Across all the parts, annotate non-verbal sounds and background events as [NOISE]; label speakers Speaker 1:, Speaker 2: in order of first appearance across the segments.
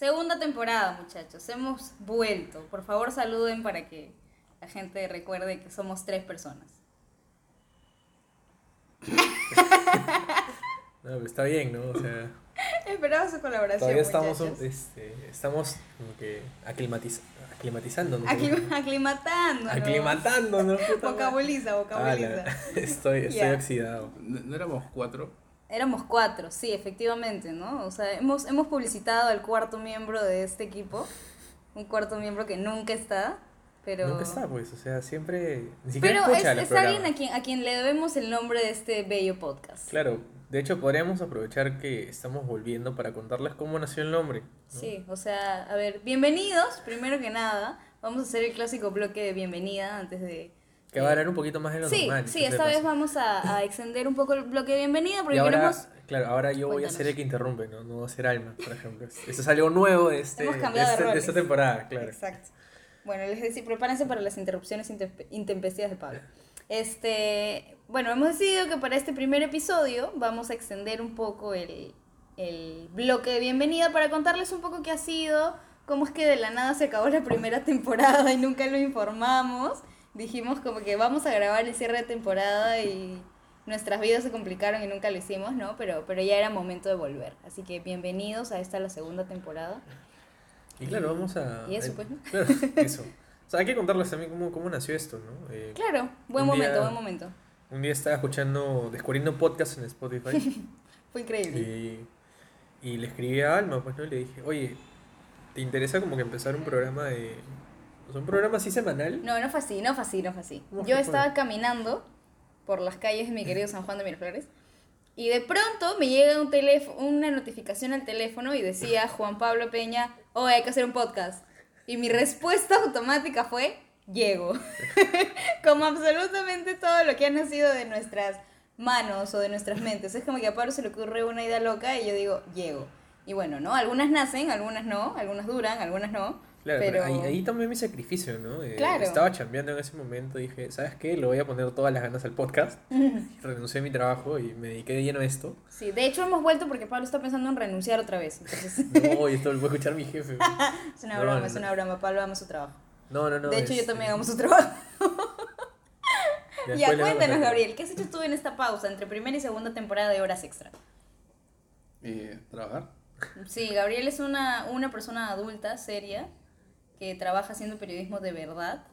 Speaker 1: Segunda temporada, muchachos. Hemos vuelto. Por favor, saluden para que la gente recuerde que somos tres personas. [LAUGHS]
Speaker 2: No, pero está bien, ¿no? O sea,
Speaker 1: Esperaba su colaboración.
Speaker 2: todavía estamos, este, estamos como que aclimatiz aclimatizándonos.
Speaker 1: Aclim- aclimatándonos.
Speaker 2: Aclimatándonos.
Speaker 1: Vocaboliza, vocaboliza.
Speaker 2: Ala, [LAUGHS] estoy, [LAUGHS] estoy oxidado.
Speaker 3: ¿No, no éramos cuatro?
Speaker 1: Éramos cuatro, sí, efectivamente, ¿no? O sea, hemos, hemos publicitado al cuarto miembro de este equipo. Un cuarto miembro que nunca está, pero...
Speaker 2: Nunca está, pues, o sea, siempre. Ni
Speaker 1: Pero es, es alguien a quien, a quien le debemos el nombre de este bello podcast.
Speaker 2: Claro, de hecho podríamos aprovechar que estamos volviendo para contarles cómo nació el nombre. ¿no?
Speaker 1: Sí, o sea, a ver, bienvenidos, primero que nada. Vamos a hacer el clásico bloque de bienvenida antes de...
Speaker 2: Que va a un poquito más de lo
Speaker 1: Sí,
Speaker 2: normal.
Speaker 1: sí, esta vez vamos a, a extender un poco el bloque de bienvenida porque
Speaker 2: Y ahora,
Speaker 1: queremos...
Speaker 2: claro, ahora yo voy a ser el que interrumpe, ¿no? No voy a ser Alma, por ejemplo. Eso es algo nuevo de, este,
Speaker 1: Hemos cambiado
Speaker 2: este- de esta temporada, claro.
Speaker 1: Exacto. Bueno, les decía, prepárense para las interrupciones intempe- intempestivas de Pablo. Este, bueno, hemos decidido que para este primer episodio vamos a extender un poco el, el bloque de bienvenida para contarles un poco qué ha sido, cómo es que de la nada se acabó la primera temporada y nunca lo informamos. Dijimos como que vamos a grabar el cierre de temporada y nuestras vidas se complicaron y nunca lo hicimos, ¿no? Pero, pero ya era momento de volver. Así que bienvenidos a esta, la segunda temporada.
Speaker 2: Y claro, vamos a...
Speaker 1: Y eso, pues, ¿no? [LAUGHS]
Speaker 2: Claro, eso. O sea, hay que contarles también cómo, cómo nació esto, ¿no? Eh,
Speaker 1: Claro, buen momento,
Speaker 2: día-
Speaker 1: buen momento.
Speaker 2: Un día estaba escuchando, descubriendo un podcast en Spotify [LAUGHS]
Speaker 1: Fue increíble.
Speaker 2: y, y le escribí a Alma, pues, ¿no? Y le dije, oye, ¿te interesa como que empezar un programa de... O sea, un programa así semanal?
Speaker 1: No, no fue así, no fue así, no fue así.
Speaker 2: ¿Cómo
Speaker 1: Yo
Speaker 2: fue?
Speaker 1: estaba caminando por las calles de mi querido San Juan de Miraflores y de pronto me llega un teléfono, una notificación al teléfono y decía Juan Pablo Peña, oh, hay que hacer un podcast. Y mi respuesta automática fue, llego. [LAUGHS] como absolutamente todo lo que ha nacido de nuestras manos o de nuestras mentes. Es como que a Pablo se le ocurre una idea loca y yo digo, llego. Y bueno, ¿no? Algunas nacen, algunas no, algunas duran, algunas no.
Speaker 2: Claro, pero,
Speaker 1: pero
Speaker 2: ahí, ahí también mi sacrificio, ¿no? Eh,
Speaker 1: Claro.
Speaker 2: Estaba chambeando en ese momento, dije, ¿sabes qué? Le voy a poner todas las ganas al podcast. [LAUGHS] Renuncié a mi trabajo y me dediqué de lleno a esto.
Speaker 1: Sí, de hecho hemos vuelto porque Pablo está pensando en renunciar otra vez. Entonces, [LAUGHS]
Speaker 2: No, y esto lo puede escuchar mi jefe. [LAUGHS]
Speaker 1: es una
Speaker 2: No,
Speaker 1: broma,
Speaker 2: no,
Speaker 1: es
Speaker 2: no.
Speaker 1: una broma. Pablo ama su trabajo.
Speaker 2: No, no, no.
Speaker 1: de hecho, yo también amo su trabajo. Ya,
Speaker 2: voy a
Speaker 1: cuéntanos. Gabriel, ¿qué has hecho tú en esta pausa entre primera y segunda temporada de Horas Extra?
Speaker 3: Eh, ¿Trabajar?
Speaker 1: Sí, Gabriel es una, una persona adulta, seria, que trabaja haciendo periodismo de verdad.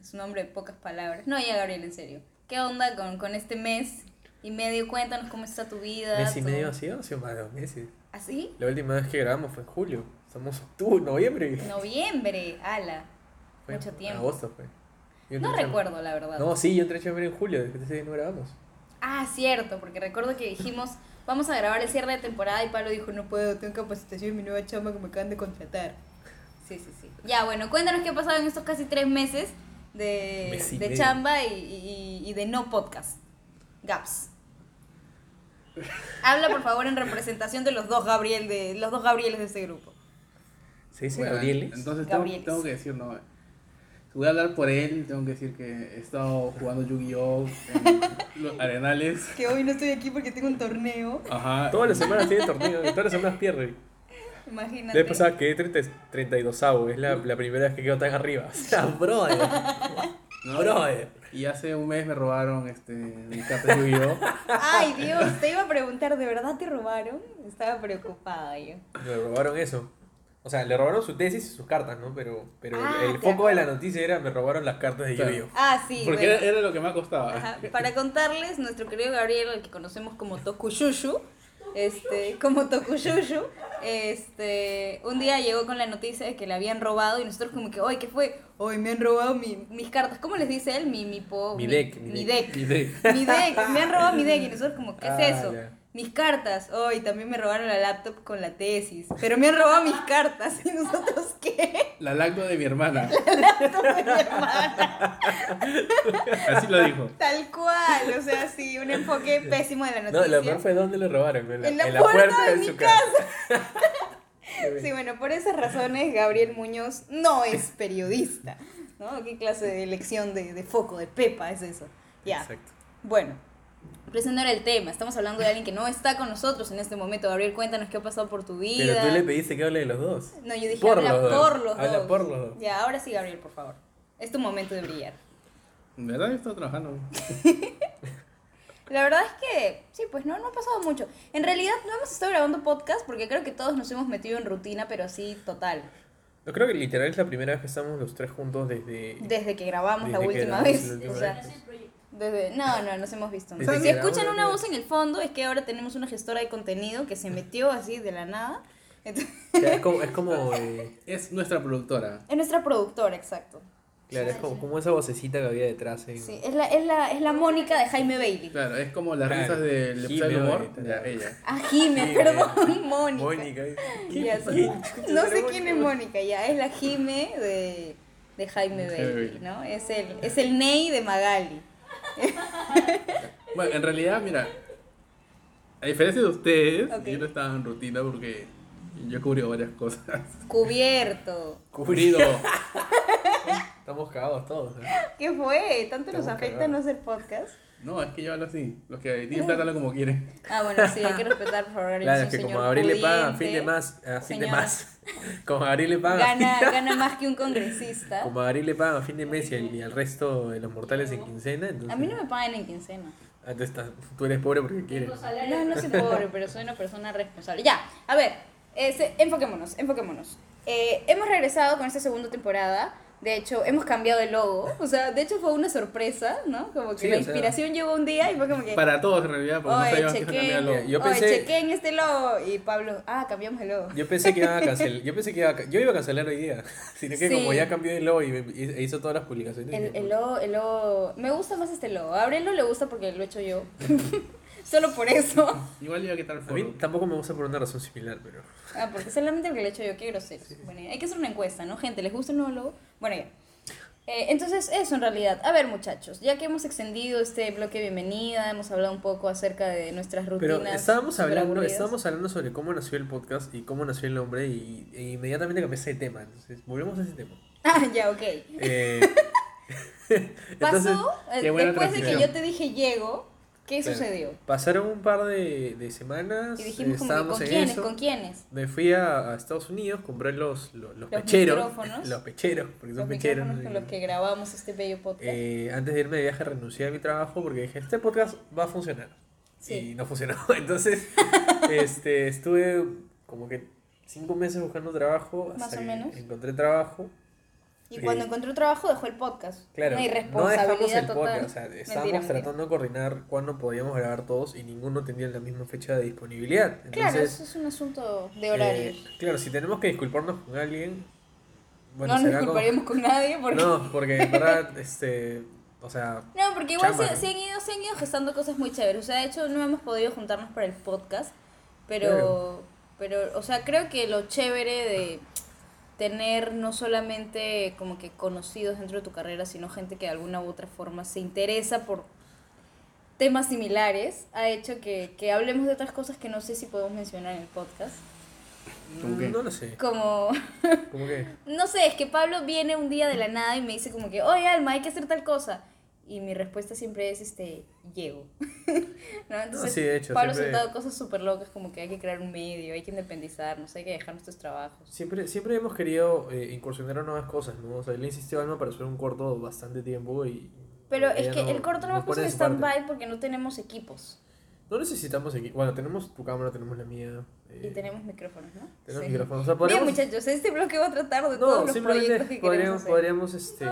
Speaker 1: Es un hombre de pocas palabras. No, ya, Gabriel, en serio. ¿Qué onda con, con este mes y medio? Cuéntanos cómo está tu vida.
Speaker 2: ¿Mes y
Speaker 1: todo.
Speaker 2: medio ha sido? Ha sido más de dos meses.
Speaker 1: ¿Así?
Speaker 2: La última vez que grabamos fue en julio. Estamos octubre, noviembre.
Speaker 1: Noviembre, ala.
Speaker 2: Fue
Speaker 1: Mucho
Speaker 2: en
Speaker 1: tiempo.
Speaker 2: Agosto fue.
Speaker 1: No recuerdo, la verdad.
Speaker 2: No, sí, yo entré a en julio, desde que no grabamos.
Speaker 1: Ah, cierto, porque recuerdo que dijimos, vamos a grabar el cierre de temporada y Pablo dijo, no puedo, tengo capacitación en mi nueva chamba que me acaban de contratar. Sí, sí, sí. Ya, bueno, cuéntanos qué ha pasado en estos casi tres meses de,
Speaker 2: Mes y
Speaker 1: de
Speaker 2: medio.
Speaker 1: chamba y, y- y de no podcast. Gaps. Habla, por favor, en representación de los dos Gabriel de los dos Gabrieles de este grupo.
Speaker 2: ¿Se dice
Speaker 3: Bueno,
Speaker 2: Gabrieles?
Speaker 3: Entonces tengo,
Speaker 1: Gabrieles.
Speaker 3: tengo que decir, no. Si voy a hablar por él, tengo que decir que he estado jugando Yu-Gi-Oh! en los arenales.
Speaker 1: Que hoy no estoy aquí porque tengo un torneo.
Speaker 3: Ajá.
Speaker 2: Todas las semanas tiene torneo, todas las semanas pierde.
Speaker 1: Imagínate.
Speaker 2: Pasada quedé 30, 32 avo, es la, la primera vez que quedo tan arriba. [LAUGHS] O sea, brother. [LAUGHS]
Speaker 3: ¿no?
Speaker 2: Brother.
Speaker 3: Y hace un mes me robaron este, mi carta de Yu-Gi-Oh! [LAUGHS]
Speaker 1: Ay, Dios, te iba a preguntar, ¿de verdad te robaron? Estaba preocupada yo.
Speaker 2: Le robaron eso. O sea, le robaron su tesis y sus cartas, ¿no? Pero, pero el-
Speaker 1: Ah,
Speaker 2: el, foco de la noticia era me robaron las cartas de
Speaker 3: Claro.
Speaker 2: Yu-Gi-Oh!
Speaker 1: Ah, sí.
Speaker 3: Porque
Speaker 1: bueno.
Speaker 3: era, era lo que más costaba.
Speaker 1: Ajá, Para contarles, nuestro querido Gabriel, al que conocemos como Tokushushu, este, como Tokushushu, este, un día llegó con la noticia de que le habían robado y nosotros como que, oye, ¿qué fue? Hoy me han robado mi- mis cartas. ¿Cómo les dice él? Mi, mi, po,
Speaker 2: Mi deck,
Speaker 1: Mi,
Speaker 2: mi
Speaker 1: deck.
Speaker 3: Y de-
Speaker 1: Mi deck. Me han robado mi deck y nosotros como, ¿qué es
Speaker 2: Ah,
Speaker 1: eso? Mis cartas. Hoy también me robaron la laptop con la tesis. Pero me han robado mis cartas. ¿Y nosotros qué?
Speaker 3: La lacto de mi hermana.
Speaker 1: laptop de mi hermana.
Speaker 3: Así lo dijo.
Speaker 1: Tal cual, o sea, sí, un enfoque pésimo de la
Speaker 2: No,
Speaker 1: noticia.
Speaker 2: lo peor fue dónde le robaron. En la,
Speaker 1: En la
Speaker 2: en la
Speaker 1: puerta
Speaker 2: puerta,
Speaker 1: de
Speaker 2: de,
Speaker 1: mi
Speaker 2: su casa. [LAUGHS]
Speaker 1: Sí, bueno, por esas razones Gabriel Muñoz no es periodista, ¿no? ¿Qué clase de elección de, de foco, de pepa es eso? Ya,
Speaker 2: Exacto.
Speaker 1: bueno, Pero ese no era el tema, estamos hablando de alguien que no está con nosotros en este momento. Gabriel, cuéntanos qué ha pasado por tu vida.
Speaker 2: Pero tú le pediste que hable de los dos.
Speaker 1: No, yo dije,
Speaker 2: Por
Speaker 1: habla
Speaker 2: los dos.
Speaker 1: por los
Speaker 2: Habla
Speaker 1: dos.
Speaker 2: por los dos.
Speaker 1: Ya, ahora sí, Gabriel, por favor. Es tu momento de brillar.
Speaker 3: En verdad he estado trabajando. [LAUGHS]
Speaker 1: La verdad es que, sí, pues no, no ha pasado mucho. En realidad no hemos estado grabando podcast porque creo que todos nos hemos metido en rutina, pero así total.
Speaker 2: Yo creo que literal es la primera vez que estamos los tres juntos desde...
Speaker 1: Desde que grabamos la
Speaker 2: Desde
Speaker 1: última
Speaker 2: grabamos
Speaker 1: vez.
Speaker 2: la última
Speaker 1: o sea,
Speaker 2: vez.
Speaker 1: Desde, no, no, nos hemos visto.
Speaker 2: Desde
Speaker 1: Si escuchan una voz en el fondo, es que ahora tenemos una gestora de contenido que se metió así de la nada. Entonces,
Speaker 2: O sea, es como... Es como [LAUGHS] eh,
Speaker 3: Es nuestra productora.
Speaker 1: es nuestra productora, exacto.
Speaker 2: claro, es como, como esa vocecita que había detrás. en-
Speaker 1: Sí, es la, es la, es la Mónica de Jaime Bailey.
Speaker 3: Claro, es como las
Speaker 2: Claro.
Speaker 3: risas del episodio de
Speaker 2: Jimmy,
Speaker 3: humor. Ya, ella.
Speaker 1: Ah, Jime,
Speaker 2: Jime.
Speaker 1: perdón, [LAUGHS] Mónica.
Speaker 2: Mónica.
Speaker 1: Ya,
Speaker 2: ¿Quién-
Speaker 1: son-
Speaker 2: quién chucha
Speaker 1: no sé quién es
Speaker 2: Mónica?
Speaker 1: Mónica, ya, es la Jime de, de Jaime
Speaker 3: Jaime
Speaker 1: Bailey,
Speaker 3: Bailey.
Speaker 1: ¿no? Es el, es el Ney de Magali. [LAUGHS]
Speaker 3: Bueno, en realidad, mira, a diferencia de ustedes,
Speaker 1: Ok.
Speaker 3: yo no estaba en rutina porque yo cubrí varias cosas.
Speaker 1: Cubierto.
Speaker 3: Cubrido. [LAUGHS]
Speaker 2: Estamos cagados todos. ¿eh?
Speaker 1: ¿Qué fue? ¿Tanto nos
Speaker 2: Estamos
Speaker 1: afecta
Speaker 2: cagados.
Speaker 1: no hacer podcast?
Speaker 3: No, es que yo hablo así. Los que tienen plata hablan como quieren.
Speaker 1: Ah, bueno, sí, hay que respetar, por favor. [LAUGHS]
Speaker 2: Claro,
Speaker 1: es
Speaker 2: que como Gabriel le pagan a fin de más, a fin de más. Como a Gabriel le pagan [LAUGHS] a
Speaker 1: Gana, gana más que un congresista.
Speaker 2: como a Gabriel le pagan a fin de mes y al, y al resto de los mortales en quincena, entonces,
Speaker 1: A mí no me pagan en quincena.
Speaker 2: Ah, entonces estás- tú eres pobre porque quieres.
Speaker 1: No, no soy pobre, pero soy una persona responsable. Ya, a ver, ese- enfoquémonos, enfoquémonos. Eh, hemos regresado con esta segunda temporada. De hecho, hemos cambiado el logo. O sea, de hecho fue una sorpresa, ¿no? Como que
Speaker 2: Sí,
Speaker 1: la
Speaker 2: o sea-
Speaker 1: inspiración llegó un día y fue como que...
Speaker 3: Para todos en realidad, porque no
Speaker 1: Oye,
Speaker 3: sabíamos que se cambiaba el logo.
Speaker 2: Yo
Speaker 1: oye,
Speaker 2: pensé-
Speaker 1: chequen este logo. Y Pablo, ah, cambiamos el logo.
Speaker 2: Yo pensé que iba a [LAUGHS] cancelar, yo pensé que iba a, ca- yo iba a cancelar hoy día, [LAUGHS] sino que
Speaker 1: Sí.
Speaker 2: como ya cambió el logo y e hizo todas las publicaciones.
Speaker 1: El, el logo, el logo... Me gusta más este logo. A Abril no le gusta porque lo he hecho yo. [LAUGHS] Solo por eso.
Speaker 3: Igual iba a quitar el
Speaker 2: A mí
Speaker 3: foro.
Speaker 2: tampoco me gusta por una razón similar, pero
Speaker 1: Ah, porque solamente porque lo he hecho yo, qué grosero. Bueno, hay que hacer una encuesta, ¿no? Gente, ¿les gusta el nuevo logo? Bueno, ya. Eh, entonces, eso en realidad. A ver, muchachos, ya que hemos extendido este bloque de bienvenida, hemos hablado un poco acerca de nuestras rutinas.
Speaker 2: Pero estábamos hablando, estábamos hablando sobre cómo nació el podcast y cómo nació el nombre y, inmediatamente cambiaste de tema. Entonces, volvemos a ese tema. [LAUGHS]
Speaker 1: Ah, ya, ok.
Speaker 2: Eh, [LAUGHS] entonces,
Speaker 1: Pasó, eh, después de que yo te dije llego, ¿qué sucedió?
Speaker 2: pasaron un par de, de semanas.
Speaker 1: Y dijimos como que,
Speaker 2: estábamos
Speaker 1: ¿con
Speaker 2: en
Speaker 1: quiénes?
Speaker 2: eso.
Speaker 1: ¿Con quiénes?
Speaker 2: Me fui a, a Estados Unidos, compré los, los, los
Speaker 1: Los
Speaker 2: pecheros.
Speaker 1: micrófonos. [LAUGHS]
Speaker 2: Los pecheros, porque son
Speaker 1: Los
Speaker 2: pecheros.
Speaker 1: micrófonos con los que grabamos este bello podcast.
Speaker 2: Eh, antes de irme de viaje renuncié a mi trabajo porque dije, este podcast va a funcionar.
Speaker 1: Sí.
Speaker 2: Y no funcionó. [LAUGHS] Entonces, [LAUGHS] este, estuve como que cinco meses buscando trabajo.
Speaker 1: Más
Speaker 2: hasta
Speaker 1: o
Speaker 2: que
Speaker 1: menos.
Speaker 2: Encontré trabajo.
Speaker 1: Y cuando encontró trabajo dejó el podcast.
Speaker 2: Claro,
Speaker 1: Una
Speaker 2: no
Speaker 1: irresponsabilidad
Speaker 2: dejamos el
Speaker 1: total.
Speaker 2: podcast. O sea, estábamos
Speaker 1: Mentira, mentira.
Speaker 2: tratando de coordinar cuándo podíamos grabar todos y ninguno tenía la misma fecha de disponibilidad. Entonces,
Speaker 1: Claro, eso es un asunto de horarios.
Speaker 2: eh, claro, si tenemos que disculparnos con alguien. Bueno,
Speaker 1: no nos
Speaker 2: con-
Speaker 1: disculparíamos con nadie porque...
Speaker 2: No, [LAUGHS] porque en verdad, este. O sea,
Speaker 1: No, porque igual se,
Speaker 2: ¿no?
Speaker 1: se han ido, se han ido gestando cosas muy chéveres. O sea, de hecho no hemos podido juntarnos para el podcast, pero,
Speaker 2: Claro.
Speaker 1: pero, o sea, creo que lo chévere de tener no solamente como que conocidos dentro de tu carrera, sino gente que de alguna u otra forma se interesa por temas similares, ha hecho que, que hablemos de otras cosas que no sé si podemos mencionar en el podcast.
Speaker 3: ¿Cómo qué?
Speaker 2: no lo sé.
Speaker 1: Como,
Speaker 2: ¿Cómo que? [LAUGHS]
Speaker 1: no sé, es que Pablo viene un día de la nada y me dice como que, oye Alma, hay que hacer tal cosa. Y mi respuesta siempre es, este, llego. [LAUGHS] ¿No? Entonces,
Speaker 2: sí, de hecho,
Speaker 1: Pablo
Speaker 2: siempre-
Speaker 1: ha soltado cosas súper locas como que hay que crear un medio, hay que independizarnos, hay que dejar nuestros trabajos.
Speaker 2: Siempre, siempre hemos querido eh, incursionar en nuevas cosas, ¿no? O sea, le insistió a Alma para hacer un corto bastante tiempo y...
Speaker 1: Pero es que
Speaker 2: no-
Speaker 1: el corto lo
Speaker 2: no
Speaker 1: hemos puesto en stand-by porque no tenemos equipos
Speaker 2: No necesitamos equipo. Bueno, tenemos tu cámara, tenemos la mía. eh,
Speaker 1: y tenemos micrófonos, ¿no?
Speaker 2: tenemos
Speaker 1: Sí.
Speaker 2: micrófonos. O sea,
Speaker 1: Bien,
Speaker 2: podríamos...
Speaker 1: muchachos, este bloque va a tratar de todos
Speaker 2: No,
Speaker 1: los proyectos que
Speaker 2: podríamos,
Speaker 1: queremos hacer.
Speaker 2: podríamos este,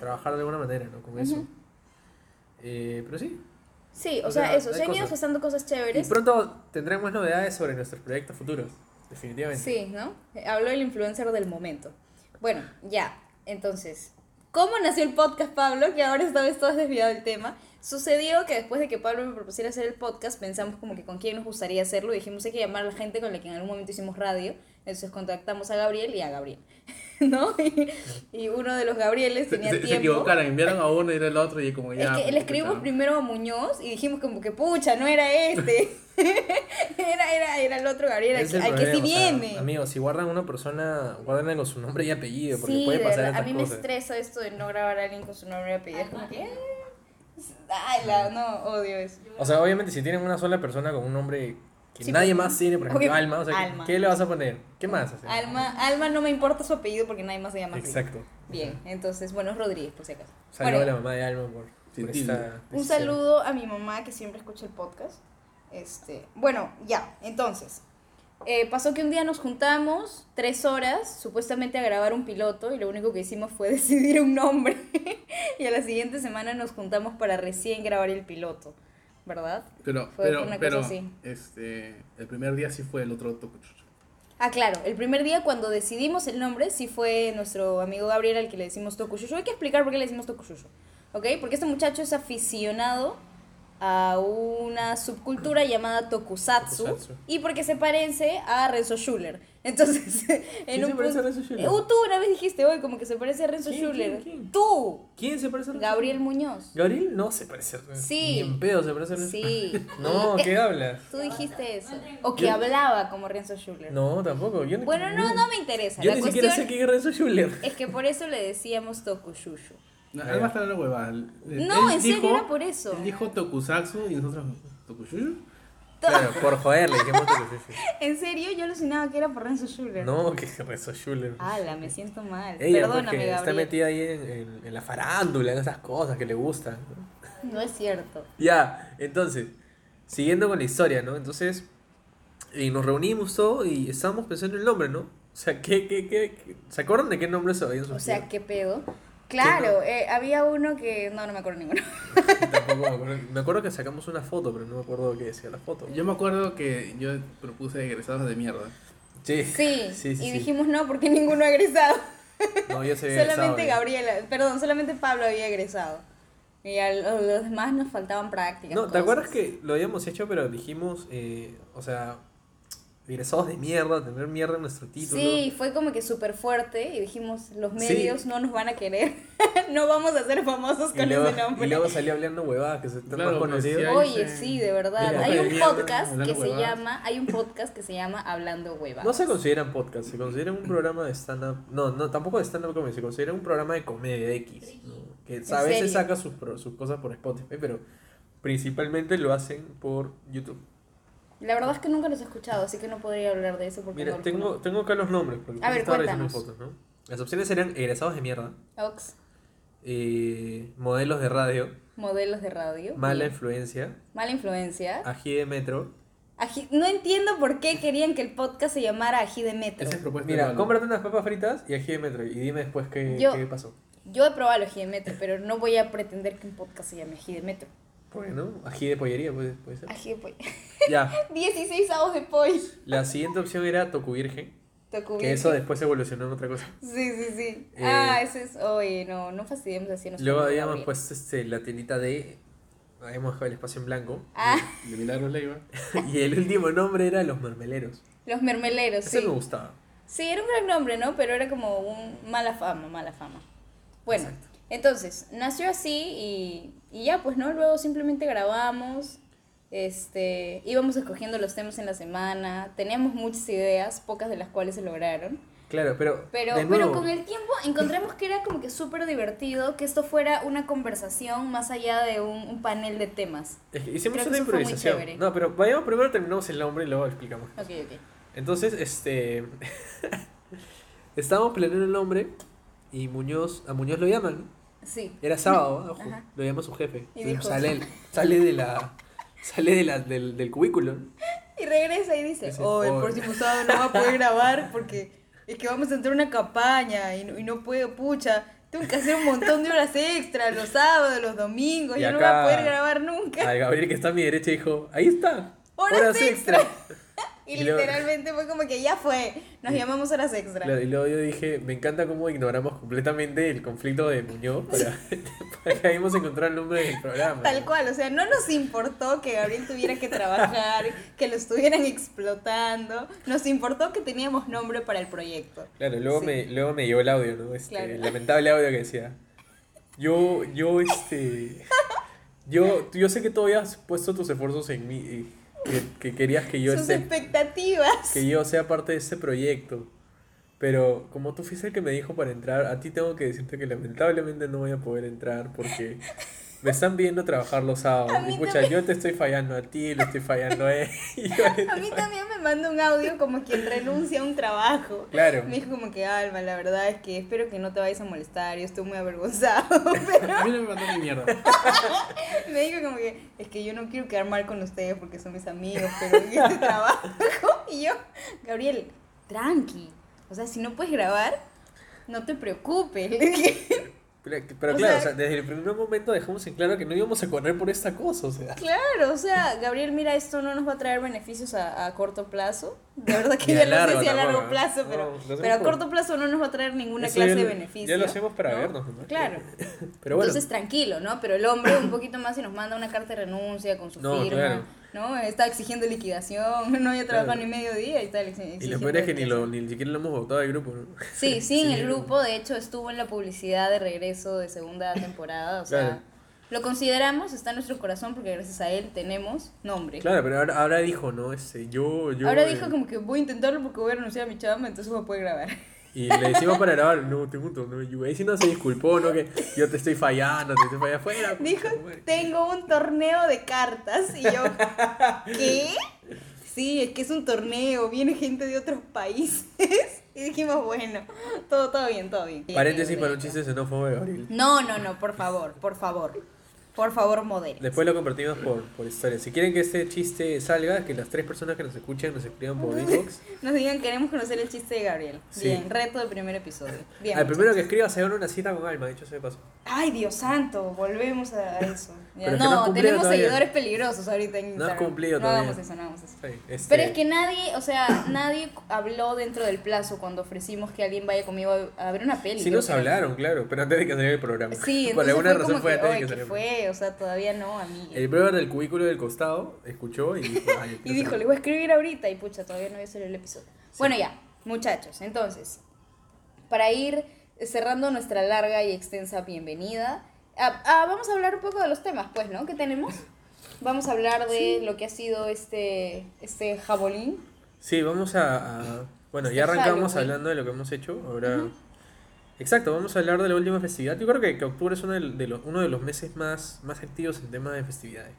Speaker 2: trabajar de alguna manera, ¿no? Con eso.
Speaker 1: Ujú.
Speaker 2: Eh, pero sí.
Speaker 1: Sí, o,
Speaker 2: O
Speaker 1: sea,
Speaker 2: sea,
Speaker 1: eso, se han ido
Speaker 2: cosas.
Speaker 1: gestando cosas
Speaker 2: Y
Speaker 1: chéveres.
Speaker 2: pronto tendremos novedades sobre nuestros proyectos futuros. Definitivamente.
Speaker 1: Sí, ¿no? Habló el influencer del momento. Bueno, ya. Entonces, ¿cómo nació el podcast, Pablo? Que ahora esta vez todo es desviado del tema. Sucedió que después de que Pablo me propusiera hacer el podcast, pensamos como que con quién nos gustaría hacerlo. Y dijimos, hay que llamar a la gente con la que en algún momento hicimos radio. Entonces contactamos a Gabriel y a Gabriel. [LAUGHS] ¿No? Y, y uno de los Gabrieles
Speaker 3: Se,
Speaker 1: tenía
Speaker 3: se- se
Speaker 1: tiempo.
Speaker 3: equivocaron, enviaron a uno y era el otro y como ya.
Speaker 1: Es que le escribimos primero a Muñoz y dijimos como que pucha, no era este. [LAUGHS] era, era, era el otro Gabriel, al
Speaker 2: Es
Speaker 1: que,
Speaker 2: el
Speaker 1: al que sí
Speaker 2: problema, o sea,
Speaker 1: viene.
Speaker 2: amigos, si guardan una persona, guárdenle con su nombre y apellido, porque
Speaker 1: Sí,
Speaker 2: puede
Speaker 1: de
Speaker 2: pasar
Speaker 1: verdad, a mí me
Speaker 2: cosas.
Speaker 1: estresa esto de no grabar a alguien con su nombre y apellido. Es como que, Ay, la, no, odio eso.
Speaker 2: O sea, obviamente si tienen una sola persona con un nombre que
Speaker 1: Sí,
Speaker 2: nadie
Speaker 1: pues,
Speaker 2: más tiene, por ejemplo, Alma, o sea, ¿qué-
Speaker 1: Alma.
Speaker 2: ¿qué le vas a poner? ¿Qué más?
Speaker 1: Alma, Alma no me importa su apellido porque nadie más se llama así.
Speaker 2: Exacto.
Speaker 1: Bien, entonces, bueno, es Rodríguez, por si acaso.
Speaker 2: Saludo
Speaker 1: Bueno,
Speaker 2: a la mamá de Alma por,
Speaker 3: Sin
Speaker 2: por esta
Speaker 1: Un saludo a mi mamá que siempre escucha el podcast. Este, bueno, ya, entonces. eh, pasó que un día nos juntamos tres horas, supuestamente a grabar un piloto, y lo único que hicimos fue [LAUGHS] decidir un nombre. y a la siguiente semana nos juntamos para recién grabar el piloto, ¿verdad?
Speaker 3: Pero,
Speaker 1: Fue
Speaker 3: pero,
Speaker 1: una cosa
Speaker 3: pero,
Speaker 1: así.
Speaker 3: este, el primer día sí fue el otro tocuchucho.
Speaker 1: Ah, claro, el primer día cuando decidimos el nombre, sí fue nuestro amigo Gabriel al que le decimos Tokushushu. Hay que explicar por qué le decimos Tokushushu, ¿ok? Porque este muchacho es aficionado a una subcultura llamada Tokusatsu,
Speaker 2: Tokusatsu.
Speaker 1: y porque se parece a Renzo Schuller. [LAUGHS] Entonces, en
Speaker 2: ¿Quién
Speaker 1: un
Speaker 2: se parece a
Speaker 1: punto-
Speaker 2: Renzo Schuller?
Speaker 1: Eh, tú una vez dijiste hoy como que se parece a Renzo
Speaker 2: ¿Quién,
Speaker 1: Schuller.
Speaker 2: quién, quién?
Speaker 1: Tú,
Speaker 2: ¿Quién se parece a Renzo?
Speaker 1: Gabriel Muñoz.
Speaker 2: Gabriel no se parece a Renzo.
Speaker 1: Sí.
Speaker 2: Ni en pedo se parece a Renzo.
Speaker 1: Sí. [LAUGHS]
Speaker 2: No, [LAUGHS] ¿qué hablas?
Speaker 1: Tú dijiste eso. O que
Speaker 2: Yo-
Speaker 1: hablaba como Renzo Schuller.
Speaker 2: No, tampoco. Yo,
Speaker 1: Bueno, no, no me interesa.
Speaker 2: Yo
Speaker 1: La
Speaker 2: ni siquiera sé quién es Renzo Schuller.
Speaker 1: es que por eso le decíamos Tokushushu.
Speaker 3: No, en la huevada. Él-
Speaker 1: No,
Speaker 3: él
Speaker 1: en serio era por eso.
Speaker 3: Él dijo tokusatsu y nosotros tokushu.
Speaker 2: Claro, por joderle, dijimos Tokushushi. [LAUGHS]
Speaker 1: En serio, yo alucinaba que era por Renzo Schuller.
Speaker 2: No, que es Renzo Schuller.
Speaker 1: Ala, me siento mal.
Speaker 2: Ella,
Speaker 1: Perdóname,
Speaker 2: porque está
Speaker 1: Gabriel.
Speaker 2: metida ahí en, en- en la farándula, en esas cosas que le gustan. ¿no?
Speaker 1: No es cierto.
Speaker 2: Ya, entonces, siguiendo con la historia, ¿no? Entonces, y nos reunimos todo y estábamos pensando en el nombre, ¿no? O sea, ¿qué, qué, qué, qué- ¿se acuerdan de qué nombre se habían
Speaker 1: O sea, ¿qué pedo? Claro, eh, había uno que... No, no me acuerdo ninguno. [LAUGHS]
Speaker 2: Tampoco me acuerdo. Me acuerdo que sacamos una foto, pero no me acuerdo qué decía la foto.
Speaker 3: Yo me acuerdo que yo propuse egresados de mierda.
Speaker 2: Sí,
Speaker 1: Sí,
Speaker 2: sí, sí.
Speaker 1: y
Speaker 2: sí.
Speaker 1: dijimos no porque ninguno ha egresado.
Speaker 2: No, yo sé.
Speaker 1: solamente Gabriela, perdón, solamente Pablo había egresado. Y a los los demás nos faltaban prácticas.
Speaker 2: No, ¿te
Speaker 1: cosas.
Speaker 2: acuerdas que lo habíamos hecho, pero dijimos, eh, o sea, egresados de mierda, tener mierda en nuestro título?
Speaker 1: Sí, fue como que súper fuerte y dijimos, los
Speaker 2: Sí.
Speaker 1: medios no nos van a querer, [LAUGHS] no vamos a ser famosos con
Speaker 2: luego,
Speaker 1: ese nombre.
Speaker 2: y luego salía hablando huevadas que se están
Speaker 3: Claro,
Speaker 2: más
Speaker 3: pues,
Speaker 2: conocidos.
Speaker 3: sí,
Speaker 1: Oye, sí, de verdad.
Speaker 2: Mira,
Speaker 1: Hay
Speaker 3: de
Speaker 1: un
Speaker 3: mierda,
Speaker 1: podcast que se
Speaker 3: huevadas.
Speaker 1: llama, hay un podcast que se llama Hablando Hueva.
Speaker 2: No se consideran podcast, se consideran un programa de stand-up. No, no, tampoco de stand-up comedy, se considera un programa de comedia X. ¿no? Que a
Speaker 1: serio?
Speaker 2: veces saca sus, sus cosas por Spotify, pero principalmente lo hacen por YouTube.
Speaker 1: La verdad es que nunca los he escuchado, así que no podría hablar de eso porque
Speaker 2: Mira,
Speaker 1: no
Speaker 2: tengo, tengo acá los nombres, porque
Speaker 1: A ver,
Speaker 2: estaba revisando
Speaker 1: cuéntanos.
Speaker 2: fotos, ¿no? Las opciones serían egresados de mierda,
Speaker 1: Ox,
Speaker 2: eh, modelos de radio,
Speaker 1: modelos de radio.
Speaker 2: mala
Speaker 1: bien.
Speaker 2: influencia,
Speaker 1: Mala influencia.
Speaker 2: ají de metro.
Speaker 1: Ají- No entiendo por qué querían que el podcast se llamara Ají de Metro.
Speaker 3: Esa es propuesta
Speaker 2: Mira, cómprate unas papas fritas y ají de metro y dime después qué,
Speaker 1: Yo-
Speaker 2: qué pasó.
Speaker 1: Yo he probado el Ají de Metro, pero no voy a pretender que un podcast se llame Ají de Metro.
Speaker 2: Bueno, ají de pollería puede, puede ser.
Speaker 1: Ají de pollo. [LAUGHS]
Speaker 2: Ya,
Speaker 1: 16 avos de pollo.
Speaker 2: la siguiente opción era tocu virgen,
Speaker 1: Tocu
Speaker 2: que eso después evolucionó en otra cosa.
Speaker 1: Sí, sí, sí.
Speaker 2: Eh,
Speaker 1: ah, ese es. Oye, no, no fastidiemos así
Speaker 2: Luego habíamos puesto este, la telita de... Habíamos dejado el espacio en blanco.
Speaker 1: Ah, [LAUGHS]
Speaker 3: De Milagros Leiva. [LAUGHS]
Speaker 2: y el último nombre era Los Mermeleros.
Speaker 1: los mermeleros,
Speaker 2: Ese
Speaker 1: sí.
Speaker 2: me gustaba.
Speaker 1: Sí, era un gran nombre, ¿no? Pero era como un mala fama, mala fama. Bueno,
Speaker 2: Exacto.
Speaker 1: Entonces, nació así y, y ya, pues, ¿no? Luego simplemente grabamos, este, íbamos escogiendo los temas en la semana, teníamos muchas ideas, pocas de las cuales se lograron.
Speaker 2: Claro, pero...
Speaker 1: Pero,
Speaker 2: de
Speaker 1: pero con el tiempo encontramos que era como que súper divertido que esto fuera una conversación más allá de un, un panel de temas.
Speaker 2: es que hicimos
Speaker 1: creo
Speaker 2: una improvisación. No, pero vayamos primero terminamos el nombre y luego explicamos.
Speaker 1: Ok, ok.
Speaker 2: Entonces, este... [LAUGHS] estábamos planeando el nombre y Muñoz... A Muñoz lo llaman, ¿no?
Speaker 1: Sí.
Speaker 2: Era sábado, [LAUGHS] ¿no? Lo llama su jefe.
Speaker 1: Y dijo-
Speaker 2: sale, [LAUGHS] sale de la... Sale de la, del, del cubículo.
Speaker 1: Y regresa y dice,
Speaker 2: Dice,
Speaker 1: oh, el
Speaker 2: "Oh".
Speaker 1: próximo sábado no va a poder grabar porque es que vamos a entrar a una campaña y no, y no puedo, pucha, tengo que hacer un montón de horas extras los sábados, los domingos,
Speaker 2: Y
Speaker 1: yo no voy a poder grabar nunca.
Speaker 2: Al Gabriel que está a mi derecha dijo, ahí está.
Speaker 1: Horas extra. [LAUGHS] Y,
Speaker 2: y luego-
Speaker 1: literalmente fue como que ya fue, nos llamamos horas extra.
Speaker 2: Y luego yo dije, me encanta cómo ignoramos completamente el conflicto de Muñoz para, [LAUGHS] para que habíamos encontrado el nombre del programa.
Speaker 1: Tal cual, o sea, no nos importó que Gabriel tuviera que trabajar, que lo estuvieran explotando, nos importó que teníamos nombre para el proyecto.
Speaker 2: Claro, luego,
Speaker 1: Sí.
Speaker 2: me, luego me llegó el audio, ¿no? Este,
Speaker 1: Claro.
Speaker 2: el lamentable audio que decía, yo, yo, este, yo, yo sé que tú habías puesto tus esfuerzos en mí, que, que querías que yo
Speaker 1: Sus
Speaker 2: esté,
Speaker 1: expectativas.
Speaker 2: que yo sea parte de este proyecto. Pero como tú fuiste el que me dijo para entrar, a ti tengo que decirte que lamentablemente no voy a poder entrar porque Me están viendo trabajar los sábados. Y pucha,
Speaker 1: también.
Speaker 2: yo te estoy fallando a ti, le estoy fallando a él. [LAUGHS]
Speaker 1: A mí también me manda un audio como quien renuncia a un trabajo.
Speaker 2: Claro.
Speaker 1: Me dijo como que, Alma, la verdad es que espero que no te vayas a molestar, yo estoy muy avergonzado. [LAUGHS] Pero
Speaker 3: A mí no me mandó ni mierda. [LAUGHS]
Speaker 1: me dijo como que, es que yo no quiero quedar mal con ustedes porque son mis amigos, pero en este trabajo. Y yo, Gabriel, tranqui. O sea, si no puedes grabar, no te preocupes.
Speaker 2: Pero, pero
Speaker 1: O
Speaker 2: claro,
Speaker 1: sea-
Speaker 2: o sea, desde el primer momento dejamos en claro que no íbamos a correr por esta cosa, o sea.
Speaker 1: Claro, o sea, Gabriel, mira, esto no nos va a traer beneficios a, a corto plazo. De verdad [LAUGHS] que
Speaker 2: Ni
Speaker 1: yo
Speaker 2: a
Speaker 1: no sé
Speaker 2: largo
Speaker 1: si a largo plazo,
Speaker 2: No,
Speaker 1: pero,
Speaker 2: hacemos
Speaker 1: pero a
Speaker 2: por-
Speaker 1: corto plazo no nos va a traer ninguna
Speaker 2: Eso
Speaker 1: clase
Speaker 2: ya
Speaker 1: de beneficio.
Speaker 2: ya lo hacemos para
Speaker 1: ¿no?
Speaker 2: vernos, ¿no?
Speaker 1: Claro. [LAUGHS]
Speaker 2: Pero bueno,
Speaker 1: Entonces tranquilo, ¿no? Pero el hombre un poquito más y nos manda una carta de renuncia con su
Speaker 2: No,
Speaker 1: firma,
Speaker 2: claro.
Speaker 1: ¿No? Está exigiendo liquidación, [LAUGHS] no había trabajado
Speaker 2: Claro.
Speaker 1: ni medio día y está
Speaker 2: y lo peor es que ni, lo, ni siquiera lo hemos votado del grupo, ¿no?
Speaker 1: Sí, [LAUGHS] sí, en el grupo, de hecho, estuvo en la publicidad de regreso de segunda [LAUGHS] temporada, o sea,
Speaker 2: Claro.
Speaker 1: lo consideramos, está en nuestro corazón porque gracias a él tenemos nombre.
Speaker 2: Claro, pero ahora, ahora dijo, ¿no? Este, yo, yo.
Speaker 1: Ahora
Speaker 2: eh,
Speaker 1: dijo como que voy a intentarlo porque voy a renunciar a mi chamba, entonces voy a poder grabar.
Speaker 2: Y le decimos para grabar, no, tengo un torneo. Y ahí sí no se disculpó, ¿no? Que yo te estoy fallando, te estoy fallando afuera.
Speaker 1: Dijo, tengo un torneo de cartas. Y yo, [LAUGHS] ¿qué? Sí, es que es un torneo, viene gente de otros países. [LAUGHS] Y dijimos, bueno, todo, todo bien, todo bien.
Speaker 2: Paréntesis para un chiste xenófobo de Gabriel.
Speaker 1: No, no, no, por favor, por favor. Por favor, modere.
Speaker 2: Después lo compartimos por, por historia. Si quieren que este chiste salga, que las tres personas que nos escuchen nos escriban por inbox. [LAUGHS]
Speaker 1: Nos digan, queremos conocer el chiste de Gabriel.
Speaker 2: Sí.
Speaker 1: Bien, reto del primer episodio. Bien.
Speaker 2: Al primero que escriba se gana una cita con Alma, dicho sea de paso.
Speaker 1: Ay, Dios santo, volvemos a eso. [LAUGHS] Ya,
Speaker 2: no
Speaker 1: tenemos
Speaker 2: todavía.
Speaker 1: seguidores peligrosos ahorita en
Speaker 2: No has
Speaker 1: Instagram.
Speaker 2: cumplido
Speaker 1: No
Speaker 2: todavía.
Speaker 1: hagamos eso, no hagamos eso.
Speaker 2: Sí, este,
Speaker 1: Pero es que nadie, o sea, [COUGHS] nadie habló dentro del plazo cuando ofrecimos que alguien vaya conmigo a, ver una peli.
Speaker 2: Sí nos hablaron, claro, pero antes de que saliera el programa.
Speaker 1: Sí,
Speaker 2: Por alguna razón fue antes de
Speaker 1: "Oye,
Speaker 2: que
Speaker 1: ¿qué
Speaker 2: saliera.
Speaker 1: fue? O sea, todavía no, amiga.
Speaker 2: El brother del cubículo del costado escuchó y dijo, "Ay, [LAUGHS]
Speaker 1: Y dijo, le voy a escribir ahorita y pucha, todavía no había salido el episodio. Bueno, ya, muchachos, entonces, para ir cerrando nuestra larga y extensa bienvenida, ah, ah, vamos a hablar un poco de los temas, pues, ¿no? ¿Qué tenemos? Vamos a hablar de lo que ha sido este, este jabolín.
Speaker 2: Sí, vamos a... a- bueno,
Speaker 1: Este
Speaker 2: ya arrancamos
Speaker 1: Halloween.
Speaker 2: hablando de lo que hemos hecho. Ahora... Exacto, vamos a hablar de la última festividad. Yo creo que, que octubre es uno de, de los, uno de los meses más, más activos en tema de festividades.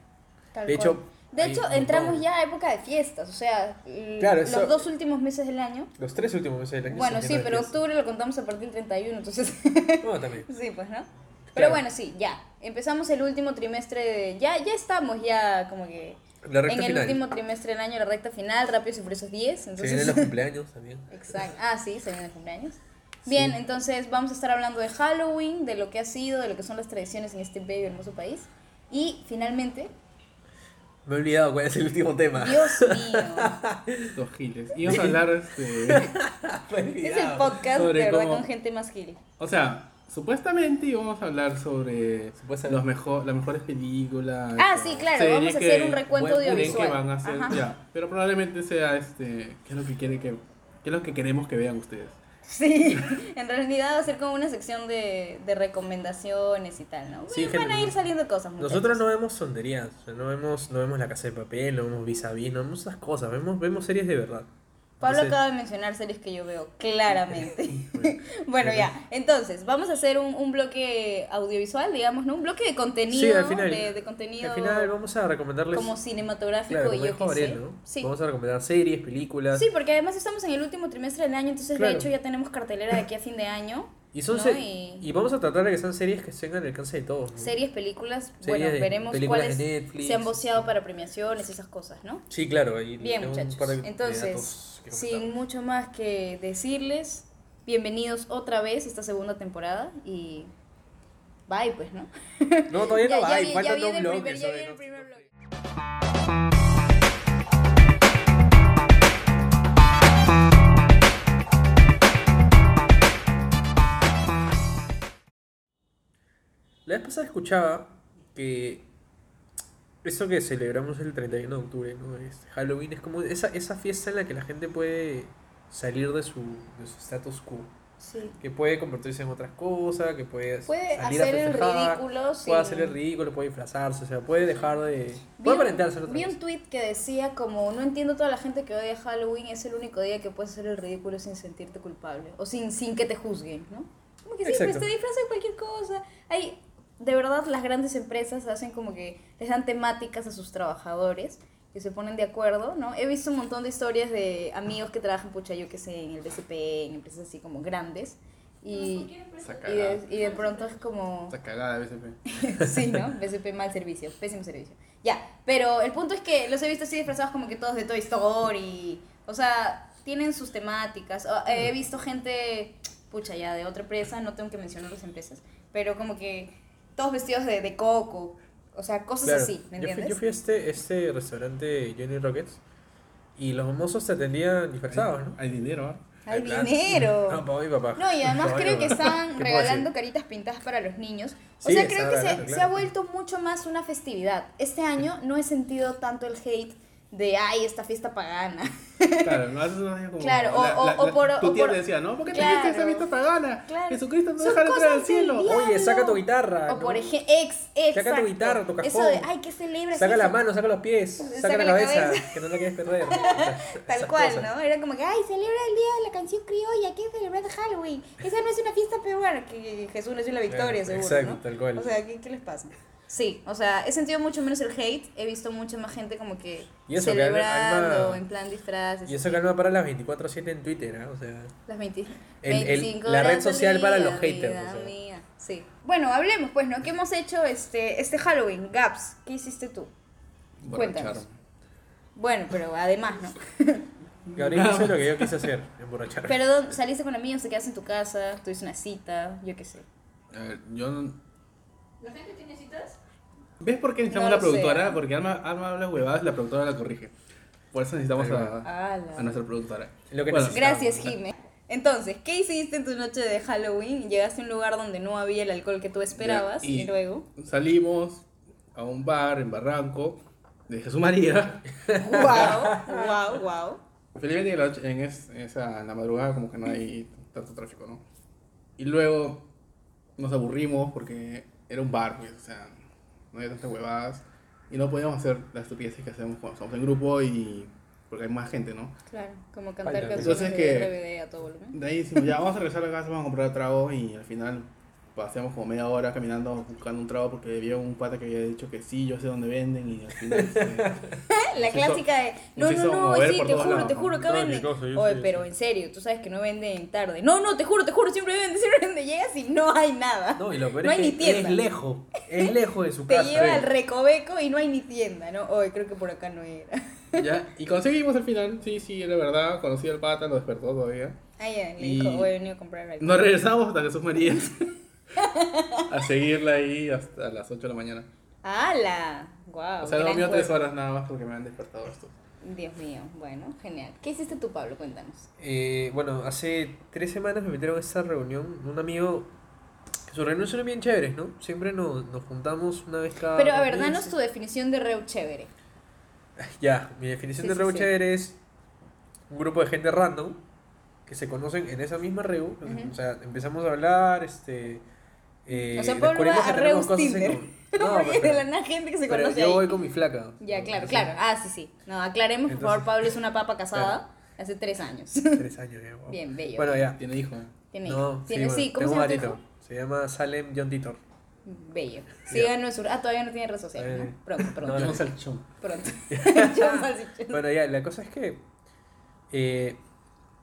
Speaker 1: tal
Speaker 2: De
Speaker 1: cual.
Speaker 2: hecho,
Speaker 1: De hecho, entramos ya a época de fiestas, o sea,
Speaker 2: Claro,
Speaker 1: los dos últimos meses del año.
Speaker 2: Los tres últimos meses del año.
Speaker 1: Bueno, sí, pero octubre lo contamos a partir del 31, entonces... [LAUGHS]
Speaker 2: No, también.
Speaker 1: Sí, pues, ¿no? Pero
Speaker 2: Claro.
Speaker 1: bueno, sí, ya. Empezamos el último trimestre de... Ya, ya estamos ya como que...
Speaker 2: La recta
Speaker 1: en el
Speaker 2: final.
Speaker 1: último trimestre del año, la recta final, Rápidos y Furiosos 10.
Speaker 2: Se
Speaker 1: Entonces,
Speaker 2: vienen los cumpleaños también. [LAUGHS]
Speaker 1: Exacto. Ah, sí, se viene el cumpleaños. Bien,
Speaker 2: Sí.
Speaker 1: entonces vamos a estar hablando de Halloween, de lo que ha sido, de lo que son las tradiciones en este bello y hermoso país. Y finalmente,
Speaker 2: Me he olvidado cuál es el último tema.
Speaker 1: Dios [LAUGHS] mío,
Speaker 3: Estos giles. Y vamos a hablar, este. [LAUGHS]
Speaker 1: Es el podcast de
Speaker 3: Sobre
Speaker 1: verdad
Speaker 3: cómo-
Speaker 1: con gente más gil.
Speaker 3: O sea, supuestamente íbamos a hablar sobre
Speaker 2: Supuestamente.
Speaker 3: los mejor, las mejores películas.
Speaker 1: Ah, sí, claro, vamos a hacer
Speaker 3: que-
Speaker 1: un recuento audiovisual.
Speaker 3: que van a hacer, ya. Pero probablemente sea este. ¿Qué es lo que quiere que.? ¿Qué es lo que queremos que vean ustedes?
Speaker 1: Sí, [LAUGHS] en realidad va a ser como una sección de, de recomendaciones y tal, ¿no?
Speaker 2: Sí,
Speaker 1: van a ir saliendo cosas.
Speaker 2: Nosotros
Speaker 1: muchachos.
Speaker 2: no vemos sonderías, no vemos, no vemos la casa de papel, no vemos vis a vis, no vemos esas cosas, vemos, vemos series de verdad.
Speaker 1: Pablo acaba de mencionar series que yo veo claramente. [LAUGHS] [LAUGHS] bueno, ya. Entonces, vamos a hacer un, un bloque audiovisual, digamos, ¿no? Un bloque de contenido.
Speaker 2: Sí, al final.
Speaker 1: De, de contenido
Speaker 2: Al final vamos a recomendarles.
Speaker 1: como cinematográfico
Speaker 2: claro,
Speaker 1: y yo qué sé. Sí.
Speaker 2: Vamos a recomendar series, películas.
Speaker 1: Sí, porque además estamos en el último trimestre del año, entonces
Speaker 2: Claro.
Speaker 1: de hecho ya tenemos cartelera de aquí a fin de año.
Speaker 2: Y son
Speaker 1: ¿no? Y-
Speaker 2: y... vamos a tratar de que sean series que estén al alcance de todos. ¿no?
Speaker 1: Series, películas,
Speaker 2: Series
Speaker 1: bueno, veremos
Speaker 2: películas
Speaker 1: cuáles se han voceado para premiaciones esas cosas, ¿no?
Speaker 2: Sí, claro. ahí
Speaker 1: Bien, muchachos. Entonces, sin mucho más que decirles, bienvenidos otra vez a esta segunda temporada y bye, pues, ¿no?
Speaker 2: No, todavía [LAUGHS]
Speaker 1: Ya-
Speaker 2: no
Speaker 1: ya vi- ya el primer- ya.
Speaker 2: La vez pasada escuchaba que eso que celebramos el 31 de octubre, ¿no? Este, Halloween es como esa, esa fiesta en la que la gente puede salir de su, de su status quo.
Speaker 1: Sí.
Speaker 2: Que puede convertirse en otras cosas, que puede,
Speaker 1: Puede
Speaker 2: salir
Speaker 1: hacer
Speaker 2: a
Speaker 1: el
Speaker 2: festejar,
Speaker 1: ridículo
Speaker 2: puede
Speaker 1: sin-
Speaker 2: hacer el ridículo, puede disfrazarse, o sea, puede dejar de...
Speaker 1: Vi
Speaker 2: Puede
Speaker 1: un-
Speaker 2: aparentar ser otra
Speaker 1: Vi un tweet que decía como, no entiendo toda la gente que odia Halloween, es el único día que puedes hacer el ridículo sin sentirte culpable o sin, sin que te juzguen, ¿no? Como que sí, pues te disfrazas de cualquier cosa. Hay de verdad las grandes empresas hacen como que les dan temáticas a sus trabajadores que se ponen de acuerdo, ¿no? He visto un montón de historias de amigos que trabajan, pucha, yo que sé, en el BCP, en empresas así como grandes. Y, y, de, y de pronto es como...
Speaker 3: Esta cagada de BCP. [LAUGHS]
Speaker 1: sí, ¿no? BCP mal servicio, pésimo servicio. Ya, pero el punto es que los he visto así disfrazados como que todos de Toy Story. O sea, tienen sus temáticas. He visto gente, pucha, ya de otra empresa, no tengo que mencionar las empresas, pero como que todos vestidos de, de coco. O sea, cosas
Speaker 2: Claro,
Speaker 1: así, ¿me
Speaker 2: yo fui,
Speaker 1: entiendes?
Speaker 2: yo fui a este, este restaurante Johnny Rockets y los famosos te atendían disfrazados, ¿no?
Speaker 3: Hay dinero, ¿ah?
Speaker 1: ¡Hay dinero! [LAUGHS]
Speaker 2: No, para mi papá.
Speaker 1: No, y además creo que
Speaker 2: papá.
Speaker 1: están [LAUGHS]
Speaker 2: ¿Qué puedo
Speaker 1: regalando caritas pintadas para los niños. O
Speaker 2: Sí,
Speaker 1: sea, creo que se,
Speaker 2: regalando,
Speaker 1: se ha
Speaker 2: claro.
Speaker 1: vuelto mucho más una festividad. Este año no he sentido tanto el hate de, ay, esta fiesta pagana.
Speaker 3: Claro, no haces una como.
Speaker 1: Claro, o- o- o por-
Speaker 3: Tu
Speaker 1: o
Speaker 3: tía
Speaker 1: por-
Speaker 3: te decía, ¿no? ¿Por qué te
Speaker 1: Claro.
Speaker 3: a esa fiesta pagana?
Speaker 1: Claro.
Speaker 3: Jesucristo no
Speaker 1: Son
Speaker 3: deja de entrar al cielo.
Speaker 1: diablo.
Speaker 2: Oye, saca tu guitarra.
Speaker 1: O por ejemplo, ex, exacto.
Speaker 2: Saca tu guitarra, tu
Speaker 1: Eso de, ay, ¿qué celebras?
Speaker 2: Saca la
Speaker 1: eso?
Speaker 2: mano, saca los pies, saca,
Speaker 1: Saca
Speaker 2: la
Speaker 1: la
Speaker 2: cabeza,
Speaker 1: cabeza.
Speaker 2: que no la quieres perder. [LAUGHS]
Speaker 1: Tal cual,
Speaker 2: cosas.
Speaker 1: ¿no? Era como que, ay, celebra el día de la canción criolla, ¿qué celebrar Halloween? Esa no es una fiesta peruana, que Jesús nació en la victoria, seguro,
Speaker 2: exacto, tal cual.
Speaker 1: O sea, ¿qué, ¿qué les pasa? Sí, o sea, he sentido mucho menos el hate, he visto mucha más gente como que
Speaker 2: Y eso que Alma-
Speaker 1: celebrando, en plan disfraces.
Speaker 2: Y eso que no para las 24-7 en Twitter, ¿ah? O sea.
Speaker 1: Las 20,
Speaker 2: El- el-
Speaker 1: 25
Speaker 2: la red social para
Speaker 1: día,
Speaker 2: los haters,
Speaker 1: vida
Speaker 2: o sea.
Speaker 1: mía. Sí. Bueno, hablemos pues, ¿no? ¿Qué hemos hecho este, este Halloween? Gaps, ¿qué hiciste tú? Cuéntanos.
Speaker 3: Borracharon.
Speaker 1: Bueno, pero además, ¿no? [LAUGHS]
Speaker 2: Gabriel hizo lo que yo quise hacer, emborrachar.
Speaker 1: Pero ¿dónde- saliste con amigos, te quedaste en tu casa, tuviste una cita, yo qué sé.
Speaker 3: A ver, yo no-
Speaker 1: ¿La gente tiene citas?
Speaker 3: ¿Ves por qué necesitamos
Speaker 1: No
Speaker 3: la
Speaker 1: sé.
Speaker 3: productora? Porque Alma, Alma habla huevadas y la productora la corrige. Por eso necesitamos a,
Speaker 1: Ala.
Speaker 3: a nuestra productora.
Speaker 2: Lo que
Speaker 3: Bueno.
Speaker 1: Gracias, Jime. Entonces, ¿qué hiciste en tu noche de Halloween? Llegaste a un lugar donde no había el alcohol que tú esperabas
Speaker 3: Ya,
Speaker 1: y,
Speaker 3: y-
Speaker 1: luego...
Speaker 3: Salimos a un bar en Barranco de Jesús María.
Speaker 1: ¡Wow! ¡Wow! ¡Wow!
Speaker 3: Felizmente en, la noche- en, es- en esa, en la madrugada como que no hay tanto tráfico, ¿no? Y luego nos aburrimos porque era un bar, pues, o sea, no había tantas huevadas. Y no podíamos hacer las estupideces que hacemos cuando estamos en grupo y porque hay más gente, ¿no?
Speaker 1: Claro, como cantar canciones
Speaker 3: Entonces
Speaker 1: de RBD a todo volumen.
Speaker 3: De ahí decimos, ya vamos a regresar a la casa, vamos a comprar trago y al final pasamos como media hora caminando buscando un trago porque había un pata que había dicho que sí, yo sé dónde venden y al final... [LAUGHS] este,
Speaker 1: La
Speaker 3: Nos hizo-
Speaker 1: clásica de, no, no, no, sí, te juro,
Speaker 3: lados,
Speaker 1: te juro que venden.
Speaker 2: qué cosa,
Speaker 1: Oye, pero
Speaker 2: sí.
Speaker 1: en serio, tú sabes que no venden tarde. No, no, te juro, te juro, siempre venden, [LAUGHS] siempre venden. Llegas y no hay nada.
Speaker 2: No, y lo peor
Speaker 1: No
Speaker 2: es
Speaker 1: hay
Speaker 2: que
Speaker 1: ni tienda.
Speaker 2: es lejos, es lejos de su
Speaker 1: Te
Speaker 2: casa.
Speaker 1: lleva al recoveco y no hay ni tienda, ¿no? Oye, creo que por acá no era.
Speaker 3: ya, [LAUGHS] y conseguimos al final, sí, sí, era verdad, conocí al pata, lo despertó todavía.
Speaker 1: Ah, ya,
Speaker 3: Y-
Speaker 1: dijo, oye, he venido a comprar algo.
Speaker 3: Nos regresamos hasta Jesús María a seguirla ahí hasta las 8 de la mañana.
Speaker 1: ¡Hala! ¡Guau!
Speaker 3: o sea, dormí tres horas nada más porque me han despertado estos.
Speaker 1: Dios mío, bueno, genial. ¿Qué hiciste tú, Pablo? Cuéntanos.
Speaker 2: Eh, bueno, hace tres semanas me metieron a esta reunión un amigo sus reuniones son bien chéveres, ¿no? Siempre nos, nos juntamos una vez cada
Speaker 1: Pero a ver, danos tu definición de reu chévere.
Speaker 2: Ya, mi definición
Speaker 1: Sí,
Speaker 2: de reu
Speaker 1: sí.
Speaker 2: chévere es un grupo de gente random que se conocen en esa misma reu. O sea, empezamos a hablar, este... Eh,
Speaker 1: O sea, Pablo va a Reus Tinder.
Speaker 2: común. No, [LAUGHS]
Speaker 1: Porque
Speaker 2: pero-
Speaker 1: de la nada gente que se
Speaker 2: pero
Speaker 1: conoce
Speaker 2: yo
Speaker 1: ahí.
Speaker 2: voy con mi flaca.
Speaker 1: Ya, claro, claro. Ah, sí, sí. No, aclaremos, por favor, Pablo es una papa casada hace tres años.
Speaker 2: Tres años ya, wow.
Speaker 1: Bien, bello.
Speaker 2: Bueno, ya.
Speaker 3: Tiene hijo.
Speaker 1: Tiene,
Speaker 2: No,
Speaker 1: tiene
Speaker 2: sí,
Speaker 1: sí, ¿cómo se
Speaker 2: tengo
Speaker 1: llama
Speaker 2: un
Speaker 1: tu hijo?
Speaker 2: gatito. Se llama Salem John Titor.
Speaker 1: Bello. Síganos en su... Ah, todavía no tiene red social,
Speaker 2: Eh,
Speaker 1: ¿no? Pronto, pronto.
Speaker 2: no, no.
Speaker 3: show.
Speaker 1: Pronto.
Speaker 2: Bueno, ya, la cosa es que eh,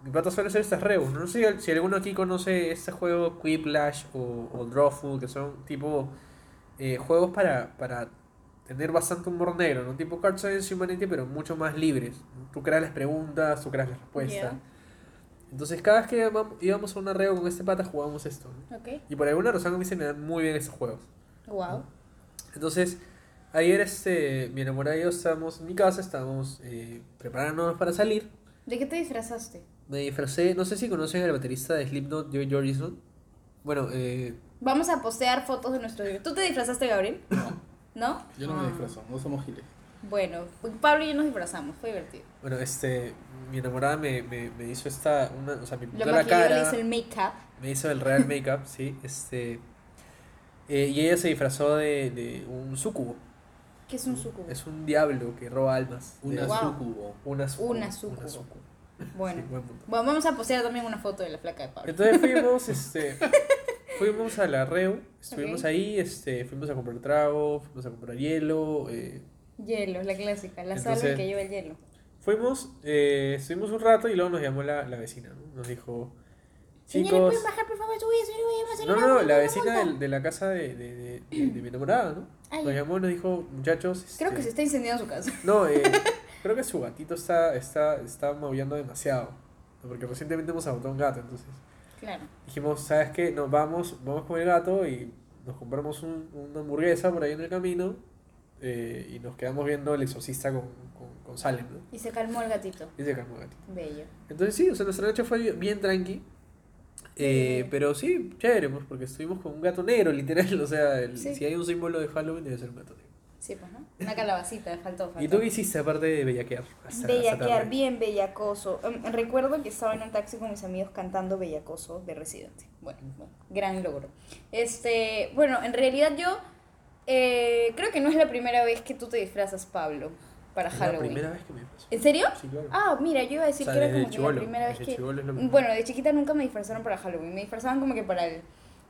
Speaker 2: mi pata suele hacer estas reus. No sé si, si alguno aquí conoce este juego Quiplash o, o Drawful, que son tipo eh, juegos para, para tener bastante humor negro, ¿no? Tipo Cards Against Humanity, pero mucho más libres. Tú creas las preguntas, tú creas las respuestas.
Speaker 1: Ya.
Speaker 2: Entonces, cada vez que íbamos a una reu con este pata, jugábamos esto. ¿no?
Speaker 1: Ok.
Speaker 2: Y por alguna razón a mí se me dan muy bien estos juegos.
Speaker 1: Wow.
Speaker 2: Entonces, ayer este, mi enamorada y yo estábamos en mi casa, estábamos eh, preparándonos para salir.
Speaker 1: ¿De qué te disfrazaste?
Speaker 2: Me disfracé, no sé si conocen al baterista de Slipknot, Joey Jordison. Bueno, eh,
Speaker 1: Vamos a postear fotos de nuestro. ¿Tú te disfrazaste, Gabriel?
Speaker 3: No,
Speaker 1: ¿No?
Speaker 3: yo no me
Speaker 1: Ah.
Speaker 3: disfrazo, no somos giles.
Speaker 1: Bueno, Pablo y yo nos disfrazamos, fue divertido.
Speaker 2: bueno, este, mi enamorada me, me, me hizo esta, una, o sea, me
Speaker 1: Lo
Speaker 2: pintó la
Speaker 1: maquilló, le
Speaker 2: cara,
Speaker 1: hizo el make-up.
Speaker 2: me hizo el real make-up, sí, este, eh, y ella se disfrazó de, de un sucubo.
Speaker 1: ¿Qué es un sucubo?
Speaker 2: Es un diablo que roba almas.
Speaker 3: Una
Speaker 2: De-
Speaker 1: Wow.
Speaker 3: sucubo.
Speaker 2: Una sucubo.
Speaker 1: Una sucubo. Bueno.
Speaker 2: Sí.
Speaker 1: Bueno, vamos a postear también una foto de la flaca de Pablo.
Speaker 2: Entonces fuimos, [LAUGHS] este, fuimos a la Reu, estuvimos
Speaker 1: Ok.
Speaker 2: ahí, este, fuimos a comprar trago, fuimos a comprar hielo, eh,
Speaker 1: Hielo, la clásica, la
Speaker 2: Entonces-
Speaker 1: que lleva el hielo.
Speaker 2: fuimos, eh, estuvimos un rato y luego nos llamó la, la vecina, ¿no? Nos dijo,
Speaker 1: Señores,
Speaker 2: chicos,
Speaker 1: ¿pueden bajar por favor su vida? Señores, voy a hacer
Speaker 2: no, no, la vecina de, de la casa de, de, de, de- mi enamorada, ¿no?
Speaker 1: Ah,
Speaker 2: Nos llamó y nos dijo, muchachos,
Speaker 1: Creo
Speaker 2: este,
Speaker 1: que se está incendiando su casa.
Speaker 2: No, eh, [LAUGHS] creo que su gatito está, está, está maullando demasiado. Porque recientemente hemos adoptado un gato, entonces
Speaker 1: Claro.
Speaker 2: dijimos, ¿sabes qué? Nos vamos, vamos con el gato y nos compramos un- una hamburguesa por ahí en el camino eh, y nos quedamos viendo El Exorcista con, con, con Salem, ¿no?
Speaker 1: Y se calmó el gatito.
Speaker 2: Y se calmó el gatito.
Speaker 1: Bello.
Speaker 2: Entonces sí, o sea, nuestra noche fue bien tranqui. Eh, pero sí, chévere, pues, porque estuvimos con un gato negro, literal. [LAUGHS] O sea, el-
Speaker 1: Sí.
Speaker 2: si hay un símbolo de Halloween, debe ser un gato negro.
Speaker 1: Sí, pues, ¿no? Una calabacita, faltó, faltó.
Speaker 2: ¿Y tú qué hiciste aparte de bellaquear?
Speaker 1: Bellaquear, bien bellacoso. Em, recuerdo que estaba en un taxi con mis amigos cantando Bellacoso de Residente. Bueno, bueno, gran logro. Este, bueno, en realidad yo eh, creo que no es la primera vez que tú te disfrazas, Pablo, para
Speaker 2: Es
Speaker 1: Halloween.
Speaker 2: la primera vez que me.
Speaker 1: ¿En serio?
Speaker 2: Sí, claro.
Speaker 1: Ah, mira, yo iba a decir
Speaker 2: O sea,
Speaker 1: que era como que la primera vez que...
Speaker 2: mismo.
Speaker 1: Bueno, de chiquita nunca me disfrazaron para Halloween. Me disfrazaban como que para el-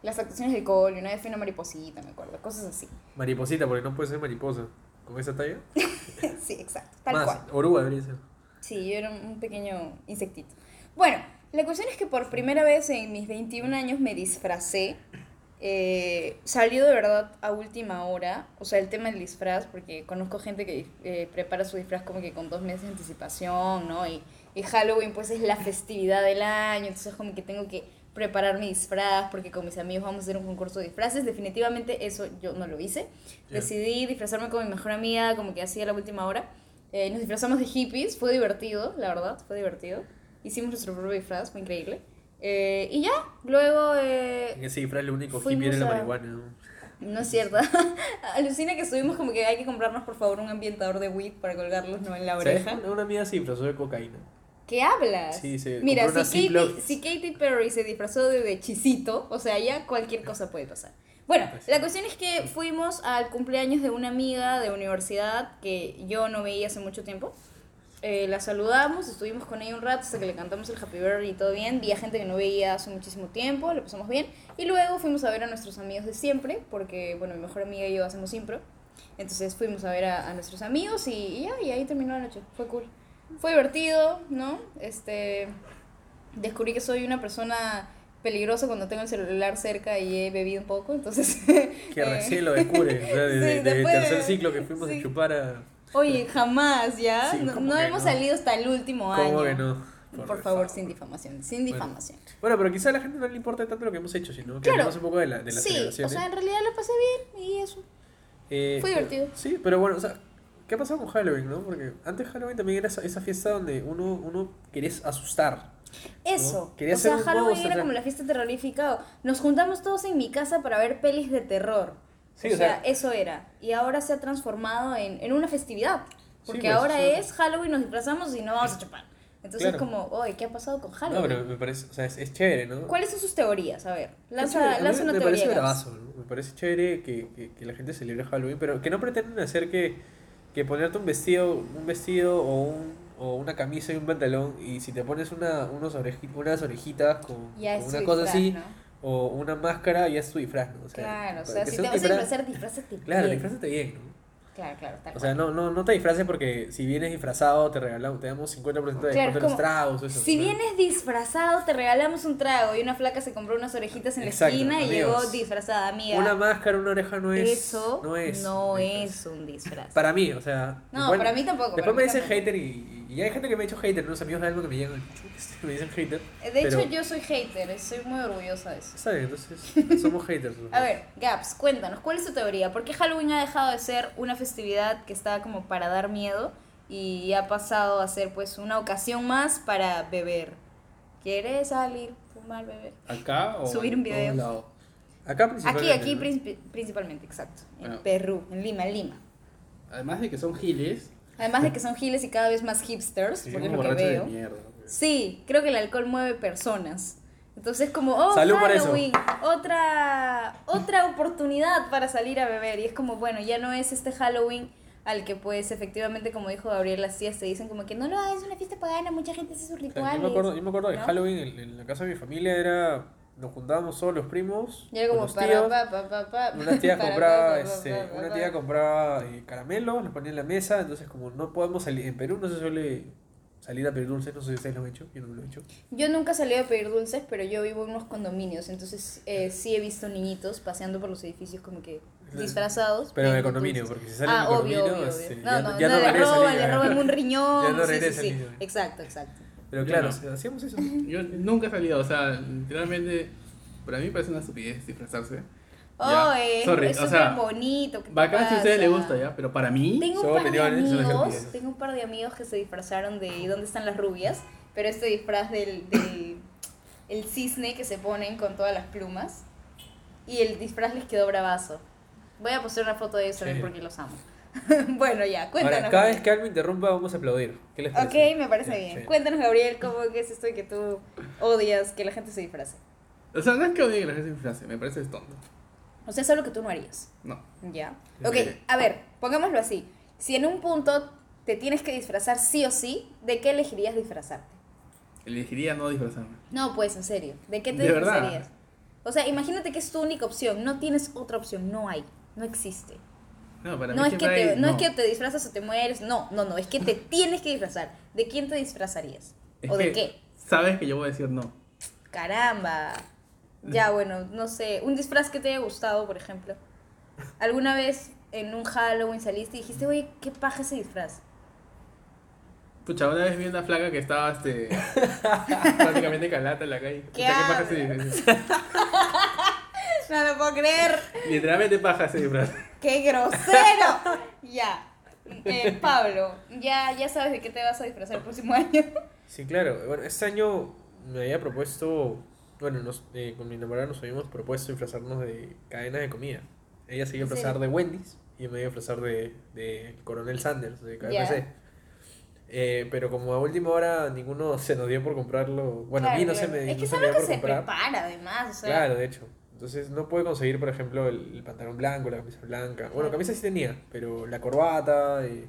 Speaker 1: las actuaciones del cole. Una vez fui una mariposita, me acuerdo. Cosas así.
Speaker 2: Mariposita, porque no puede ser mariposa. ¿Con esa talla? [LAUGHS]
Speaker 1: sí, exacto. Tal
Speaker 2: Más,
Speaker 1: cual.
Speaker 2: oruga debería ser.
Speaker 1: Sí, yo era un un pequeño insectito. Bueno, la cuestión es que por primera vez en mis 21 años me disfracé. Eh, salió de verdad a última hora. O sea, el tema del disfraz, porque conozco gente que eh, prepara su disfraz como que con dos meses de anticipación, ¿no? Y, y Halloween pues es la festividad del año, entonces como que tengo que preparar mi disfraz porque con mis amigos vamos a hacer un concurso de disfraces. Definitivamente eso yo no lo hice.
Speaker 2: Ya.
Speaker 1: Decidí disfrazarme con mi mejor amiga, como que así a la última hora. Eh, nos disfrazamos de hippies, fue divertido, la verdad, fue divertido. Hicimos nuestro propio disfraz, fue increíble. Eh, y ya, luego... eh,
Speaker 2: En ese disfraz lo único hippie era la marihuana. ¿no?
Speaker 1: no es cierto. [LAUGHS] Alucina que estuvimos como que hay que comprarnos por favor un ambientador de weed para colgarlos no en la
Speaker 2: ¿Sabes?
Speaker 1: oreja.
Speaker 2: Una, una amiga se disfrazó de cocaína.
Speaker 1: ¿Qué hablas?
Speaker 2: Sí, se
Speaker 1: Mira, si Katy, si Katy Perry se disfrazó de, chisito, o sea, ya cualquier cosa puede pasar. Bueno,
Speaker 2: Pues
Speaker 1: la cuestión es que fuimos al cumpleaños de una amiga de universidad que yo no veía hace mucho tiempo. Eh, la saludamos, estuvimos con ella un rato hasta que le cantamos el Happy Birthday y todo bien. Vi a gente que no veía hace muchísimo tiempo, lo pasamos bien. Y luego fuimos a ver a nuestros amigos de siempre, porque, bueno, mi mejor amiga y yo hacemos impro. Entonces fuimos a ver a, a nuestros amigos y, y ya, y ahí terminó la noche. Fue cool. Fue divertido, ¿no? Este. Descubrí que soy una persona peligrosa cuando tengo el celular cerca y he bebido un poco, entonces. [LAUGHS]
Speaker 2: Que
Speaker 1: eh,
Speaker 2: recién lo descubre. O sea, [LAUGHS] desde,
Speaker 1: sí,
Speaker 2: desde el
Speaker 1: después de-
Speaker 2: tercer ciclo que fuimos
Speaker 1: sí.
Speaker 2: a chupar a.
Speaker 1: Oye, jamás, ¿ya?
Speaker 2: Sí,
Speaker 1: no
Speaker 2: ¿cómo
Speaker 1: no
Speaker 2: que
Speaker 1: hemos
Speaker 2: no?
Speaker 1: salido hasta el último año.
Speaker 2: ¿Cómo que no?
Speaker 1: Por, favor, sin difamación, sin difamación.
Speaker 2: Bueno, pero quizá a la gente no le importa tanto lo que hemos hecho, sino que
Speaker 1: Claro.
Speaker 2: hablemos un poco de, la, de las
Speaker 1: sí, o sea, en realidad lo pasé bien y eso.
Speaker 2: Eh,
Speaker 1: fue divertido.
Speaker 2: Sí, pero bueno, o sea, ¿qué ha pasado con Halloween, no? Porque antes Halloween también era esa, esa fiesta donde uno, uno quería asustar.
Speaker 1: Eso.
Speaker 2: Quería
Speaker 1: o sea, Halloween era como la fiesta terrorífica. Nos juntamos todos en mi casa para ver pelis de terror.
Speaker 2: Sí,
Speaker 1: o,
Speaker 2: o
Speaker 1: sea,
Speaker 2: sea-
Speaker 1: eso era. Y ahora se ha transformado en, en una festividad. Porque
Speaker 2: pues,
Speaker 1: ahora
Speaker 2: sí.
Speaker 1: es Halloween, nos disfrazamos y no vamos a chupar. Entonces,
Speaker 2: Claro.
Speaker 1: como, oye, ¿qué ha pasado con
Speaker 2: No,
Speaker 1: Halloween?
Speaker 2: pero me parece, o sea, es, es chévere, ¿no?
Speaker 1: ¿Cuáles son sus teorías? A ver, lanza, lanza una
Speaker 2: me
Speaker 1: teoría.
Speaker 2: parece
Speaker 1: Gabs.
Speaker 2: bravazo, ¿no? Me parece chévere que, que, que la gente celebre Halloween, pero que no pretenden hacer que, que ponerte un vestido, un vestido o, un, o una camisa y un pantalón y si te pones una, unos oreji- unas orejitas con, una cosa
Speaker 1: disfraz,
Speaker 2: así
Speaker 1: ¿no?
Speaker 2: o una máscara ya es tu disfraz, ¿no? O sea,
Speaker 1: Claro, o sea, si te vas a
Speaker 2: disfraz-
Speaker 1: disfrazar, disfrázate
Speaker 2: Claro,
Speaker 1: bien.
Speaker 2: disfrázate bien, ¿no?
Speaker 1: Claro, claro, tal
Speaker 2: O sea, no, no, no te disfraces porque si vienes disfrazado te regalamos, te damos 50% de
Speaker 1: Claro,
Speaker 2: descuento en
Speaker 1: es
Speaker 2: los tragos, eso.
Speaker 1: Si
Speaker 2: ¿no?
Speaker 1: vienes disfrazado, te regalamos un trago. Y una flaca se compró unas orejitas en
Speaker 2: Exacto,
Speaker 1: la esquina y llegó disfrazada, amiga.
Speaker 2: Una máscara, una oreja no es.
Speaker 1: Eso
Speaker 2: no es.
Speaker 1: no es un disfraz.
Speaker 2: Para mí, o sea.
Speaker 1: No,
Speaker 2: después-
Speaker 1: para mí tampoco,
Speaker 2: Después me dicen hater y, y hay gente que me ha dicho hater, unos amigos de algo que me llegan, me dicen hater.
Speaker 1: Eh, De hecho, yo soy hater, estoy muy orgullosa de eso.
Speaker 2: Está bien, entonces somos [LAUGHS] haters.
Speaker 1: A ver, Gaps, cuéntanos, ¿cuál es tu teoría? ¿Por qué Halloween ha dejado de ser una festividad que estaba como para dar miedo y ha pasado a ser pues una ocasión más para beber? ¿Quieres salir, fumar, beber?
Speaker 3: ¿Acá o
Speaker 1: Subir
Speaker 3: en
Speaker 1: un video.
Speaker 3: lado?
Speaker 2: Acá
Speaker 1: Aquí,
Speaker 2: principalmente.
Speaker 1: aquí
Speaker 2: ¿no?
Speaker 1: princip- principalmente, exacto. En
Speaker 3: Bueno.
Speaker 1: Perú, en Lima, en Lima.
Speaker 3: Además de que son giles,
Speaker 1: Además de que son giles y cada vez más hipsters,
Speaker 3: como
Speaker 1: lo que
Speaker 3: borrachos de
Speaker 1: veo.
Speaker 3: mierda. ¿no?
Speaker 1: Sí, creo que el alcohol mueve personas. Entonces como, oh,
Speaker 2: Salud.
Speaker 1: Halloween, otra, otra oportunidad para salir a beber. Y es como, bueno, ya no es este Halloween al que pues efectivamente, como dijo Gabriel, las tías te dicen como que no lo hagas, es una fiesta pagana, mucha gente hace sus
Speaker 2: O sea,
Speaker 1: rituales.
Speaker 2: yo me acuerdo, yo me acuerdo de
Speaker 1: ¿no?
Speaker 2: Halloween en, en la casa de mi familia era nos juntábamos todos los primos,
Speaker 1: Y era como
Speaker 2: los tíos,
Speaker 1: pa, pa, pa, pa,
Speaker 2: una tía [LAUGHS] compraba, este, una tía compraba eh, caramelos, los ponía en la mesa, entonces como no podemos salir, en Perú no se suele salir a pedir dulces, no sé si ustedes lo han hecho, yo no lo he hecho.
Speaker 1: Yo nunca salí a pedir dulces, pero yo vivo en unos condominios, entonces eh, sí he visto niñitos paseando por los edificios como que disfrazados.
Speaker 2: Pero en el condominio,
Speaker 1: dulces.
Speaker 2: porque si sale
Speaker 1: Ah,
Speaker 2: en el
Speaker 1: obvio,
Speaker 2: condominio,
Speaker 1: obvio,
Speaker 2: este,
Speaker 1: obvio.
Speaker 2: ya
Speaker 1: No,
Speaker 2: no-
Speaker 1: no,
Speaker 2: ya
Speaker 1: no,
Speaker 2: no
Speaker 1: le roban, le roban un riñón. [LAUGHS]
Speaker 2: Ya no
Speaker 1: sí,
Speaker 2: regresa
Speaker 1: sí, sí.
Speaker 2: niño.
Speaker 1: Exacto, exacto.
Speaker 2: Pero claro,
Speaker 3: no.
Speaker 2: hacíamos eso.
Speaker 3: Yo nunca he salido, o sea, literalmente, para mí parece una estupidez disfrazarse.
Speaker 1: Oh, es
Speaker 3: Sorry,
Speaker 1: es
Speaker 3: o
Speaker 1: súper
Speaker 3: sea,
Speaker 1: bonito. ¿qué te
Speaker 3: Bacán si a ustedes les gusta ya, pero para mí,
Speaker 1: Tengo un par de amigos, tengo un par de amigos que se disfrazaron de ¿y dónde están las rubias? Pero este disfraz del, del el cisne que se ponen con todas las plumas y el disfraz les quedó bravazo. Voy a postear una foto de ellos también
Speaker 2: Sí.
Speaker 1: porque los amo. [LAUGHS] bueno, ya, cuéntanos.
Speaker 2: Ahora, cada vez que alguien me interrumpa vamos a aplaudir. ¿Qué les
Speaker 1: Ok,
Speaker 2: parece?
Speaker 1: me parece
Speaker 2: Ya,
Speaker 1: bien.
Speaker 2: sí.
Speaker 1: Cuéntanos, Gabriel, cómo es esto de que tú odias que la gente se disfrace.
Speaker 3: o sea, no es que odie que la gente se disfrace, me parece tonto.
Speaker 1: O sea, es algo que tú no harías.
Speaker 3: No.
Speaker 1: Ya. Ok, a ver, pongámoslo así. Si en un punto te tienes que disfrazar sí o sí, ¿de qué elegirías disfrazarte?
Speaker 3: Elegiría no disfrazarme.
Speaker 1: No, pues, en serio. ¿De qué te
Speaker 3: ¿De verdad?
Speaker 1: disfrazarías? O sea, imagínate que es tu única opción. No tienes otra opción. No hay. No existe.
Speaker 3: No, para
Speaker 1: No,
Speaker 3: mí
Speaker 1: es que, te,
Speaker 3: hay-
Speaker 1: no, es que te disfrazas o te mueres. No, no, no. Es que te [LAUGHS] tienes que disfrazar. ¿De quién te disfrazarías?
Speaker 3: Es
Speaker 1: ¿O de qué?
Speaker 3: Sabes que yo voy a decir no.
Speaker 1: Caramba. Ya, bueno, no sé. Un disfraz que te haya gustado, por ejemplo. ¿Alguna vez en un Halloween saliste y dijiste, oye, qué paja ese disfraz?
Speaker 3: Pucha, una vez vi una flaca que estaba este, [LAUGHS] prácticamente calata en la calle.
Speaker 1: ¿Qué
Speaker 3: Pucha, paja ese
Speaker 1: hablas?
Speaker 3: disfraz. [LAUGHS]
Speaker 1: No lo puedo creer.
Speaker 3: Literalmente paja ese disfraz.
Speaker 1: ¡Qué grosero! [LAUGHS] ya. Eh, Pablo, ya, ya sabes de qué te vas a disfrazar el próximo año.
Speaker 2: Sí, claro. Bueno, este año me había propuesto, bueno, nos, eh, con mi enamorada nos habíamos propuesto disfrazarnos de cadenas de comida. Ella se iba a
Speaker 1: ¿En
Speaker 2: disfrazar de Wendy's y yo me iba a disfrazar de, de Coronel Sanders, de KFC.
Speaker 1: Ya.
Speaker 2: Eh, pero como a última hora ninguno [LAUGHS] se nos dio por comprarlo, bueno, a mí no
Speaker 1: Claro,
Speaker 2: se
Speaker 1: claro.
Speaker 2: me,
Speaker 1: Es que
Speaker 2: no se me dio
Speaker 1: que
Speaker 2: por
Speaker 1: se
Speaker 2: comprar.
Speaker 1: prepara, además. O sea,
Speaker 2: Claro, de hecho. Entonces no pude conseguir, por ejemplo, el, el pantalón blanco, la camisa blanca. Bueno,
Speaker 1: Claro.
Speaker 2: camisa sí tenía, pero la corbata, eh,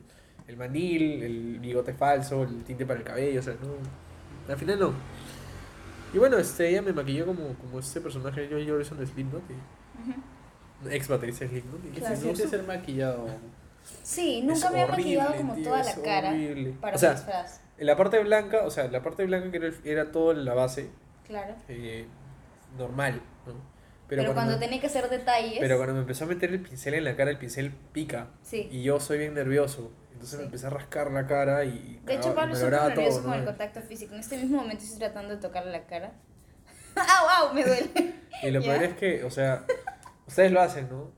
Speaker 2: el mandil, el bigote falso, el tinte para el cabello, o sea, no. Al final no. Y bueno, este, ella me maquilló como, como este personaje de Joey Jordison de Slipknot, y- ex baterista de Slipknot. y
Speaker 3: ¿Qué
Speaker 1: Claro.
Speaker 3: se siente ser maquillado?
Speaker 1: Sí, nunca
Speaker 2: Es
Speaker 1: me he maquillado como
Speaker 2: tío,
Speaker 1: toda la cara
Speaker 2: horrible.
Speaker 1: para
Speaker 2: O sea,
Speaker 1: disfraz.
Speaker 2: En la parte blanca, o sea, la parte blanca que era, era todo la base,
Speaker 1: Claro.
Speaker 2: eh, normal, ¿no?
Speaker 1: Pero, cuando
Speaker 2: me-
Speaker 1: tenía que hacer detalles.
Speaker 2: Pero cuando me empezó a meter el pincel en la cara, el pincel pica.
Speaker 1: Sí.
Speaker 2: Y yo soy bien nervioso. Entonces me
Speaker 1: Sí.
Speaker 2: empecé a rascar la cara y.
Speaker 1: De hecho, Pablo
Speaker 2: me lograba
Speaker 1: nervioso
Speaker 2: todo,
Speaker 1: con
Speaker 2: ¿no?
Speaker 1: el contacto físico. En este mismo momento estoy tratando de tocarle la cara. [LAUGHS] ¡Au, au! Me duele.
Speaker 2: Y lo [LAUGHS] peor es que, o sea, ustedes lo hacen, ¿no?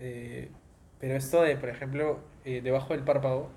Speaker 2: Eh, pero esto de, por ejemplo, eh, debajo del párpado,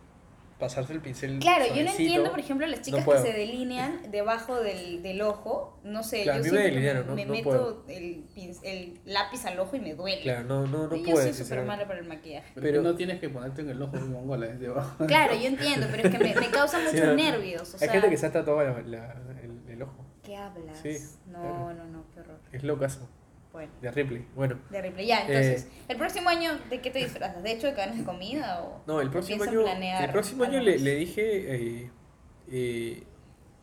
Speaker 2: pasarse el pincel.
Speaker 1: Claro, yo no entiendo, por ejemplo, las chicas que se delinean [LAUGHS] debajo del, del ojo. No sé,
Speaker 2: Claro, a
Speaker 1: yo
Speaker 2: mí me no-
Speaker 1: me
Speaker 2: no
Speaker 1: meto
Speaker 2: puedo.
Speaker 1: el, pin- el lápiz al ojo y me duele.
Speaker 2: Claro, no, no, no
Speaker 1: y yo
Speaker 2: puedo.
Speaker 1: soy súper mala para el maquillaje.
Speaker 3: Pero,
Speaker 2: Pero-
Speaker 3: no tienes que ponerte en el ojo de un mongola desde abajo.
Speaker 1: Claro, yo entiendo, pero es que me, me causa muchos
Speaker 2: Sí, no.
Speaker 1: nervios. O
Speaker 2: Hay
Speaker 1: sea,
Speaker 2: gente que se ha tatuado la- la- el, el ojo.
Speaker 1: ¿qué hablas?
Speaker 2: Sí,
Speaker 1: no,
Speaker 2: claro.
Speaker 1: no, no, qué horror.
Speaker 2: Es locazo.
Speaker 1: Bueno,
Speaker 2: De Ripley. Bueno.
Speaker 1: de Ripley. Ya, entonces,
Speaker 2: Eh,
Speaker 1: ¿el próximo año de qué te disfrazas? ¿De hecho de cadenas de comida o
Speaker 2: No, el próximo año, el próximo año le, le dije, eh, eh,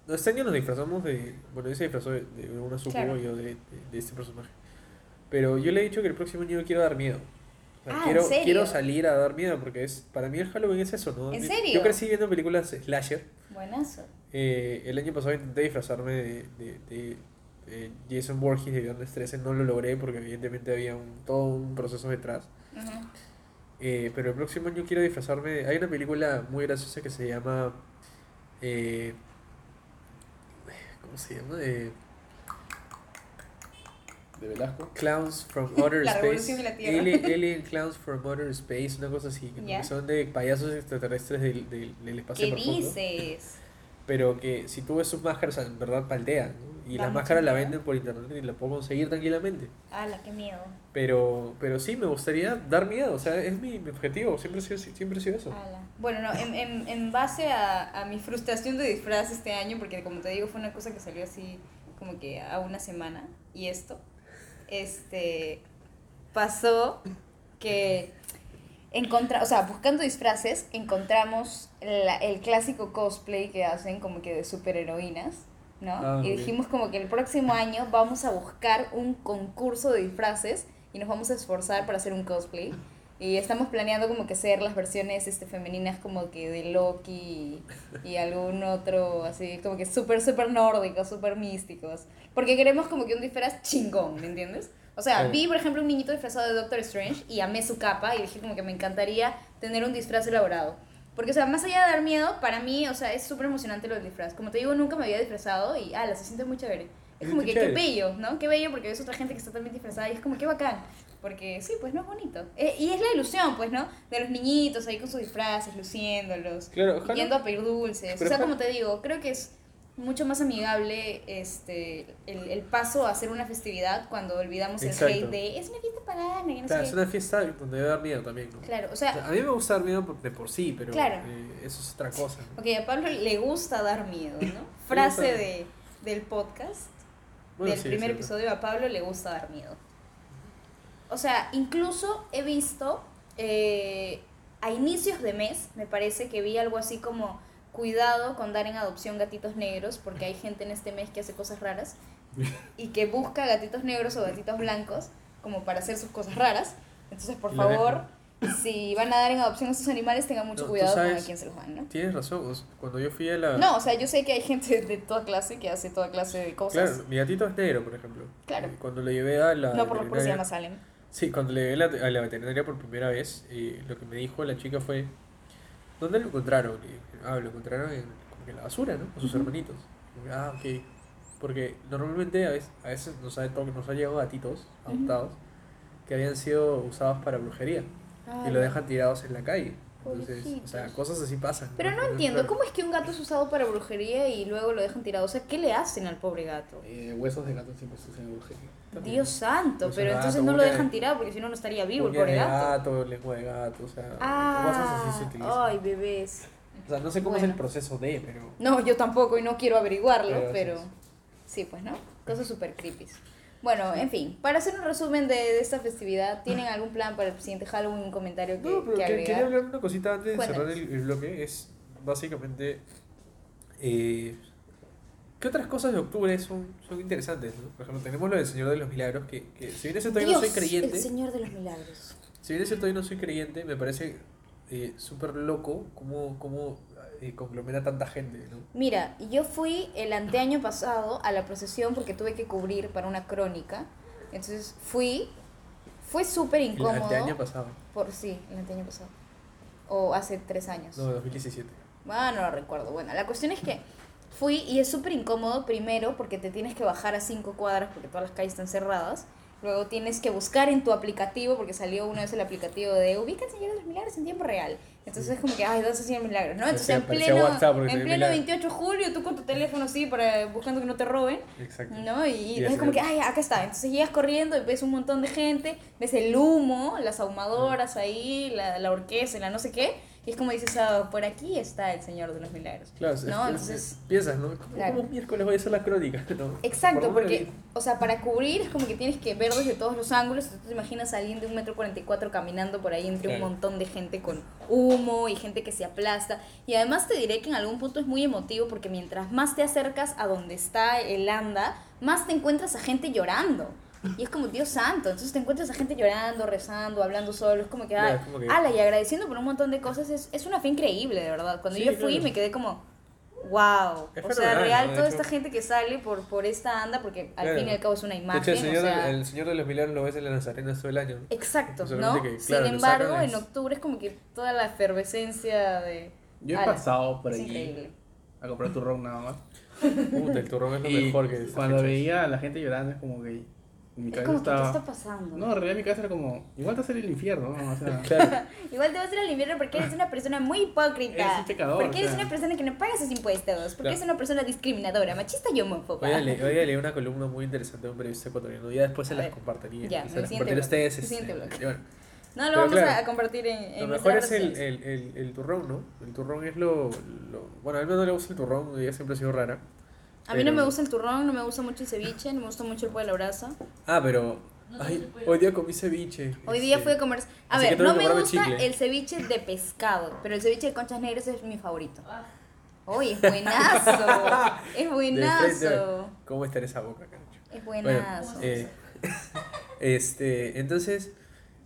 Speaker 2: no, este año nos disfrazamos de, bueno, él se disfrazó de, de una sucubo
Speaker 1: Claro.
Speaker 2: y yo de, de, de este personaje. Pero yo le he dicho que el próximo año quiero dar miedo. O sea,
Speaker 1: Ah, ¿en
Speaker 2: quiero,
Speaker 1: serio?
Speaker 2: quiero salir a dar miedo porque es, para mí el Halloween es eso, ¿no?
Speaker 1: ¿En serio?
Speaker 2: Yo crecí viendo películas slasher.
Speaker 1: Buenazo.
Speaker 2: Eh, el año pasado intenté disfrazarme de, de Jason Voorhees de Viernes 13, no lo logré porque evidentemente había un, todo un proceso detrás. Eh, pero el próximo año quiero disfrazarme. de- Hay una película muy graciosa que se llama. eh, ¿Cómo se llama? Eh,
Speaker 3: De Velasco.
Speaker 2: Clowns from [LAUGHS] Outer
Speaker 1: La
Speaker 2: Space.
Speaker 1: revolución de la Tierra.
Speaker 2: Alien, Alien Clowns from Outer Space, una cosa así. Que son de payasos extraterrestres del, del, del espacio
Speaker 1: ¿Qué
Speaker 2: profundo.
Speaker 1: dices?
Speaker 2: Pero que si tú ves sus máscaras, en verdad paldean. Y las máscaras la venden por internet y la puedo conseguir tranquilamente.
Speaker 1: ¡Hala, qué miedo!
Speaker 2: Pero, pero sí, me gustaría dar miedo. O sea, es mi, mi objetivo. Siempre ha sido, siempre ha sido eso.
Speaker 1: Ala. Bueno, no, en, en, en base a, a mi frustración de disfraz este año, porque como te digo, fue una cosa que salió así como que a una semana, y esto, este, pasó que encontra, o sea, buscando disfraces, encontramos la- el clásico cosplay que hacen como que de superheroínas, ¿no?
Speaker 2: Ah,
Speaker 1: y dijimos como que el próximo año vamos a buscar un concurso de disfraces y nos vamos a esforzar para hacer un cosplay. Y estamos planeando como que ser las versiones este, femeninas como que de Loki y, y algún otro así como que súper, súper nórdicos, súper místicos. Porque queremos como que un disfraz chingón, ¿me entiendes? O sea, vi por ejemplo un niñito disfrazado de Doctor Strange y amé su capa y dije como que me encantaría tener un disfraz elaborado. Porque, o sea, más allá de dar miedo, para mí, o sea, es súper emocionante lo del disfraz. Como te digo, nunca me había disfrazado y, ala, se siente muy chévere. Es como
Speaker 2: muy
Speaker 1: que qué
Speaker 2: chévere.
Speaker 1: bello, ¿no? Qué bello porque ves otra gente que está también disfrazada y es como qué bacán. Porque sí, pues no es bonito. Eh, y es la ilusión, pues, ¿no? De los niñitos ahí con sus disfraces, luciéndolos,
Speaker 2: Claro,
Speaker 1: yendo a pedir dulces.
Speaker 2: Pero
Speaker 1: o sea, como te digo, creo que es mucho más amigable este el, el paso a hacer una festividad cuando olvidamos el
Speaker 2: Exacto.
Speaker 1: hate de es una fiesta no
Speaker 2: Claro,
Speaker 1: sé
Speaker 2: es
Speaker 1: qué".
Speaker 2: una fiesta donde debe dar miedo también, ¿no?
Speaker 1: Claro, o
Speaker 2: O
Speaker 1: sea,
Speaker 2: a mí me gusta dar miedo de por sí, pero
Speaker 1: Claro.
Speaker 2: eh, eso es otra cosa. ¿no?
Speaker 1: ok, a Pablo le gusta dar miedo, ¿no? [LAUGHS] Frase de, del podcast.
Speaker 2: Bueno,
Speaker 1: del
Speaker 2: sí,
Speaker 1: primer episodio a Pablo le gusta dar miedo. O sea, incluso he visto eh, a inicios de mes, me parece que vi algo así como cuidado con dar en adopción gatitos negros, porque hay gente en este mes que hace cosas raras y que busca gatitos negros o gatitos blancos como para hacer sus cosas raras. Entonces, por
Speaker 2: lo
Speaker 1: favor, si van a dar en adopción a sus animales, tengan mucho
Speaker 2: No,
Speaker 1: cuidado con
Speaker 2: sabes-
Speaker 1: a quién se los dan, ¿no?
Speaker 2: Tienes razón, cuando yo fui a la...
Speaker 1: No, o sea, yo sé que hay gente de toda clase que hace toda clase de cosas.
Speaker 2: Claro, mi gatito es negro, por ejemplo.
Speaker 1: Claro.
Speaker 2: Eh, Cuando le llevé a la
Speaker 1: no por lo se
Speaker 2: veterinaria-
Speaker 1: llama Salem.
Speaker 2: Sí, cuando le llevé la- a la veterinaria por primera vez, eh, lo que me dijo la chica fue, ¿dónde lo encontraron? Y ah, lo encontraron en, la basura, ¿no? Con sus hermanitos. Y ah, ok. Porque normalmente a veces, a veces nos, ha, nos ha llegado gatitos adoptados que habían sido usados para brujería y lo dejan tirados en la calle. Entonces, o sea, cosas así pasan.
Speaker 1: Pero no entiendo, ¿cómo es que un gato es usado para brujería y luego lo dejan tirado? O sea, ¿qué le hacen al pobre gato?
Speaker 3: Eh, huesos de gato siempre se usan en brujería.
Speaker 1: Dios santo,
Speaker 2: Hueso
Speaker 1: pero entonces no lo dejan tirado porque si no, no estaría vivo el pobre gato.
Speaker 2: gato, lengua de gato, o sea, cosas así se
Speaker 1: Ah,
Speaker 2: utilizan.
Speaker 1: ay, bebés.
Speaker 2: O sea, no sé cómo es el proceso de, pero...
Speaker 1: No, yo tampoco y no quiero averiguarlo,
Speaker 2: Pero
Speaker 1: pero
Speaker 2: sí,
Speaker 1: sí, pues, ¿no? Cosas súper creepy. Bueno, en fin, para hacer un resumen de, de esta festividad, ¿tienen algún plan para el siguiente Halloween? Un comentario que,
Speaker 2: No, pero
Speaker 1: que
Speaker 2: que- quería
Speaker 1: agregar.
Speaker 2: hablar una cosita antes de cerrar el, el bloque. Es básicamente. Eh, ¿Qué otras cosas de octubre son, son interesantes? ¿no? Por ejemplo, tenemos lo del Señor de los Milagros, que, que si bien ese todavía no soy creyente,
Speaker 1: el Señor de los Milagros.
Speaker 2: si bien ese todavía no soy creyente, me parece eh, súper loco cómo, cómo eh, conglomera tanta gente, ¿no?
Speaker 1: Mira, yo fui el anteaño pasado a la procesión porque tuve que cubrir para una crónica. Entonces fui, fue súper
Speaker 2: El
Speaker 1: incómodo.
Speaker 2: anteaño pasado,
Speaker 1: Por, sí, el anteaño pasado. O hace tres años.
Speaker 2: no, 2017.
Speaker 1: Ah, no lo recuerdo. Bueno, la cuestión es que fui y es súper incómodo primero porque te tienes que bajar a cinco cuadras porque todas las calles están cerradas. Luego tienes que buscar en tu aplicativo porque salió una vez el aplicativo de ubica el Señor de los Milagros en tiempo real. Entonces es como que, ay, ¿dónde está el Señor de Milagros? ¿no? Entonces en pleno,
Speaker 2: WhatsApp
Speaker 1: en pleno
Speaker 2: Milagros.
Speaker 1: 28 de julio tú con tu teléfono así para, buscando que no te roben.
Speaker 2: Exacto.
Speaker 1: ¿no? Y,
Speaker 2: Y
Speaker 1: es como que, ay, acá está. Entonces llegas corriendo y ves un montón de gente, ves el humo, las ahumadoras ahí, la, la orquesta, la no sé qué. Y es como dices, ah, por aquí está el Señor de los Milagros.
Speaker 2: Claro,
Speaker 1: ¿No?
Speaker 2: es-
Speaker 1: Entonces,
Speaker 2: piensas, ¿no? ¿Cómo,
Speaker 1: Claro.
Speaker 2: cómo miércoles voy a hacer la crónica? [LAUGHS] ¿no?
Speaker 1: exacto,
Speaker 2: Por
Speaker 1: porque, o sea, para cubrir es como que tienes que ver desde todos los ángulos. Tú te imaginas a alguien de un metro cuarenta y cuatro caminando por ahí entre un montón de gente con humo y gente que se aplasta. Y además te diré que en algún punto es muy emotivo porque mientras más te acercas a donde está el anda, más te encuentras a gente llorando. Y es como, Dios santo, entonces te encuentras a gente llorando, rezando, hablando solo, es como que,
Speaker 2: como que-
Speaker 1: ala, y agradeciendo por un montón de cosas, es, es una fe increíble, de verdad. Cuando
Speaker 2: Sí,
Speaker 1: yo fui
Speaker 2: claro.
Speaker 1: me quedé como, wow,
Speaker 2: Es
Speaker 1: o sea, real,
Speaker 2: ¿no?
Speaker 1: Toda
Speaker 2: hecho-
Speaker 1: esta gente que sale por, por esta anda, porque al
Speaker 2: Claro.
Speaker 1: fin y al cabo es una
Speaker 2: De
Speaker 1: imagen,
Speaker 2: hecho, el señor,
Speaker 1: o sea...
Speaker 2: de, el señor de los Milagros lo ves en la Nazarena todo el año.
Speaker 1: Exacto, ¿no?
Speaker 2: Que, claro,
Speaker 1: Sin embargo, en octubre es como que toda la efervescencia de...
Speaker 3: Yo he
Speaker 1: ala,
Speaker 3: pasado por
Speaker 1: increíble.
Speaker 3: a comprar turrón nada más.
Speaker 2: Puta, el turrón es lo [LAUGHS]
Speaker 3: Y
Speaker 2: mejor que
Speaker 3: cuando veía a la gente llorando es como que en mi
Speaker 1: Es
Speaker 3: cabeza
Speaker 1: como que, ¿qué
Speaker 3: estaba...
Speaker 1: está pasando?
Speaker 3: No, en realidad mi cabeza era como, igual te hace el infierno, ¿no? O sea, [LAUGHS]
Speaker 2: Claro.
Speaker 1: Igual te vas a ir al infierno porque eres una persona muy hipócrita.
Speaker 3: Eres un pecador,
Speaker 1: porque eres
Speaker 3: o sea.
Speaker 1: una persona que no paga sus impuestos. Porque
Speaker 2: Claro.
Speaker 1: eres una persona discriminadora, machista y homófoba.
Speaker 2: Hoy leí, hoy leí una columna muy interesante de un periodista ecuatoriano. Ya después se
Speaker 1: A
Speaker 2: las compartiría.
Speaker 1: Ya,
Speaker 2: se
Speaker 1: el
Speaker 2: las compartiré a ustedes.
Speaker 1: el
Speaker 2: este, bueno,
Speaker 1: No lo
Speaker 2: Pero
Speaker 1: vamos
Speaker 2: claro,
Speaker 1: a, a compartir en, en
Speaker 2: lo mejor es el, el, el, el turrón, ¿no? El turrón es lo, lo... Bueno, a mí no le gusta el turrón, ella siempre ha sido rara.
Speaker 1: A mí no me gusta el turrón, no me gusta mucho el ceviche, no me gusta mucho el pollo a la brasa.
Speaker 2: Ah, pero... Ay, hoy día comí ceviche.
Speaker 1: Hoy día
Speaker 2: este,
Speaker 1: fui a comer... A
Speaker 2: así
Speaker 1: ver, no me gusta
Speaker 2: chicle.
Speaker 1: el ceviche de pescado, pero el ceviche de conchas negras es mi favorito.
Speaker 4: Ah,
Speaker 1: Oye, es buenazo. [LAUGHS] es buenazo.
Speaker 2: ¿Cómo estará esa boca, caracho?
Speaker 1: Es
Speaker 2: Bueno,
Speaker 1: buenazo.
Speaker 2: eh, [LAUGHS] este, entonces,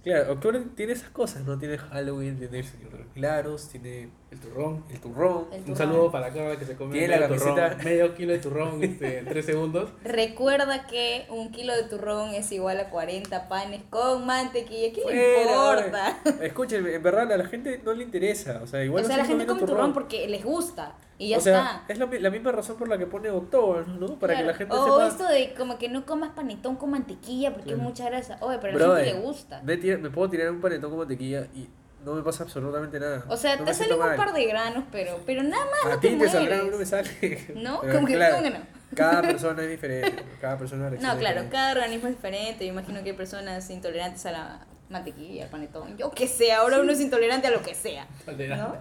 Speaker 2: claro, octubre tiene esas cosas, ¿no? Tiene Halloween, tiene el Señor de los Milagros, tiene
Speaker 3: El turrón.
Speaker 2: el turrón.
Speaker 1: El
Speaker 3: Un
Speaker 1: turrón.
Speaker 3: saludo para Carla que se come
Speaker 2: Tiene la
Speaker 3: medio, turrón,
Speaker 2: camiseta. [LAUGHS]
Speaker 3: medio kilo de turrón este, en 3 segundos.
Speaker 1: Recuerda que un kilo de turrón es igual a 40 panes con mantequilla. ¿Qué le
Speaker 2: Fuera,
Speaker 1: importa?
Speaker 2: Escuchen, en verdad a la gente no le interesa. O sea, igual
Speaker 1: o sea,
Speaker 2: no
Speaker 1: la gente come
Speaker 2: comiendo
Speaker 1: turrón porque les gusta. Y ya
Speaker 2: o sea,
Speaker 1: está.
Speaker 2: es la, la misma razón por la que pone octubre, ¿no? Para que
Speaker 1: Claro.
Speaker 2: la gente
Speaker 1: o
Speaker 2: sepa.
Speaker 1: esto de como que no comas panetón con mantequilla porque
Speaker 2: Claro.
Speaker 1: es mucha grasa. Oye, pero a la gente le gusta.
Speaker 2: Me, tira- me puedo tirar un panetón con mantequilla y no me pasa absolutamente nada.
Speaker 1: O sea,
Speaker 2: No
Speaker 1: te salen un par de granos, pero, pero nada más
Speaker 2: A
Speaker 1: no
Speaker 2: ti
Speaker 1: te,
Speaker 2: te saldrá, a mí no me sale.
Speaker 1: ¿No?
Speaker 2: Pero
Speaker 1: ¿Cómo que-
Speaker 2: claro,
Speaker 1: cómo que no?
Speaker 2: Cada persona es diferente. Cada persona [LAUGHS]
Speaker 1: No, claro,
Speaker 2: diferente.
Speaker 1: cada organismo es diferente. Yo imagino que hay personas intolerantes a la mantequilla, panetón. Yo que sé, ahora uno es intolerante a lo que sea. ¿No?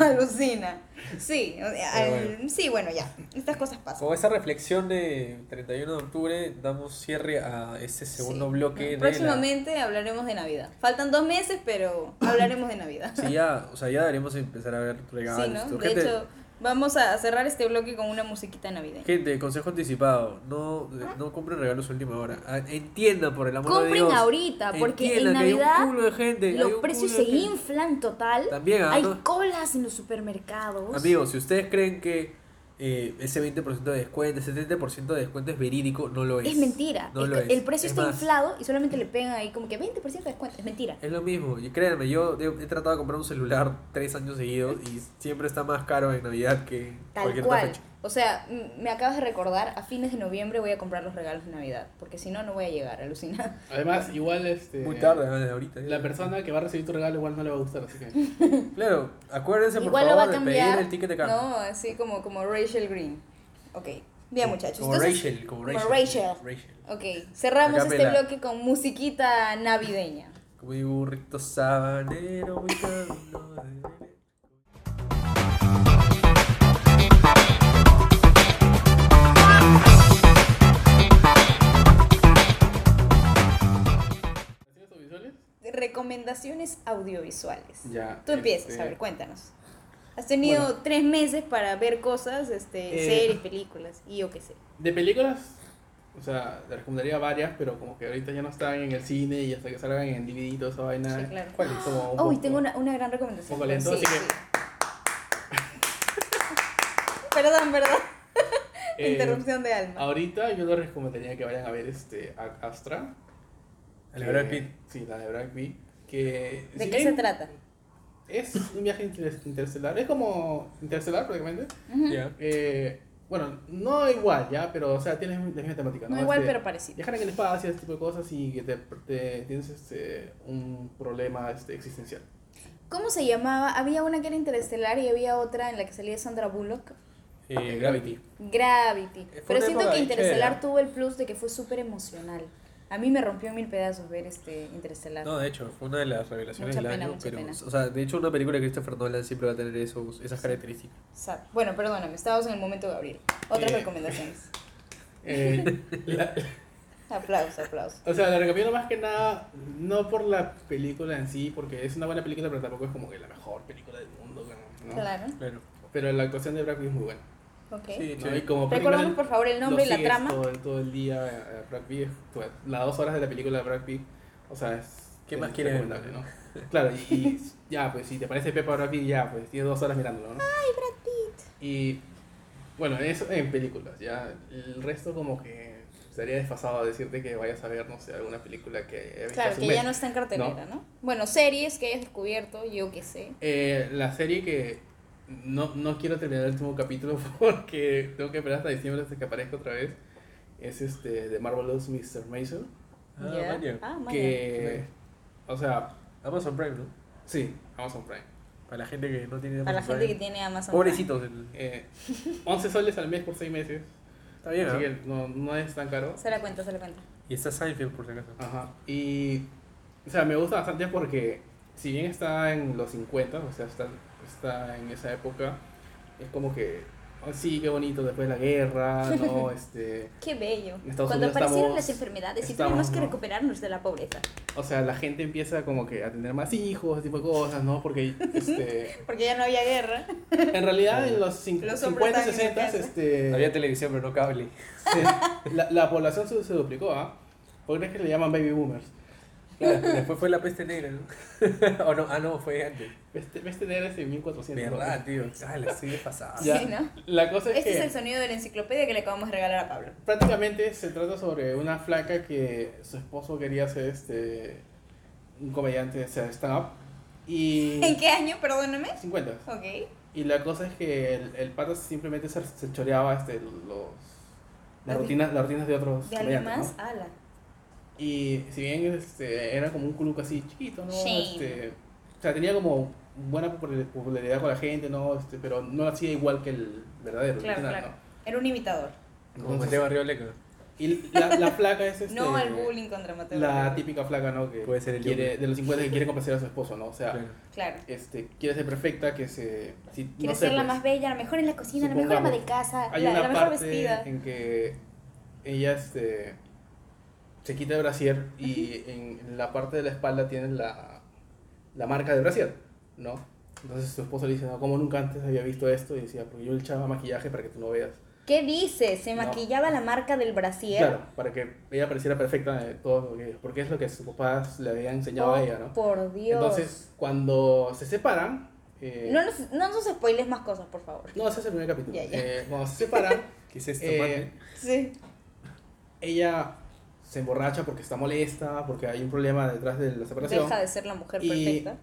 Speaker 1: [LAUGHS] Alucina. Sí, sea, al-
Speaker 2: bueno.
Speaker 1: sí, bueno, ya. Estas cosas pasan.
Speaker 2: Con esa reflexión de 31 de octubre, damos cierre a este segundo
Speaker 1: Sí.
Speaker 2: bloque de la...
Speaker 1: Próximamente hablaremos de Navidad. Faltan dos meses, pero hablaremos de Navidad.
Speaker 2: Sí, ya, o sea, ya deberíamos empezar a ver regalos.
Speaker 1: Sí, ¿no? De hecho, vamos a cerrar este bloque con una musiquita navideña.
Speaker 2: gente, consejo anticipado, no, no compren regalos a última hora. Ah, Entiendan por el amor de
Speaker 1: Compren
Speaker 2: Dios.
Speaker 1: ahorita, porque en Navidad
Speaker 2: culo de gente, hay
Speaker 1: los
Speaker 2: un
Speaker 1: precios
Speaker 2: culo
Speaker 1: se
Speaker 2: de gente.
Speaker 1: inflan total.
Speaker 2: También, ah,
Speaker 1: Hay
Speaker 2: no-
Speaker 1: colas en los supermercados.
Speaker 2: Amigos, si ustedes creen que eh, ese 20% de descuento, ese 70% de descuento es verídico, no lo es.
Speaker 1: Es mentira.
Speaker 2: No
Speaker 1: Es
Speaker 2: lo
Speaker 1: que
Speaker 2: es.
Speaker 1: El precio
Speaker 2: Es
Speaker 1: está
Speaker 2: más,
Speaker 1: inflado y solamente le pegan ahí como que 20% de descuento. Es mentira.
Speaker 2: Es lo mismo, y créanme, yo he, he tratado de comprar un celular tres años seguidos y siempre está más caro en Navidad que
Speaker 1: Tal
Speaker 2: cualquier otra
Speaker 1: cual.
Speaker 2: fecha.
Speaker 1: O sea, me acabas de recordar, a fines de noviembre voy a comprar los regalos de Navidad, porque si no, no voy a llegar, alucina. [LAUGHS]
Speaker 3: Además, igual este,
Speaker 2: Muy tarde, desde ahorita.
Speaker 3: la persona que va a recibir tu regalo igual no le va a gustar, así que... [LAUGHS]
Speaker 2: Claro, acuérdense por
Speaker 1: Igual lo va a
Speaker 2: de pedir
Speaker 1: cambiar.
Speaker 2: el ticket de cambio.
Speaker 1: No, así como, como Rachel Green. Ok. Bien, muchachos.
Speaker 2: Como
Speaker 1: Entonces,
Speaker 2: Rachel, como
Speaker 1: como
Speaker 2: Rachel.
Speaker 1: Rachel.
Speaker 2: Rachel.
Speaker 1: Ok, cerramos este bloque con musiquita navideña.
Speaker 2: Como mi burrito sabanero, muy camino
Speaker 1: Recomendaciones audiovisuales.
Speaker 3: Ya.
Speaker 1: Tú empiezas,
Speaker 3: este,
Speaker 1: a ver, cuéntanos. Has tenido
Speaker 3: Bueno.
Speaker 1: tres meses para ver cosas, este,
Speaker 3: Eh,
Speaker 1: series, películas, y yo qué sé.
Speaker 3: De películas, o sea, te recomendaría varias, pero como que ahorita ya no están en el cine y hasta que salgan en DVD y toda esa vaina.
Speaker 1: Sí, claro.
Speaker 3: ¿Cuál es? Como un
Speaker 1: Uy,
Speaker 3: poco-
Speaker 1: tengo una, una gran recomendación.
Speaker 3: Un poco lento,
Speaker 1: Sí,
Speaker 3: así que-
Speaker 1: sí. [LAUGHS] perdón, perdón.
Speaker 3: Eh,
Speaker 1: Interrupción de alma.
Speaker 3: Ahorita yo les recomendaría que vayan a ver este Astra.
Speaker 2: El de Brad Pitt.
Speaker 3: Sí, la de Brad Pitt. Que,
Speaker 1: ¿De
Speaker 3: si
Speaker 1: qué
Speaker 3: bien
Speaker 1: se trata?
Speaker 3: Es un viaje inter- interestelar. Es como interestelar prácticamente. Eh, bueno, no igual, ya, pero o sea, tienes la misma temática.
Speaker 1: No
Speaker 3: ¿no?
Speaker 1: igual,
Speaker 3: Este,
Speaker 1: pero parecido.
Speaker 3: Viajar en el espacio, ese tipo de cosas y que te, te- tienes este, un problema este, existencial.
Speaker 1: ¿Cómo se llamaba? Había una que era interestelar y había otra en la que salía Sandra Bullock.
Speaker 2: Eh, Gravity.
Speaker 1: Gravity.
Speaker 2: Fue
Speaker 1: Pero siento que Interestelar
Speaker 2: chévere.
Speaker 1: tuvo el plus de que fue súper emocional. A mí me rompió en mil pedazos ver este Interestelar.
Speaker 2: No, de hecho, fue una de las revelaciones
Speaker 1: Mucha
Speaker 2: del
Speaker 1: pena,
Speaker 2: año.
Speaker 1: mucha
Speaker 2: pero,
Speaker 1: pena.
Speaker 2: O sea, de hecho, una película de Christopher Nolan siempre va a tener esos, esas características.
Speaker 1: Bueno, perdóname, estábamos en el momento de Gabriel. Otras
Speaker 3: Eh.
Speaker 1: recomendaciones. [LAUGHS]
Speaker 3: Eh, la- [LAUGHS]
Speaker 1: Aplausos, aplausos.
Speaker 3: o sea, la recomiendo más que nada, no por la película en sí, porque es una buena película, pero tampoco es como que la mejor película del mundo. ¿no?
Speaker 1: Claro.
Speaker 2: Claro.
Speaker 3: Pero la actuación de Brad Pitt es muy buena.
Speaker 1: Ok.
Speaker 2: Sí,
Speaker 3: ¿no?
Speaker 2: sí.
Speaker 3: Y como
Speaker 1: Recordamos, por favor, el nombre y la trama.
Speaker 3: Todo, el- todo el día a Brad Pitt. pues, Las dos horas de la película de Brad Pitt. O sea, es.
Speaker 2: ¿Qué
Speaker 3: es
Speaker 2: más quieres
Speaker 3: ¿no? Claro, y, y ya, pues si te parece Pepa Brad Pitt, ya, pues tienes dos horas mirándolo, ¿no?
Speaker 1: Ay, Brad Pitt.
Speaker 3: Y bueno, eso en películas, ya. El resto, como que estaría desfasado a decirte que vayas a ver, no sé, alguna película que
Speaker 1: Claro, que
Speaker 3: un
Speaker 1: ya
Speaker 3: mes.
Speaker 1: no está en cartelera, ¿no? Bueno, series que hayas descubierto, yo qué sé.
Speaker 3: Eh, la serie que no, no quiero terminar el último capítulo [LAUGHS] porque tengo que esperar hasta diciembre hasta que aparezca otra vez. Es este de Marvelous Mr. Mason.
Speaker 2: Ah, vaya.
Speaker 1: Ah, vaya.
Speaker 3: Que, o sea,
Speaker 2: Amazon Prime, ¿no?
Speaker 3: sí, Amazon Prime.
Speaker 2: Para la gente que no tiene Amazon
Speaker 1: Para la gente
Speaker 2: Prime.
Speaker 1: que tiene Amazon.
Speaker 2: Pobrecitos. el-
Speaker 3: Eh, 11 soles al mes por 6 meses.
Speaker 2: Está bien,
Speaker 3: Así
Speaker 2: ¿ah?
Speaker 3: que no, no es tan caro.
Speaker 1: Prime. Se la cuenta, se la cuenta.
Speaker 2: Y está Seinfeld, por si acaso.
Speaker 3: Ajá. Y, o sea, me gusta bastante porque, si bien está en los 50, o sea, está, está en esa época, es como que oh, sí, qué bonito, después de la guerra, ¿no? [LAUGHS] Este,
Speaker 1: Qué bello.
Speaker 3: Estados
Speaker 1: Cuando
Speaker 3: Unidos
Speaker 1: aparecieron
Speaker 3: estamos-
Speaker 1: las enfermedades y tuvimos que
Speaker 3: ¿no?
Speaker 1: recuperarnos de la pobreza.
Speaker 3: o sea, la gente empieza como que a tener más hijos, ese tipo de cosas, ¿no? Porque, este, [LAUGHS]
Speaker 1: Porque ya no había guerra.
Speaker 3: en realidad en los
Speaker 1: Los hombres
Speaker 3: 50,
Speaker 1: estaban en la
Speaker 3: 60,
Speaker 1: casa.
Speaker 3: este,
Speaker 2: Había televisión, pero no cable.
Speaker 3: se- la, la población se, se duplicó, ¿ah? ¿Por qué crees que le llaman baby boomers?
Speaker 2: Claro, después fue la peste negra, ¿no? [LAUGHS] o no, ah, no, fue antes.
Speaker 3: Este, este era ese 1400. ¿no?
Speaker 2: Verdad, tío. Sí, de pasada.
Speaker 3: Ya,
Speaker 1: Sí, ¿no?
Speaker 3: La cosa es
Speaker 1: Este
Speaker 3: que
Speaker 1: es el sonido de la enciclopedia que le acabamos de regalar a Pablo.
Speaker 3: prácticamente se trata sobre una flaca que su esposo quería ser este un comediante, o sea, stand-up. Y...
Speaker 1: ¿En qué año? Perdóname.
Speaker 3: 50.
Speaker 1: Ok.
Speaker 3: Y la cosa es que el, el pata simplemente se, se choreaba este, los, las, rutinas, las rutinas de otros
Speaker 1: ¿De alguien
Speaker 3: comediantes,
Speaker 1: más?
Speaker 3: ¿no?
Speaker 1: Ala.
Speaker 3: Y si bien este, era como un club así chiquito, ¿no?
Speaker 1: Shame.
Speaker 3: Este, o sea, tenía como buena popul- popularidad con la gente, ¿no? Este, pero no lo hacía igual que el verdadero,
Speaker 1: Claro,
Speaker 3: original,
Speaker 1: claro. Era un imitador.
Speaker 3: ¿no?
Speaker 2: Como
Speaker 3: Entonces,
Speaker 2: Mateo Arrioleca.
Speaker 3: y la, la flaca es [LAUGHS] este,
Speaker 1: No al bullying contra Mateo.
Speaker 3: la
Speaker 1: Rivera.
Speaker 3: típica flaca, ¿no? Que
Speaker 2: Puede ser el
Speaker 3: quiere, de los 50 que [LAUGHS] quiere complacer a su esposo, ¿no? O sea,
Speaker 2: Claro.
Speaker 1: Claro.
Speaker 3: este, quiere ser perfecta, que se... Si,
Speaker 1: Quiere
Speaker 3: no sé,
Speaker 1: ser la
Speaker 3: pues,
Speaker 1: más bella, la mejor en la cocina, la mejor ama de casa,
Speaker 3: Hay
Speaker 1: la,
Speaker 3: una
Speaker 1: la mejor
Speaker 3: parte
Speaker 1: vestida.
Speaker 3: en que ella este, se quita el brasier y en la parte de la espalda tiene la, la marca del brasier, ¿no? Entonces su esposo le dice, no, como nunca antes había visto esto? Y decía, porque yo le echaba maquillaje para que tú no veas.
Speaker 1: ¿Qué dices? ¿Se
Speaker 3: No.
Speaker 1: maquillaba la marca del brasier?
Speaker 3: Claro, para que ella pareciera perfecta de todo lo que porque es lo que sus papás le habían enseñado
Speaker 1: Oh,
Speaker 3: a ella, ¿no?
Speaker 1: Por Dios.
Speaker 3: Entonces, cuando se separan... eh,
Speaker 1: no, nos, no nos spoiles más cosas, por favor.
Speaker 3: no, ese es el primer capítulo.
Speaker 1: Ya, ya.
Speaker 3: Eh, cuando se separan... [LAUGHS]
Speaker 2: ¿Qué es esto,
Speaker 3: Eh?
Speaker 1: Sí.
Speaker 3: ella se emborracha porque está molesta, porque hay un problema detrás de la separación.
Speaker 1: Deja de ser la mujer
Speaker 3: Y-
Speaker 1: perfecta.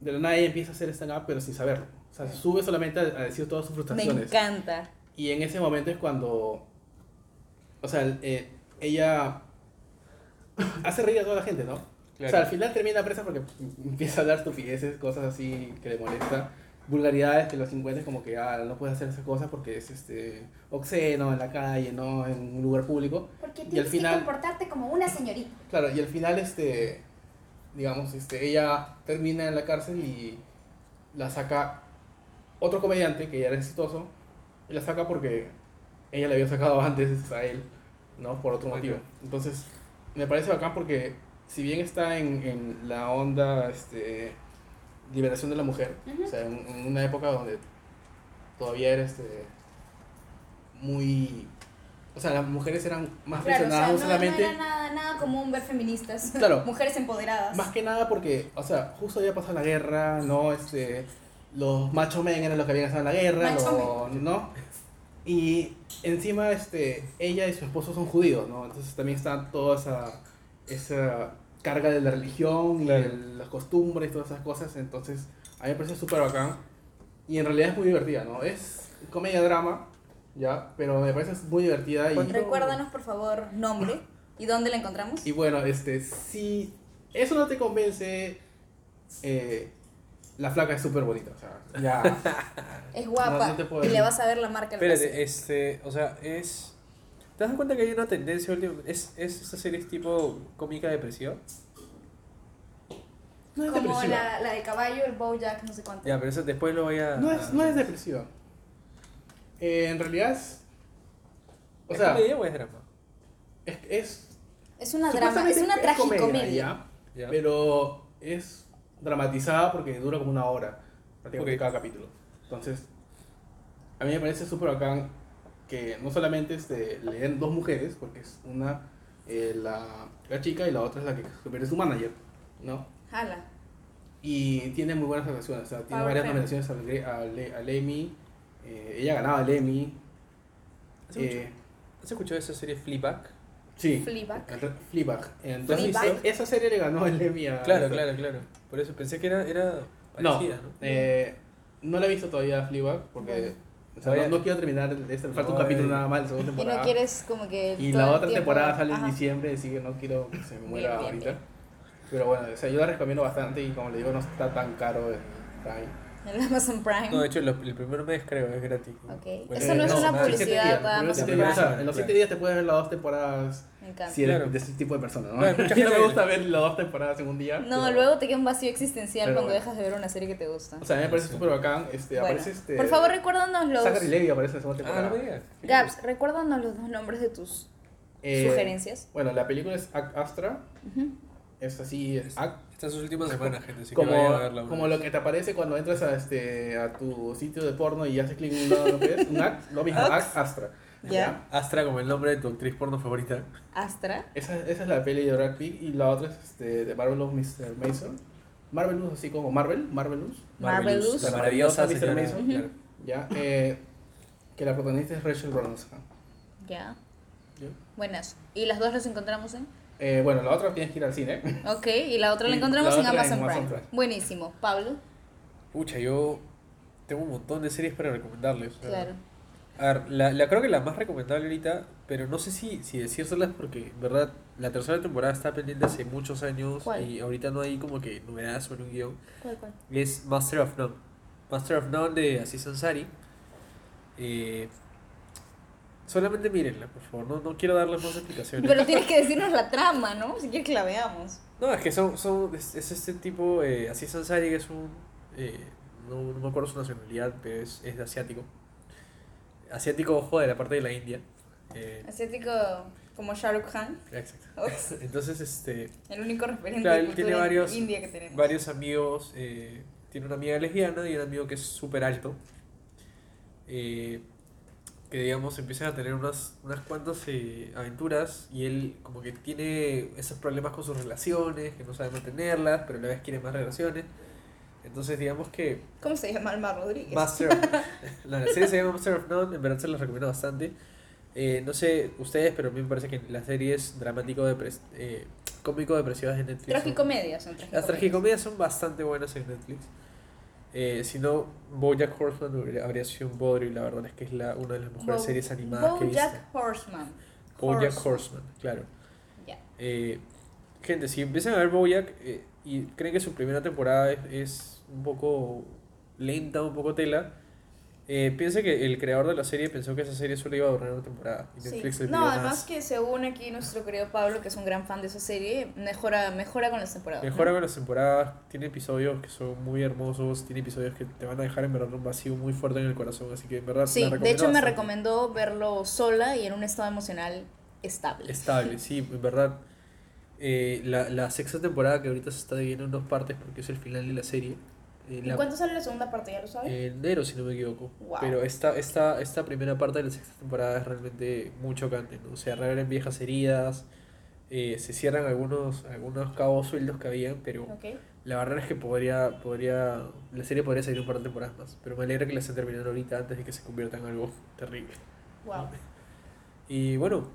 Speaker 3: De la nada ella empieza a hacer stand-up, pero sin saberlo. O sea, sube solamente a, a decir todas sus
Speaker 1: Me
Speaker 3: frustraciones.
Speaker 1: encanta.
Speaker 3: Y en ese momento es cuando. O sea, eh, ella [COUGHS] hace reír a toda la gente, ¿no? O sea, al final termina presa porque empieza a hablar estupideces, cosas así que le molesta. Vulgaridades que los 50 es como que ah, no puede hacer esas cosas porque es este obsceno en la calle, ¿no? En un lugar público.
Speaker 4: Porque
Speaker 3: Y al
Speaker 4: tienes
Speaker 3: final-
Speaker 4: que comportarte como una señorita.
Speaker 3: Claro, y al final, este, digamos, este, ella termina en la cárcel y la saca otro comediante que ya era exitoso, y la saca porque ella le había sacado [LAUGHS] antes a él, ¿no? Por otro motivo. Entonces, me parece bacán porque si bien está en, en la onda, este, liberación de la mujer, o sea, en, en una época donde todavía era, este, muy... O sea, las mujeres eran más
Speaker 1: Claro, o sea,
Speaker 3: presionadas,
Speaker 1: no,
Speaker 3: no
Speaker 1: no
Speaker 3: solamente...
Speaker 1: era nada, nada común ver feministas.
Speaker 3: Claro. [LAUGHS]
Speaker 1: Mujeres empoderadas.
Speaker 3: Más que nada porque, o sea, justo había pasado la guerra, ¿no? Este, los macho men eran los que habían estado en la guerra, los- ¿no? Y encima, este, ella y su esposo son judíos, ¿no? Entonces también está toda esa, esa carga de la religión y
Speaker 2: Claro.
Speaker 3: de las costumbres y todas esas cosas. Entonces, a mí me parece súper bacán. Y en realidad es muy divertida, ¿no? Es comedia-drama, ¿ya? Pero me parece muy divertida y...
Speaker 1: Recuérdanos, por favor, nombre y dónde la encontramos.
Speaker 3: Y bueno, este, si eso no te convence, eh, la flaca es súper bonita, o sea, ya. [LAUGHS]
Speaker 1: Es guapa
Speaker 3: No, no te puedo
Speaker 1: y le vas a ver la marca.
Speaker 2: Espérate, este, o sea, es... ¿Te das cuenta que hay una tendencia últimamente? ¿Es, es esta serie es tipo cómica depresiva?
Speaker 3: No es
Speaker 1: Como
Speaker 3: depresiva.
Speaker 1: la, la de caballo, el Bojack, no sé cuánto.
Speaker 2: Ya, pero eso después lo voy a...
Speaker 3: No es, no es depresiva. Eh, en realidad es. O
Speaker 2: ¿Es
Speaker 3: sea,
Speaker 2: comedia o es drama?
Speaker 3: es. es
Speaker 1: Es una drama, es una
Speaker 3: comedia,
Speaker 1: tragicomedia.
Speaker 3: Pero es dramatizada porque dura como una hora, prácticamente
Speaker 2: Ok.
Speaker 3: cada capítulo. Entonces, a mí me parece súper bacán que no solamente este, le den dos mujeres, porque es una eh, la, la chica y la otra es la que convierte su manager, ¿no?
Speaker 1: Jala.
Speaker 3: Y tiene muy buenas actuaciones, o sea, tiene
Speaker 1: Power
Speaker 3: varias nominaciones al, al, al Emmy, eh, ella ganaba el Emmy.
Speaker 2: ¿Has escuchado-
Speaker 3: eh,
Speaker 2: ¿Has escuchado esa serie Fleabag?
Speaker 3: sí,
Speaker 1: Fleabag.
Speaker 3: Fleabag. Entonces,
Speaker 1: Fleabag.
Speaker 3: esa serie le ganó el Emmy a...
Speaker 2: Claro, claro, claro. Por eso pensé que era, era
Speaker 3: No,
Speaker 2: parecida, ¿no?
Speaker 3: eh, no la he visto todavía Fleabag porque o sea, no, no quiero terminar, este, me falta un
Speaker 2: No,
Speaker 3: capítulo
Speaker 2: eh.
Speaker 3: nada más, la segunda
Speaker 1: Y
Speaker 3: temporada.
Speaker 1: no quieres como que.
Speaker 3: Y la
Speaker 1: el
Speaker 3: otra
Speaker 1: tiempo-
Speaker 3: temporada sale en
Speaker 1: Ajá.
Speaker 3: diciembre, así que no quiero que se me muera
Speaker 1: Bien, bien,
Speaker 3: ahorita.
Speaker 1: bien.
Speaker 3: Pero bueno, o sea, yo la recomiendo bastante y como le digo, no está tan caro en Prime.
Speaker 1: En el Amazon Prime.
Speaker 2: No, de hecho, lo- el primer mes creo es gratis.
Speaker 1: Ok.
Speaker 2: Bueno,
Speaker 1: Eso no es una
Speaker 2: nada.
Speaker 3: siete
Speaker 1: publicidad Amazon
Speaker 3: siete
Speaker 1: Prime.
Speaker 3: o sea, en los. 7 días te puedes ver las dos temporadas
Speaker 1: Me encanta.
Speaker 3: si eres
Speaker 2: Claro.
Speaker 3: de ese tipo de persona, ¿no?
Speaker 2: Claro, mucha
Speaker 3: A mí no me gusta ver las dos temporadas en un día.
Speaker 1: No,
Speaker 3: pero-
Speaker 1: luego te queda un vacío existencial
Speaker 3: Pero
Speaker 1: cuando
Speaker 3: bueno.
Speaker 1: dejas de ver una serie que te gusta.
Speaker 3: O sea, a mí me parece
Speaker 2: Sí.
Speaker 3: súper bacán. Este,
Speaker 1: Bueno,
Speaker 3: aparece este.
Speaker 1: Por favor, recuérdanos los.
Speaker 3: Zachary Levi aparece en la segunda
Speaker 2: Ah,
Speaker 3: temporada.
Speaker 2: no me digas.
Speaker 1: Gaps, recuérdanos los dos nombres de tus
Speaker 3: Eh,
Speaker 1: sugerencias.
Speaker 3: Bueno, la película es Ac Astra.
Speaker 1: Ujú.
Speaker 3: Es así, es Ac-
Speaker 2: Estas sus últimas semanas, gente, así
Speaker 3: como,
Speaker 2: que vayan a verla.
Speaker 3: como lo que te aparece cuando entras a, este, a tu sitio de porno y haces clic en un lado lo que es. Un Ac, lo mismo,
Speaker 1: Ax.
Speaker 3: Ac Astra.
Speaker 1: Ya.
Speaker 2: Astra como el nombre de tu actriz porno favorita.
Speaker 1: Astra.
Speaker 3: Esa, esa es la peli de Brad Pitt y la otra es este, de Marvelous Mr. Mason. Marvelous, así como Marvel, Marvelous.
Speaker 1: Marvelous.
Speaker 2: La maravillosa
Speaker 3: Mr.
Speaker 2: señora.
Speaker 3: Mason. Ya, eh, que la protagonista es Rachel.
Speaker 1: Ya.
Speaker 3: Ya.
Speaker 1: Buenas. ¿Y las dos las encontramos en?
Speaker 3: Eh, bueno, la otra tienes que ir al cine.
Speaker 1: Ok, y la otra la encontramos
Speaker 3: la
Speaker 1: en
Speaker 3: otra en
Speaker 1: Amazon,
Speaker 3: Amazon
Speaker 1: Prime.
Speaker 3: Prime.
Speaker 1: Buenísimo. Pablo.
Speaker 2: Pucha, yo tengo un montón de series para recomendarles.
Speaker 1: Claro.
Speaker 2: A ver, la, la creo que la más recomendable ahorita, pero no sé si, si decírselas porque, en verdad, la tercera temporada está pendiente hace muchos años
Speaker 1: ¿Cuál?
Speaker 2: y ahorita no hay como que novedades sobre un guion.
Speaker 1: ¿Cuál, cuál?
Speaker 2: Es Master of None. Master of None de Aziz Ansari. Eh, solamente mírenla, por favor. No, no quiero darles más explicaciones.
Speaker 1: Pero tienes que decirnos la trama, ¿no? Si quieres que la veamos.
Speaker 2: No, es que son, son es, es este tipo, eh, Aziz Ansari, que es un, eh, no, no me acuerdo su nacionalidad, pero es, es de asiático. Asiático, ojo, de la parte de la India. Eh,
Speaker 1: Asiático como Shah Rukh Khan.
Speaker 2: exacto. [LAUGHS] Entonces, este,
Speaker 1: el único referente
Speaker 2: Claro, él tiene varios-
Speaker 1: india que tenemos.
Speaker 2: varios amigos, eh, tiene una amiga lesbiana y un amigo que es súper alto. eh, que digamos empiezan a tener unas, unas cuantas eh, aventuras y él como que tiene esos problemas con sus relaciones, que no sabe mantenerlas, pero a la vez quiere más relaciones. Entonces digamos que
Speaker 1: ¿Cómo se llama Alma Rodríguez?
Speaker 2: Master of, [LAUGHS] la serie se llama Master of None, en verdad se la recomiendo bastante. Eh, no sé ustedes, pero a mí me parece que las series dramático depres eh, cómico depresivas de Netflix son-
Speaker 1: Tragicomedias son
Speaker 2: las
Speaker 1: tragicomedias.
Speaker 2: tragicomedias son bastante buenas en Netflix. Eh, si no, BoJack Horseman habría- habría sido un bodrio y la verdad es que es la, una de las mejores
Speaker 1: Bo-
Speaker 2: series animadas que he visto.
Speaker 1: BoJack Horseman.
Speaker 2: BoJack Horseman, claro.
Speaker 1: Ya.
Speaker 2: Eh, gente, si empiezan a ver BoJack eh, y creen que su primera temporada es, es un poco lenta, un poco tela, eh, piensa que el creador de la serie pensó que esa serie solo iba a durar una temporada. Y
Speaker 1: Sí.
Speaker 2: Netflix le
Speaker 1: No, además
Speaker 2: más.
Speaker 1: que según aquí nuestro querido Pablo, que es un gran fan de esa serie, mejora, mejora con las temporadas. ¿no?
Speaker 2: Mejora con las temporadas, tiene episodios que son muy hermosos, tiene episodios que te van a dejar en verdad un vacío muy fuerte en el corazón, así que en verdad
Speaker 1: Sí, de hecho me
Speaker 2: bastante.
Speaker 1: recomendó verlo sola y en un estado emocional estable.
Speaker 2: Estable, sí, en verdad. Eh, la, la sexta temporada que ahorita se está dividiendo en dos partes porque es el final de la serie. Eh,
Speaker 1: ¿Y
Speaker 2: la-
Speaker 1: cuánto sale la segunda parte? ¿Ya lo sabes?
Speaker 2: En enero, si no me equivoco.
Speaker 1: Wow.
Speaker 2: Pero esta, esta, esta primera parte de la sexta temporada es realmente muy chocante, ¿no? O sea, reabren viejas heridas, eh, se cierran algunos, algunos cabos sueldos que habían, pero
Speaker 1: ok.
Speaker 2: la verdad es que podría, podría, la serie podría salir un par de temporadas más. Pero me alegra que la estén terminando ahorita antes de que se convierta en algo terrible.
Speaker 1: Wow.
Speaker 2: Y bueno,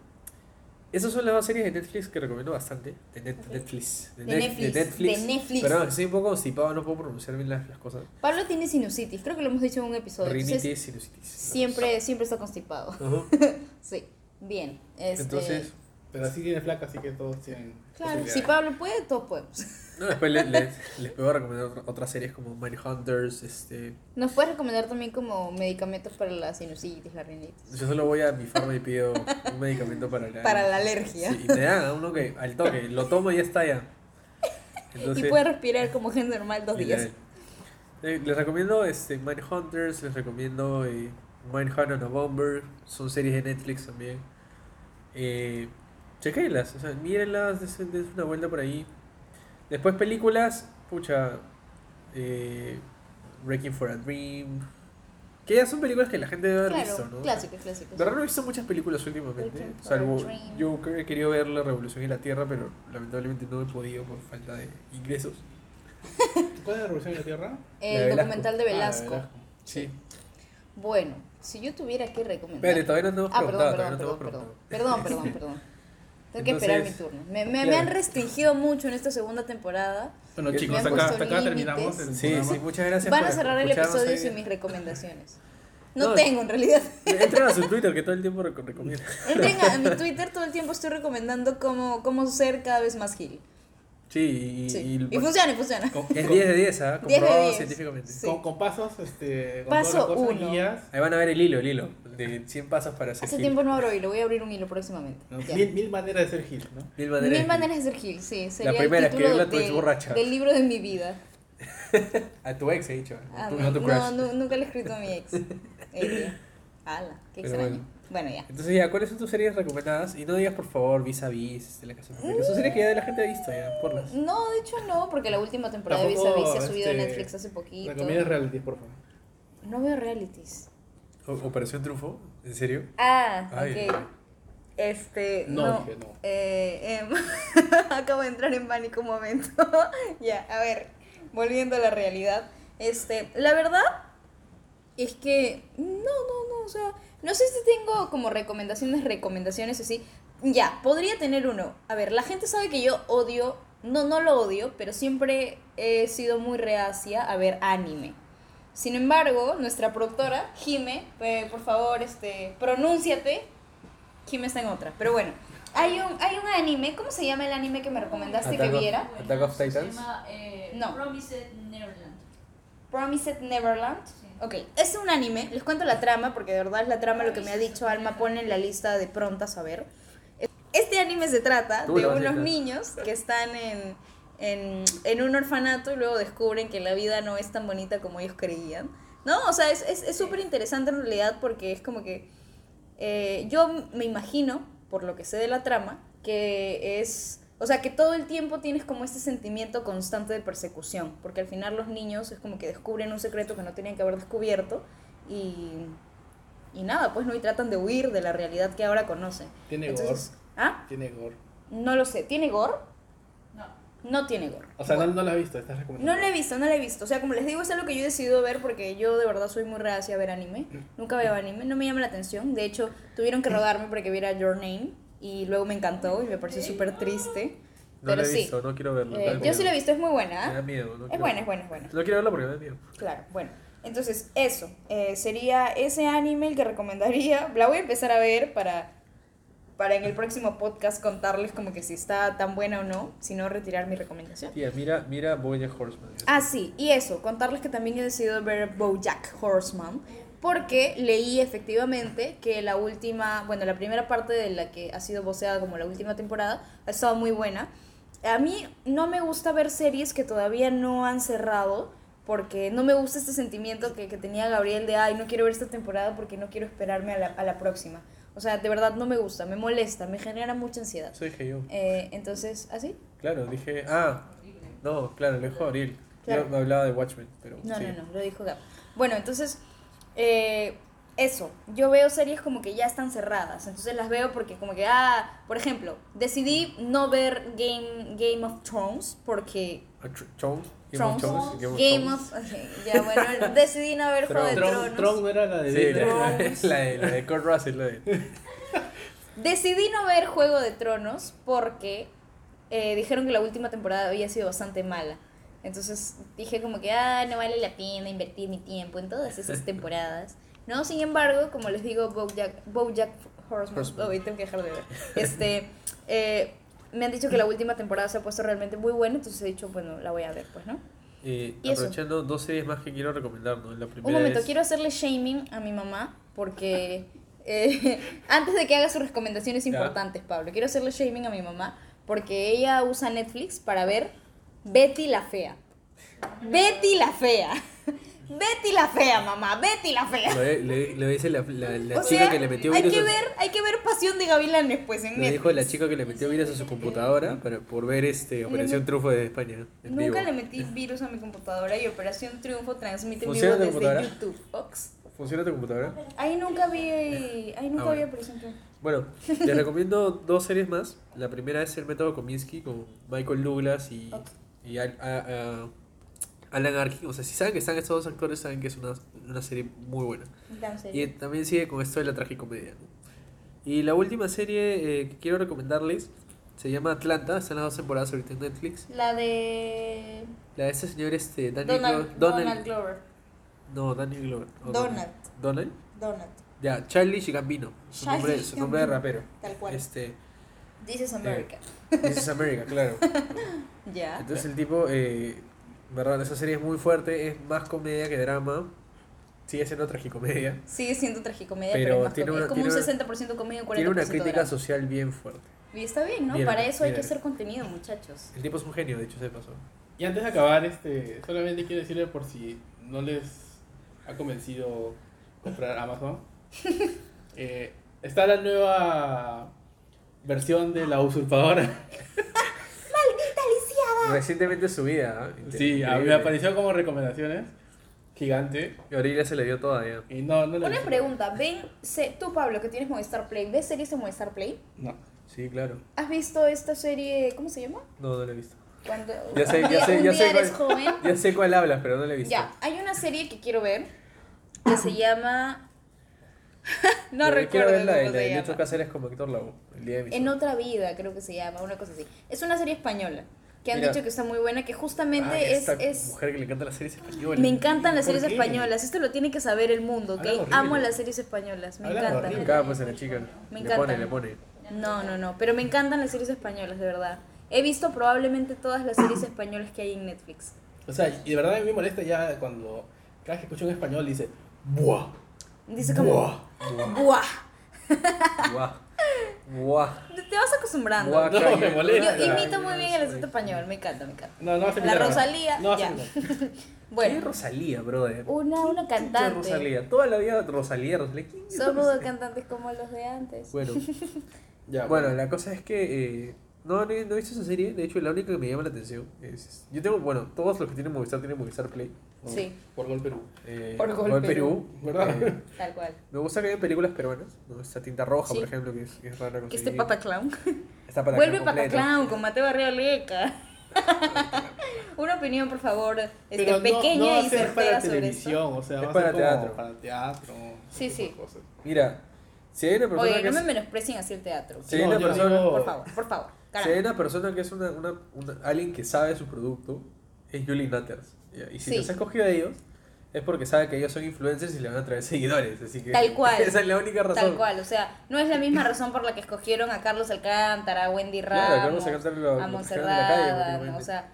Speaker 2: esas son las dos series de Netflix que recomiendo bastante. De Net-. Netflix.
Speaker 1: De
Speaker 2: Net-
Speaker 1: Netflix,
Speaker 2: De Netflix.
Speaker 1: de Netflix.
Speaker 2: Perdón, estoy un poco constipado, no puedo pronunciar bien las, las cosas.
Speaker 1: Pablo tiene sinusitis, creo que lo hemos dicho en un episodio. entonces
Speaker 2: Rinitis, sinusitis.
Speaker 1: siempre, siempre está constipado. [LAUGHS] Sí, bien. Este,
Speaker 2: Entonces,
Speaker 3: Pero así tiene flaca, así que todos tienen.
Speaker 1: claro, si. Pablo puede, todos podemos.
Speaker 2: No, después le- le- les puedo recomendar otra- otras series como Mindhunters. Este,
Speaker 1: Nos puedes recomendar también como medicamentos para la sinusitis, la rinitis.
Speaker 2: yo solo voy a mi farma y pido un medicamento para la,
Speaker 1: Para la alergia.
Speaker 2: Sí, y me dan uno que al toque, lo tomo y ya está ya. Entonces,
Speaker 1: y puede respirar como gente normal dos días.
Speaker 2: Eh, les recomiendo este, Mindhunters, les recomiendo eh, Mindhunter on a Bomber, son series de Netflix también. Eh, chequenlas, o sea, mírenlas, dense, dense una vuelta por ahí. Después películas, pucha, eh, Wrecking for a Dream, que ya son películas que la gente debe haber
Speaker 1: Claro,
Speaker 2: visto, ¿no?
Speaker 1: clásicos, clásicos.
Speaker 2: De verdad no he visto muchas películas últimamente, salvo
Speaker 1: a Dream.
Speaker 2: yo he querido ver La Revolución en la Tierra, pero lamentablemente no he podido por falta de ingresos.
Speaker 3: ¿Cuál es la revolución de la Tierra?
Speaker 1: El
Speaker 2: La de Velasco.
Speaker 1: documental de
Speaker 3: Ah, de
Speaker 1: Velasco.
Speaker 2: Sí.
Speaker 1: Bueno, si yo tuviera que recomendar.
Speaker 2: Espérate, todavía no te hemos
Speaker 1: Ah, perdón,
Speaker 2: preguntado,
Speaker 1: perdón, perdón, perdón, perdón, perdón, perdón. Tengo que esperar mi turno. Me, me, han restringido mucho en esta segunda temporada.
Speaker 3: Bueno, chicos,
Speaker 1: han
Speaker 3: acá, hasta acá terminamos el
Speaker 2: Sí, sí, muchas gracias
Speaker 1: Van a cerrar el episodio sin mis recomendaciones. [LAUGHS] No,
Speaker 2: No,
Speaker 1: tengo en realidad. [LAUGHS]
Speaker 2: Entren a su Twitter que todo el tiempo reco- recomienda.
Speaker 1: Entren a, a [LAUGHS] mi Twitter, todo el tiempo estoy recomendando cómo, cómo ser cada vez más gil.
Speaker 3: Sí,
Speaker 2: Sí, y,
Speaker 1: Sí.
Speaker 2: y-
Speaker 1: Y funciona, y funciona.
Speaker 3: Con,
Speaker 2: es 10 de 10, ¿ah?
Speaker 1: 10 de
Speaker 2: Comprobado
Speaker 1: 10.
Speaker 2: científicamente.
Speaker 1: Sí.
Speaker 3: con- con pasos, este, con
Speaker 1: Paso
Speaker 3: todas las cosas,
Speaker 1: uno.
Speaker 3: guías.
Speaker 2: Ahí van a ver el hilo, el hilo. De 100 pasos para hacer
Speaker 1: Hace
Speaker 2: Gil.
Speaker 1: tiempo no abro hilo, voy a abrir un hilo próximamente.
Speaker 3: ¿no? Mil, mil maneras de ser Gil, ¿no?
Speaker 2: Mil maneras.
Speaker 1: Mil
Speaker 2: de
Speaker 1: maneras de ser Gil, sí. Sería
Speaker 2: primera,
Speaker 1: el título
Speaker 2: escribirle a tu ex borracha.
Speaker 1: del libro de mi vida. [LAUGHS]
Speaker 2: A tu ex he dicho.
Speaker 1: Ah,
Speaker 2: no,
Speaker 1: no, nunca le he escrito a mi ex. [LAUGHS] Ella. Ala, qué
Speaker 2: Pero
Speaker 1: extraño.
Speaker 2: bueno.
Speaker 1: Bueno, ya.
Speaker 2: Entonces ya, ¿cuáles son tus series recomendadas? Y no digas por favor vis a vis de la casa de Papel. Son series que ya la gente ha visto ya, porlas.
Speaker 1: No, de hecho no, porque la última temporada de Vis a Vis se ha subido a
Speaker 3: este,
Speaker 1: Netflix hace poquito.
Speaker 3: Recomiendas reality, por favor.
Speaker 1: No veo realities.
Speaker 2: O- Operación Triunfo, ¿en serio?
Speaker 1: Ah,
Speaker 2: Ay,
Speaker 1: ok. Este,
Speaker 3: No,
Speaker 1: no.
Speaker 3: dije no.
Speaker 1: Eh, em, [LAUGHS] acabo de entrar en pánico un momento. [LAUGHS] ya, a ver, volviendo a la realidad. Este, la verdad es que no, no, no, o sea, no sé si tengo como recomendaciones, recomendaciones así. Ya, podría tener uno. A ver, la gente sabe que yo odio, no, no lo odio, pero siempre he sido muy reacia a ver anime. Sin embargo, nuestra productora, Jime, eh, por favor, este, pronúnciate. Jime está en otra, pero bueno. Hay un, hay un anime, ¿cómo se llama el anime que me recomendaste
Speaker 2: Attack
Speaker 1: que
Speaker 2: of-
Speaker 1: viera?
Speaker 2: Attack of Titans.
Speaker 4: Se llama eh,
Speaker 1: No.
Speaker 4: Promised Neverland.
Speaker 1: Promised Neverland.
Speaker 4: Sí.
Speaker 1: Ok, es un anime, les cuento la trama porque de verdad es la trama lo que me ha dicho Alma pone en la lista de prontas a ver. Este anime se trata de unos niños que están en, en, en un orfanato y luego descubren que la vida no es tan bonita como ellos creían. ¿No? O sea, es súper es, es interesante en realidad porque es como que eh, yo me imagino, por lo que sé de la trama, que es, o sea, que todo el tiempo tienes como este sentimiento constante de persecución, porque al final los niños es como que descubren un secreto que no tenían que haber descubierto y, y nada, pues no, y tratan de huir de la realidad que ahora conocen.
Speaker 3: Tiene
Speaker 1: Entonces, ¿ah?
Speaker 3: Tiene gore.
Speaker 1: No lo sé, ¿tiene gore?
Speaker 4: No.
Speaker 1: No tiene gore.
Speaker 3: O sea, no,
Speaker 1: Bueno.
Speaker 3: no la has visto, estás recomendando.
Speaker 1: No la he visto, no la he visto. O sea, como les digo, es algo que yo he decidido ver porque yo de verdad soy muy reacia a ver anime. Nunca veo anime, no me llama la atención. De hecho, tuvieron que rogarme para que viera Your Name y luego me encantó y me pareció súper triste.
Speaker 2: No
Speaker 1: Pero
Speaker 2: la he
Speaker 1: sí,
Speaker 2: visto, no quiero verlo.
Speaker 1: Eh, yo sí la he visto, es muy buena.
Speaker 2: Me da
Speaker 1: ¿ah?
Speaker 2: miedo. No
Speaker 1: Es buena, es buena, es buena.
Speaker 2: No quiero verlo porque me da miedo.
Speaker 1: Claro, bueno. Entonces, eso. eh, sería ese anime el que recomendaría. [LAUGHS] La voy a empezar a ver para, para en el próximo podcast contarles como que si está tan buena o no. Si no, retirar mi recomendación.
Speaker 2: Tía, mira, mira Bojack Horseman.
Speaker 1: Ah, sí, y eso, contarles que también he decidido ver Bojack Horseman porque leí efectivamente que la última, bueno, la primera parte de la que ha sido voceada como la última temporada ha estado muy buena. A mí no me gusta ver series que todavía no han cerrado porque no me gusta este sentimiento que, que tenía Gabriel de, ay, no quiero ver esta temporada porque no quiero esperarme a la, a la próxima. O sea, de verdad no me gusta, me molesta, me genera mucha ansiedad.
Speaker 2: Eso dije yo.
Speaker 1: Eh, entonces, ¿así?
Speaker 2: Claro, dije. Ah, no, claro, lo dijo Ariel.
Speaker 1: Claro.
Speaker 2: Yo me hablaba de Watchmen, pero.
Speaker 1: No,
Speaker 2: sí.
Speaker 1: no, no, lo dijo Gab. Bueno, entonces, eh, eso, yo veo series como que ya están cerradas, entonces las veo porque como que, ah, por ejemplo, decidí no ver Game, Game of Thrones porque...
Speaker 2: Ah, Thrones, Game of
Speaker 1: Thrones,
Speaker 2: Thrones,
Speaker 1: Game of... ok, ya, bueno, [LAUGHS] decidí no ver Juego de
Speaker 3: Tron,
Speaker 1: Tronos.
Speaker 3: Tron no era la de
Speaker 2: Sí, la,
Speaker 1: Thrones.
Speaker 2: la de, la de Kurt Russell, la de. [LAUGHS]
Speaker 1: Decidí no ver Juego de Tronos porque eh, dijeron que la última temporada había sido bastante mala. Entonces dije como que, ah, no vale la pena invertir mi tiempo en todas esas [LAUGHS] temporadas. No, sin embargo, como les digo, Bojack, Bojack Horseman,
Speaker 2: Horseman.
Speaker 1: Uy, tengo que dejar de ver. Este, eh, me han dicho que la última temporada se ha puesto realmente muy buena, entonces he dicho, bueno, la voy a ver, pues, ¿no?
Speaker 2: Eh,
Speaker 1: Y eso.
Speaker 2: aprovechando dos series más que quiero recomendar, ¿no? La primera
Speaker 1: Un momento,
Speaker 2: es-
Speaker 1: quiero hacerle shaming a mi mamá porque [LAUGHS] eh, antes de que haga sus recomendaciones importantes, Pablo, quiero hacerle shaming a mi mamá porque ella usa Netflix para ver Betty la Fea. Betty la Fea. [LAUGHS] Betty la Fea, mamá. Betty la Fea.
Speaker 2: Le, le, le dice la, la, la
Speaker 1: o
Speaker 2: chica
Speaker 1: sea,
Speaker 2: que le metió
Speaker 1: hay
Speaker 2: virus.
Speaker 1: que
Speaker 2: a-
Speaker 1: ver, hay que ver Pasión de Gavilanes, pues, en
Speaker 2: Le dijo la chica que le metió virus a su computadora para, por ver este Operación Triunfo de España.
Speaker 1: Nunca
Speaker 2: vivo.
Speaker 1: le metí virus a mi computadora y Operación Triunfo transmite en
Speaker 2: ¿Funciona
Speaker 1: vivo desde? YouTube. Ox.
Speaker 2: ¿Funciona tu computadora?
Speaker 1: Ahí nunca vi, ahí nunca
Speaker 2: Ah,
Speaker 1: vi
Speaker 2: bueno.
Speaker 1: Operación Triunfo.
Speaker 2: Bueno, les [LAUGHS] recomiendo dos series más. La primera es El Método Kominsky con Michael Douglas y. y Al- a- a- Alan Arkin. O sea, si saben que están estos dos actores, saben que es una, una serie muy buena. Y también sigue con esto de la tragicomedia. ¿no? Y la última serie eh, que quiero recomendarles se llama Atlanta. Están las dos temporadas ahorita en Netflix.
Speaker 1: La de
Speaker 2: La de este señor, este, Daniel
Speaker 1: Donald,
Speaker 2: Glo-
Speaker 1: Donald Glover.
Speaker 2: No, Daniel Glover. o
Speaker 1: Donald.
Speaker 2: Donald.
Speaker 1: Donald.
Speaker 2: Ya, Charlie Gambino. Su
Speaker 1: Charlie
Speaker 2: nombre, su nombre de rapero.
Speaker 1: Tal cual.
Speaker 2: Este,
Speaker 1: This is America.
Speaker 2: This is America, claro. [LAUGHS]
Speaker 1: Ya.
Speaker 2: Entonces el tipo, eh, verdad, esa serie es muy fuerte, es más comedia que drama. Sigue siendo tragicomedia.
Speaker 1: Sigue siendo tragicomedia,
Speaker 2: Pero
Speaker 1: pero, es, más
Speaker 2: tiene una-
Speaker 1: es como
Speaker 2: tiene
Speaker 1: un 60% comedia y un 40%
Speaker 2: Tiene una crítica
Speaker 1: drama.
Speaker 2: social bien fuerte.
Speaker 1: Y está bien, ¿no?
Speaker 2: Bien,
Speaker 1: Para eso hay que hacer contenido, muchachos.
Speaker 2: El tipo es un genio, de hecho, se pasó.
Speaker 3: Y antes de acabar, este, solamente quiero decirle por si no les ha convencido comprar Amazon. [LAUGHS] eh, está la nueva versión de la usurpadora.
Speaker 2: Recientemente subida, ¿eh?
Speaker 3: Sí, a mí me apareció como recomendaciones. Gigante.
Speaker 2: Y ahorita se le dio toda ya.
Speaker 3: Y no, no la he
Speaker 1: Una pregunta, ven, se- tú Pablo, que tienes Movistar Play, ¿ves series de Movistar Play?
Speaker 3: No.
Speaker 2: Sí, claro.
Speaker 1: ¿Has visto esta serie, cómo se llama?
Speaker 2: No, no la he visto.
Speaker 1: Cuando
Speaker 2: Ya sé,
Speaker 1: un
Speaker 2: ya sé, sé cuál-
Speaker 1: joven.
Speaker 2: Ya sé cuál hablas, pero no la he visto.
Speaker 1: Ya, hay una serie que quiero ver que se llama... [LAUGHS] no
Speaker 2: Pero
Speaker 1: recuerdo
Speaker 2: Quiero ver la de, la de
Speaker 1: llama.
Speaker 2: Cáceres con Héctor Lavoe. El día de mi
Speaker 1: En otra vida, creo que se llama, una cosa así. Es una serie española que han
Speaker 2: Mira.
Speaker 1: dicho que está muy buena, que justamente
Speaker 2: Ay,
Speaker 1: es,
Speaker 2: esta
Speaker 1: es...
Speaker 2: mujer que le encantan las series españolas.
Speaker 1: Me encantan las
Speaker 3: ¿Por
Speaker 1: series
Speaker 3: qué?
Speaker 1: españolas, esto lo tiene que saber el mundo, ¿ok?
Speaker 3: Horrible.
Speaker 1: Amo las series españolas, me
Speaker 3: Hablan
Speaker 1: encantan.
Speaker 2: Acá pues en la chica.
Speaker 1: Me
Speaker 2: le pone, le pone.
Speaker 1: No, no, no, pero me encantan las series españolas, de verdad. He visto probablemente todas las series españolas que hay en Netflix.
Speaker 3: O sea, y de verdad a mí me molesta ya cuando cada vez que escucho un español dice ¡Buah!
Speaker 1: Dice como,
Speaker 3: ¡Buah!
Speaker 1: ¡Buah!
Speaker 2: Guau. Guau.
Speaker 1: Te vas acostumbrando.
Speaker 3: No, me molesta.
Speaker 1: Yo imito muy bien el acento español, me encanta, me encanta.
Speaker 3: No, no hace
Speaker 1: La. Rosalía,
Speaker 3: No hace
Speaker 1: ya.
Speaker 3: imitar. [LAUGHS]
Speaker 2: ¿Qué
Speaker 1: Bueno,
Speaker 2: Rosalía, brother?
Speaker 1: una, una
Speaker 2: ¿Qué
Speaker 1: cantante.
Speaker 2: Rosalía? Toda la vida Rosalía, Rosalía. ¿Quién es
Speaker 1: Somos
Speaker 2: Rosalía?
Speaker 1: cantantes como los de antes.
Speaker 2: Bueno, [LAUGHS]
Speaker 3: Ya,
Speaker 2: bueno, la cosa es que eh, no, no, he- no he visto esa serie. De hecho, la única que me llama la atención es. Yo tengo, bueno, todos los que tienen Movistar tienen Movistar Play.
Speaker 1: Sí,
Speaker 3: Por Gol Perú.
Speaker 2: Eh,
Speaker 1: Por Gol
Speaker 2: Gol
Speaker 1: Perú.
Speaker 3: ¿Verdad?
Speaker 2: Eh, [LAUGHS]
Speaker 1: tal cual.
Speaker 2: me gusta que haya películas peruanas. ¿no? Esta tinta roja,
Speaker 1: Sí.
Speaker 2: por ejemplo, que es, que es rara
Speaker 1: este Pataclown.
Speaker 2: Esta Pataclown
Speaker 1: Vuelve. Pataclown con Mateo Arrioleca. [LAUGHS] Una opinión, por favor, este,
Speaker 3: Pero no-
Speaker 1: pequeña
Speaker 3: no
Speaker 1: y certera
Speaker 3: para
Speaker 1: sobre
Speaker 3: televisión, o sea,
Speaker 2: Es para teatro.
Speaker 3: para teatro.
Speaker 1: Sí, sí.
Speaker 3: cosas.
Speaker 2: Mira, si hay una persona
Speaker 1: Oye,
Speaker 2: que
Speaker 1: no me menosprecien así el teatro.
Speaker 2: si hay una
Speaker 3: yo
Speaker 2: persona,
Speaker 3: digo-
Speaker 1: Por favor, por favor.
Speaker 2: Si hay
Speaker 1: Caramba.
Speaker 2: una persona que es una, una, una- alguien que sabe su producto, es Julie Nutters. ¿ya? Y si
Speaker 1: Sí.
Speaker 2: los ha escogido a ellos, es porque sabe que ellos son influencers y le van a traer [LAUGHS] seguidores. Así que
Speaker 1: Tal cual. [LAUGHS]
Speaker 2: esa es la única razón.
Speaker 1: Tal cual, o sea, no es la misma razón por la que escogieron a Carlos Alcántara, a Wendy
Speaker 2: Claro,
Speaker 1: Ramos,
Speaker 2: Carlos Alcántara lo-
Speaker 1: a Monserrat. ¿no? o sea,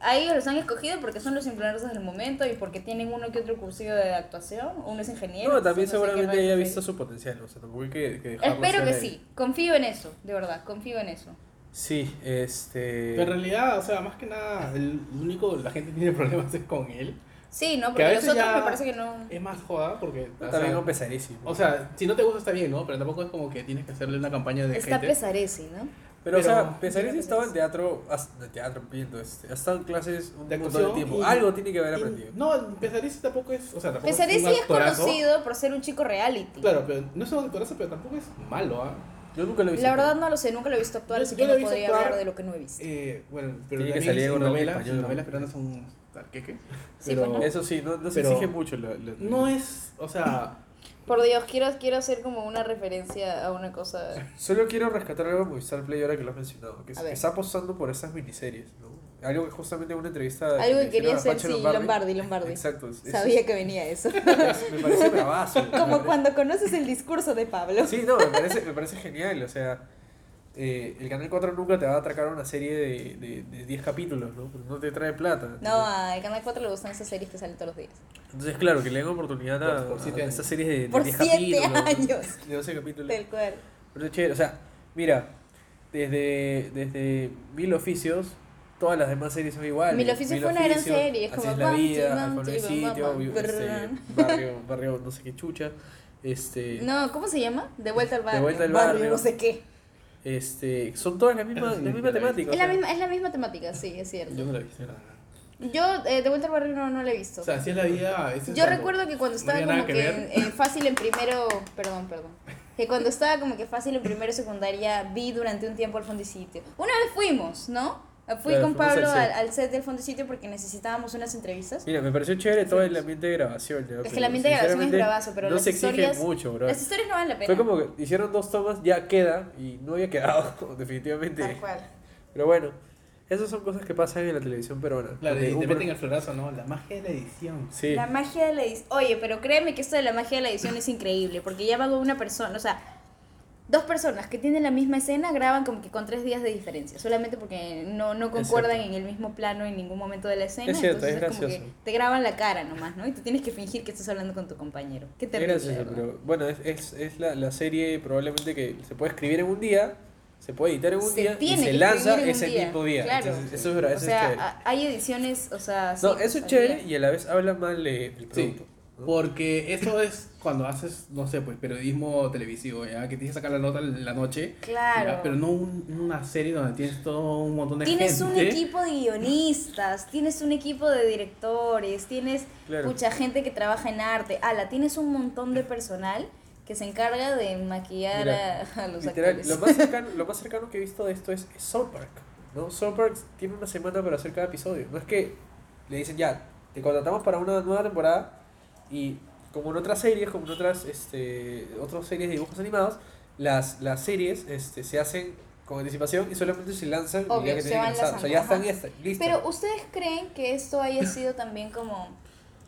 Speaker 1: a ellos los han escogido porque son los influencers del momento y porque tienen uno que otro cursillo de actuación, uno es ingeniero.
Speaker 2: No, también
Speaker 1: no
Speaker 2: seguramente haya visto su potencial, o sea, tampoco hay que, que
Speaker 1: Espero que
Speaker 2: ahí.
Speaker 1: sí, confío en eso, de verdad, confío en eso.
Speaker 2: Sí, este...
Speaker 3: Pero en realidad, o sea, más que nada, el único la gente tiene [LAUGHS] problemas es con él.
Speaker 1: Sí, ¿no?
Speaker 3: Que a
Speaker 1: Porque los
Speaker 3: veces
Speaker 1: otros
Speaker 3: ya
Speaker 1: me parece que no...
Speaker 3: Es más joda porque. o
Speaker 2: También
Speaker 3: sea,
Speaker 2: un pesadísimo.
Speaker 3: O sea, si no te gusta está bien, ¿no? Pero tampoco es como que tienes que hacerle una campaña de
Speaker 1: Está
Speaker 3: gente.
Speaker 1: pesaresi, ¿no?
Speaker 2: pero, o
Speaker 3: pero-
Speaker 2: sea, Pesadez
Speaker 1: Mira,
Speaker 2: estaba en teatro, de teatro, piento, este, ha estado en clases un
Speaker 3: De
Speaker 2: montón de tiempo.
Speaker 3: y-
Speaker 2: Algo tiene que haber
Speaker 3: Y-
Speaker 2: aprendido.
Speaker 3: No, Pesarisi tampoco es. O sea, tampoco
Speaker 1: Pesaresi
Speaker 3: es, un
Speaker 1: es
Speaker 3: actorazo.
Speaker 1: conocido por ser un chico reality.
Speaker 3: Claro, pero no es un actorazo, pero tampoco es malo, ¿ah?
Speaker 2: Yo nunca lo he visto.
Speaker 1: La verdad no lo sé, nunca lo he visto actuar,
Speaker 3: Yo-
Speaker 1: así
Speaker 3: yo
Speaker 1: que
Speaker 3: lo he
Speaker 1: no
Speaker 3: visto
Speaker 1: podría
Speaker 3: actuar,
Speaker 1: hablar de lo que no he visto.
Speaker 3: Eh, bueno, pero
Speaker 2: Tiene que salir algo
Speaker 3: novelas,
Speaker 2: ¿no?
Speaker 3: novelas peruanas son tarqueque.
Speaker 1: Sí,
Speaker 3: Pero
Speaker 1: pues, ¿no?
Speaker 2: Eso sí, no, no se
Speaker 3: Pero-
Speaker 2: exige mucho. la- la-
Speaker 3: no es, o sea,
Speaker 1: Por Dios, quiero, quiero hacer como una referencia a una cosa.
Speaker 2: Solo quiero rescatar algo de Movistar Play ahora que lo has mencionado, que, está apostando por esas miniseries, ¿no? Algo que justamente en una entrevista...
Speaker 1: Algo
Speaker 2: le
Speaker 1: que quería hacer,
Speaker 2: Pacho
Speaker 1: sí, Lombardi, Lombardi.
Speaker 2: Exacto. es-
Speaker 1: Sabía
Speaker 2: es-
Speaker 1: que venía eso. [LAUGHS]
Speaker 2: es- me parece bravazo. [LAUGHS]
Speaker 1: Como cuando conoces el discurso de Pablo.
Speaker 2: Sí, no, me parece, me parece genial, o sea... eh, el Canal 4 nunca te va a atracar una serie de, de, de 10 capítulos, ¿no? Porque no te trae plata.
Speaker 1: No, al Canal 4 le gustan esas series que salen todos los días.
Speaker 2: Entonces, claro, que le den oportunidad a,
Speaker 3: Por- por
Speaker 2: a estas series de, de
Speaker 1: Por
Speaker 2: 10
Speaker 1: siete
Speaker 2: capítulos. ¿no?
Speaker 1: años.
Speaker 2: De 12 capítulos.
Speaker 1: Tal cual.
Speaker 2: Pero es chévere, o sea, mira, desde, desde Mil Oficios, todas las demás series son iguales.
Speaker 1: Mil Oficios fue una gran serie, es
Speaker 2: Así
Speaker 1: como
Speaker 2: es la vida, no
Speaker 1: Bam,
Speaker 2: sitio, vi- este, barrio, barrio no sé qué chucha, este,
Speaker 1: No, ¿cómo se llama? De vuelta al barrio.
Speaker 2: vuelta al barrio.
Speaker 1: no sé qué.
Speaker 2: este, son todas las mismas, la misma
Speaker 3: vi.
Speaker 2: temática.
Speaker 1: Es la, misma, es la misma temática, sí, es cierto.
Speaker 3: yo no la he visto. nada.
Speaker 1: Yo, eh, de vuelta al barrio, no, no la he visto.
Speaker 3: O sea, si es la vida. es
Speaker 1: Yo recuerdo que cuando
Speaker 3: no
Speaker 1: estaba
Speaker 3: había
Speaker 1: como que,
Speaker 3: que
Speaker 1: en, en fácil en primero, perdón, perdón, que cuando estaba como que fácil en primero y secundaria vi durante un tiempo al fondisitio. Una vez fuimos, ¿no? Fui
Speaker 2: Claro,
Speaker 1: con Pablo
Speaker 2: al
Speaker 1: al,
Speaker 2: set.
Speaker 1: al set del fondisitio porque necesitábamos unas entrevistas.
Speaker 2: Mira, me pareció chévere todo el ambiente de grabación. ¿no?
Speaker 1: Es que el ambiente de grabación es bravazo, pero
Speaker 2: no
Speaker 1: las
Speaker 2: se exige
Speaker 1: historias-
Speaker 2: mucho, bro.
Speaker 1: Las historias no valen la pena.
Speaker 2: Fue como que hicieron dos tomas, ya queda, y no había quedado, [LAUGHS] definitivamente.
Speaker 1: Tal cual.
Speaker 2: Pero bueno, esas son cosas que pasan en la televisión peruana.
Speaker 3: Claro, y te meten el florazo, ¿no? La magia de la edición.
Speaker 2: Sí.
Speaker 1: La magia de la edición. Oye, pero créeme que esto de la magia de la edición es increíble, porque ya va una persona, o sea, dos personas que tienen la misma escena graban como que con tres días de diferencia, solamente porque no, no concuerdan en el mismo plano en ningún momento de la escena.
Speaker 2: Es cierto,
Speaker 1: entonces
Speaker 2: es
Speaker 1: como que
Speaker 2: gracioso.
Speaker 1: te graban la cara nomás, ¿no? Y tú tienes que fingir que estás hablando con tu compañero. Qué
Speaker 2: Es
Speaker 1: terrible.
Speaker 2: gracioso,
Speaker 1: ¿verdad?
Speaker 2: pero bueno, es, es, es la, la serie probablemente que se puede escribir en un día, se puede editar en un
Speaker 1: Se
Speaker 2: día y se lanza ese
Speaker 1: día,
Speaker 2: mismo día.
Speaker 1: claro.
Speaker 2: Entonces, eso es, verdad,
Speaker 1: o
Speaker 2: eso
Speaker 1: sea,
Speaker 2: es chévere.
Speaker 1: hay ediciones, o sea... sí,
Speaker 2: no, eso es chévere
Speaker 1: día.
Speaker 2: y a la vez habla mal de- del
Speaker 3: Sí,
Speaker 2: producto. ¿no?
Speaker 3: Porque eso es cuando haces, no sé, pues periodismo televisivo, ¿ya? que tienes que sacar la nota en la noche,
Speaker 1: Claro.
Speaker 3: ¿ya? pero no un- una serie donde tienes todo un montón de
Speaker 1: Tienes
Speaker 3: gente.
Speaker 1: un equipo de guionistas, tienes un equipo de directores, tienes
Speaker 2: Claro.
Speaker 1: mucha gente que trabaja en arte. Ala, tienes un montón de personal que se encarga de maquillar
Speaker 2: Mira,
Speaker 1: a, a los
Speaker 2: Literal,
Speaker 1: actores.
Speaker 2: lo más, cercano, [LAUGHS] lo más cercano que he visto de esto es, es South Park. ¿no? South Park tiene una semana para hacer cada episodio. No es que le dicen ya, te contratamos para una nueva temporada y como en otras series, como en otras, este, otras series de dibujos animados, las, las series este, se hacen con anticipación y solamente se lanzan el
Speaker 1: Obvio,
Speaker 2: día que
Speaker 1: se
Speaker 2: tienen que lanzar. O sea, ya están, ya están listas.
Speaker 1: Pero ¿ustedes creen que esto haya sido también como...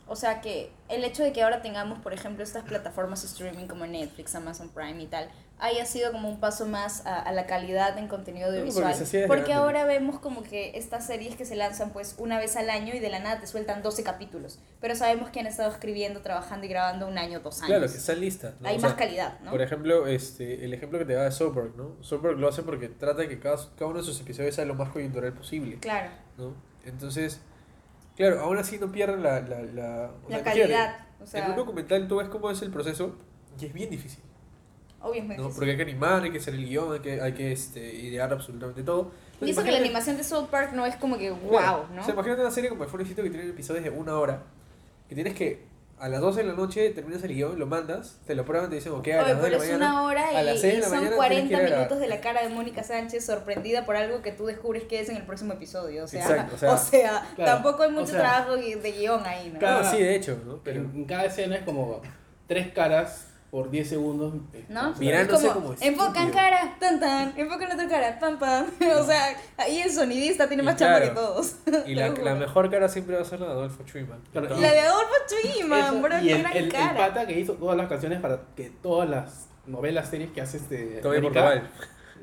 Speaker 1: O sea, que el hecho de que ahora tengamos, por ejemplo, estas plataformas de streaming como Netflix, Amazon Prime y tal, haya sido como un paso más a, a la calidad en contenido
Speaker 2: porque
Speaker 1: audiovisual.
Speaker 2: desde
Speaker 1: porque
Speaker 2: antes.
Speaker 1: ahora vemos como que estas series que se lanzan pues una vez al año y de la nada te sueltan 12 capítulos. Pero sabemos que han estado escribiendo, trabajando y grabando un año, dos años.
Speaker 2: Claro, que están listas. ¿no?
Speaker 1: Hay
Speaker 2: O sea,
Speaker 1: más calidad, ¿no?
Speaker 2: Por ejemplo, este, el ejemplo que te da de South Park, ¿no? Park lo hace porque trata de que cada, cada uno de sus episodios sea lo más coyuntural posible.
Speaker 1: Claro,
Speaker 2: ¿no? Entonces, claro, aún así no pierden la, la, la,
Speaker 1: la
Speaker 2: sea,
Speaker 1: calidad. O
Speaker 2: En
Speaker 1: sea,
Speaker 2: un documental tú ves cómo es el proceso y es bien difícil,
Speaker 1: muy
Speaker 2: ¿no? Porque hay que animar, hay que hacer el guion, hay que, hay que este, idear absolutamente todo.
Speaker 1: Y eso que la animación de South Park no es como que wow,
Speaker 2: Claro,
Speaker 1: ¿no?
Speaker 2: O sea, imagínate una serie como el Forest que tiene episodios de una hora, que tienes que a las 12 de la noche terminas el guion, lo mandas, te lo prueban, te dicen, ok, a
Speaker 1: Oye,
Speaker 2: las 2 de la
Speaker 1: es
Speaker 2: mañana.
Speaker 1: una hora
Speaker 2: a
Speaker 1: y,
Speaker 2: las seis de
Speaker 1: y
Speaker 2: la
Speaker 1: son
Speaker 2: mañana
Speaker 1: 40
Speaker 2: tienes que ir a grabar.
Speaker 1: minutos de la cara de Mónica Sánchez sorprendida por algo que tú descubres que es en el próximo episodio. O sea,
Speaker 2: Exacto, o [LAUGHS]
Speaker 1: o
Speaker 2: sea,
Speaker 1: sea,
Speaker 3: claro,
Speaker 1: tampoco hay mucho
Speaker 3: o sea,
Speaker 1: trabajo de de guion ahí, ¿no?
Speaker 3: cada-
Speaker 2: sí, de hecho, ¿no? Pero
Speaker 3: en cada escena es como tres caras por 10 segundos. este,
Speaker 1: ¿No?
Speaker 2: Mirándose
Speaker 1: como,
Speaker 2: como
Speaker 1: enfocan cara, tan tan, enfocan otra cara, pam pam. [LAUGHS] o sea, ahí el sonidista tiene
Speaker 2: Y
Speaker 1: más chamba
Speaker 2: claro,
Speaker 1: que todos.
Speaker 2: y la, [LAUGHS] la mejor cara siempre va a ser la de Adolfo.
Speaker 3: Claro,
Speaker 2: Todo.
Speaker 3: y-
Speaker 1: La de Adolfo Chuyman,
Speaker 3: eso,
Speaker 1: bro,
Speaker 3: y el,
Speaker 1: gran
Speaker 3: el- el
Speaker 1: cara.
Speaker 3: pata que hizo todas las canciones para que todas las novelas, series que hace este Mónica,
Speaker 2: Portugal.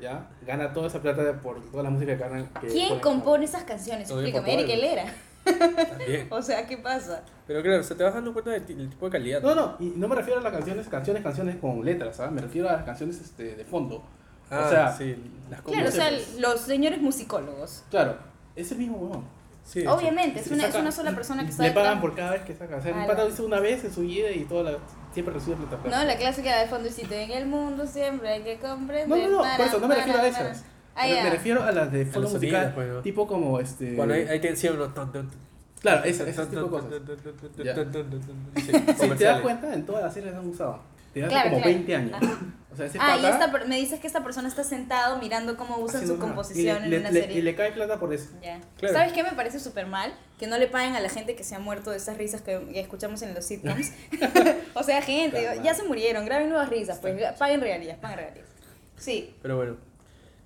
Speaker 3: ya gana toda esa plata por toda la música que ganan. que
Speaker 1: ¿Quién compone esas canciones? Explícame, Eric. Helera.
Speaker 2: También.
Speaker 1: O sea, ¿qué pasa?
Speaker 2: Pero claro, o sea, te vas dando cuenta del, del tipo de calidad.
Speaker 3: No, no, y no me refiero a las canciones, canciones, canciones con letras, ¿sabes? Me refiero a las canciones este, de fondo.
Speaker 2: Ah,
Speaker 3: o sea,
Speaker 2: sí, las
Speaker 1: Claro, o sea, los señores musicólogos.
Speaker 3: claro, es el mismo huevón.
Speaker 2: Sí.
Speaker 1: Obviamente, es
Speaker 3: Se
Speaker 1: una, es
Speaker 3: saca-
Speaker 1: una sola persona que está
Speaker 3: Le pagan por cada vez que saca. O sea,
Speaker 1: Ah,
Speaker 3: el pata
Speaker 1: no.
Speaker 3: lo hizo una vez en su vida y toda la, siempre recibe plata.
Speaker 1: No, la clásica de fondo, si te en el mundo siempre hay que comprender.
Speaker 3: No, no, no,
Speaker 1: para,
Speaker 3: por eso no me
Speaker 1: para,
Speaker 3: refiero a
Speaker 1: para. Ah,
Speaker 3: me,
Speaker 1: ya.
Speaker 3: me refiero a las de fondo
Speaker 2: los
Speaker 3: musical,
Speaker 2: sonidos, pues,
Speaker 3: tipo como este.
Speaker 2: Cuando hay, hay tensión, ¿no? Ton, ton, ton.
Speaker 3: Claro, ese, ese tipo de cosas.
Speaker 2: ton. Sí,
Speaker 3: Si te das cuenta, en todas las series han usado. Te hace
Speaker 1: Claro,
Speaker 3: como
Speaker 1: claro.
Speaker 3: 20 años.
Speaker 1: Ajá.
Speaker 3: O sea, ese
Speaker 1: Ah, y esta, me dices que esta persona está sentado mirando cómo usan su composición
Speaker 3: y
Speaker 1: en
Speaker 3: le,
Speaker 1: una
Speaker 3: le-
Speaker 1: serie.
Speaker 3: y le cae plata por eso.
Speaker 1: Ya.
Speaker 2: Claro.
Speaker 1: ¿Sabes qué me parece súper mal? Que no le paguen a la gente que se ha muerto de esas risas que, escuchamos en los sitcoms. [LAUGHS] [LAUGHS] o sea, gente,
Speaker 3: Claro.
Speaker 1: ya se murieron, graben nuevas risas, pues paguen regalías, paguen regalías. Sí.
Speaker 2: Pero bueno.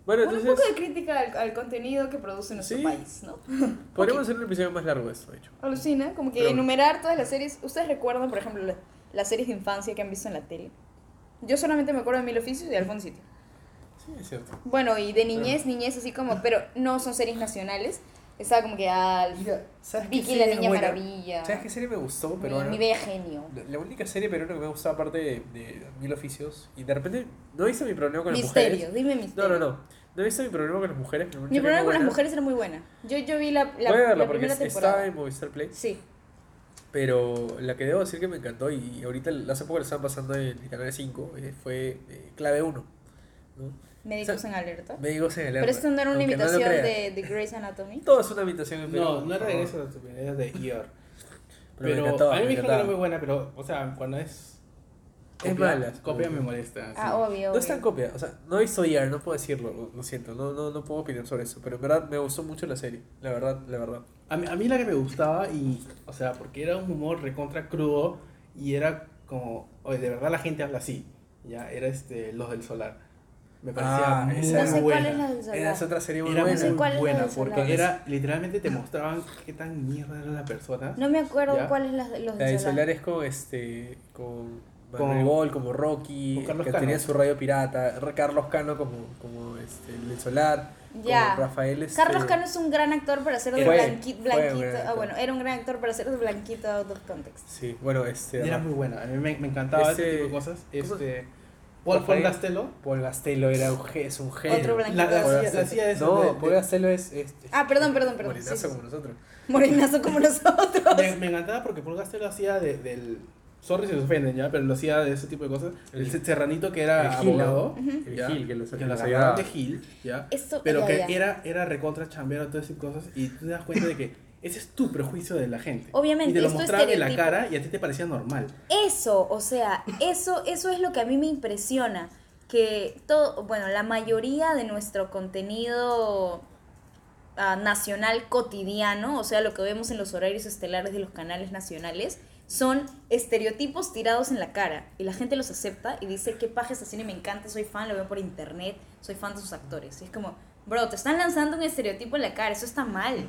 Speaker 2: Bueno,
Speaker 1: Un
Speaker 2: entonces,
Speaker 1: poco de crítica al, al contenido que produce nuestro
Speaker 2: Sí.
Speaker 1: país, ¿no? [LAUGHS]
Speaker 2: podríamos hacer un episodio más largo de esto, de hecho.
Speaker 1: Alucina, como que
Speaker 2: Pero-
Speaker 1: enumerar todas las series. ¿Ustedes recuerdan, por ejemplo, la- las series de infancia que han visto en la tele? Yo solamente me acuerdo de Mil Oficios y de Alfonso Sitio.
Speaker 2: Sí, es cierto.
Speaker 1: Bueno, y de niñez, niñez así como, pero no son series nacionales. Estaba como que
Speaker 2: ¿sabes
Speaker 1: Vicky la Niña
Speaker 2: buena?
Speaker 1: Maravilla,
Speaker 2: ¿Sabes qué serie me gustó?
Speaker 1: mi,
Speaker 2: Pero
Speaker 1: mi bella genio.
Speaker 2: La, la única serie peruana que me gusta aparte de, de Mil Oficios y de repente no visto mi problema con las
Speaker 1: Misterio,
Speaker 2: mujeres.
Speaker 1: dime misterio.
Speaker 2: no, no. No he visto mi problema con las mujeres. pero me
Speaker 1: Mi problema con las mujeres era muy buena. Yo, yo vi la, la,
Speaker 2: Voy a verla
Speaker 1: la
Speaker 2: porque
Speaker 1: primera
Speaker 2: es- está
Speaker 1: temporada.
Speaker 2: en Movistar Play.
Speaker 1: Sí.
Speaker 2: Pero la que debo decir que me encantó y ahorita hace poco la estaban pasando en el canal 5 eh, fue eh, Clave 1. ¿no?
Speaker 1: Médicos
Speaker 2: O sea,
Speaker 1: en alerta.
Speaker 2: Médicos en alerta.
Speaker 1: Pero esto no era una
Speaker 2: no
Speaker 1: imitación
Speaker 2: creas.
Speaker 1: de, de Grey's Anatomy. [LAUGHS]
Speaker 2: Todo es una imitación en
Speaker 3: No,
Speaker 2: Perú,
Speaker 3: no era de
Speaker 2: favor.
Speaker 3: eso, era de ER.
Speaker 2: Pero, me
Speaker 3: Pero,
Speaker 2: encantó.
Speaker 3: a mí me
Speaker 2: me
Speaker 3: dijeron que era muy buena, pero, o sea, cuando es.
Speaker 2: Es
Speaker 3: copia-
Speaker 2: mala.
Speaker 3: Copia me molesta.
Speaker 1: Ah,
Speaker 3: sí.
Speaker 1: obvio.
Speaker 2: No es tan
Speaker 1: obvio.
Speaker 2: copia, o sea, no he visto ER, no puedo decirlo, lo, siento, no, no, no puedo opinar sobre eso, pero en verdad me gustó mucho la serie, la verdad, la verdad.
Speaker 3: A mí, a mí la que me gustaba, y, o sea, porque era un humor recontra crudo y era como, oye, de verdad la gente habla así. Ya, era este, Los del Solar. Me parecía
Speaker 2: Ah,
Speaker 3: muy
Speaker 2: esa
Speaker 1: No sé
Speaker 3: buena.
Speaker 1: cuál es la del
Speaker 2: Era esa otra serie muy
Speaker 3: Era
Speaker 2: buena.
Speaker 1: No sé
Speaker 3: muy
Speaker 1: cuál es la
Speaker 3: buena
Speaker 1: del
Speaker 3: porque
Speaker 1: Solar.
Speaker 3: era literalmente te mostraban qué tan mierda era la persona.
Speaker 1: No me acuerdo
Speaker 3: ¿Ya?
Speaker 1: cuál es la, los
Speaker 2: La de
Speaker 1: del
Speaker 2: Solar
Speaker 1: solar.
Speaker 2: es con este, con,
Speaker 3: Con-
Speaker 2: Manuel Gol como Rocky, que
Speaker 3: Cano.
Speaker 2: tenía su radio pirata, Carlos Cano como, como este, el Solar,
Speaker 1: Ya.
Speaker 2: como Rafael este,
Speaker 1: Carlos Cano es un gran actor para hacer de
Speaker 2: Fue,
Speaker 1: blanquito.
Speaker 2: gran
Speaker 1: Ah,
Speaker 2: actor.
Speaker 1: bueno, era un gran actor para hacer de blanquito out of context.
Speaker 2: Sí, bueno, este...
Speaker 3: Era
Speaker 2: Ra-
Speaker 3: muy buena, a mí me, me encantaba
Speaker 2: Ese-
Speaker 3: ese tipo de cosas. Este, Paul, Paul Gastelo.
Speaker 2: Paul Gastelo era un, es un genio.
Speaker 1: Otro blanquito.
Speaker 3: La, la,
Speaker 1: Paul
Speaker 3: hacía- la hacía eso
Speaker 2: No,
Speaker 3: de-
Speaker 2: Paul Gastelo es... es-
Speaker 1: Ah, perdón, perdón, perdón. Sí, sí,
Speaker 2: como
Speaker 1: sí.
Speaker 2: nosotros.
Speaker 1: Morenazo como [LAUGHS] nosotros.
Speaker 3: Me, me encantaba porque Paul Gastelo hacía de- del. Sorry si se ofenden ya, pero lo hacía de ese tipo de cosas. El,
Speaker 2: El-
Speaker 3: serranito que era
Speaker 2: el Gil, ¿no?
Speaker 3: abogado.
Speaker 2: El
Speaker 3: ya,
Speaker 2: Gil, que lo-
Speaker 3: que lo
Speaker 2: sacaba.
Speaker 3: de Gil, ya. Pero
Speaker 1: ya,
Speaker 3: que
Speaker 1: ya.
Speaker 3: era, era recontra chambero, todas esas cosas. Y tú te das cuenta de que ese es tu prejuicio de la gente.
Speaker 1: Obviamente,
Speaker 3: Y te lo mostraban en la cara y a ti te parecía normal.
Speaker 1: Eso, o sea, eso, eso es lo que a mí me impresiona. Que todo, bueno, la mayoría de nuestro contenido ah, nacional cotidiano, o sea, lo que vemos en los horarios estelares de los canales nacionales, son estereotipos tirados en la cara. Y la gente los acepta y dice, qué paja esta cine, me encanta, soy fan, lo veo por internet, soy fan de sus actores. Y es como, bro, te están lanzando un estereotipo en la cara, eso está mal.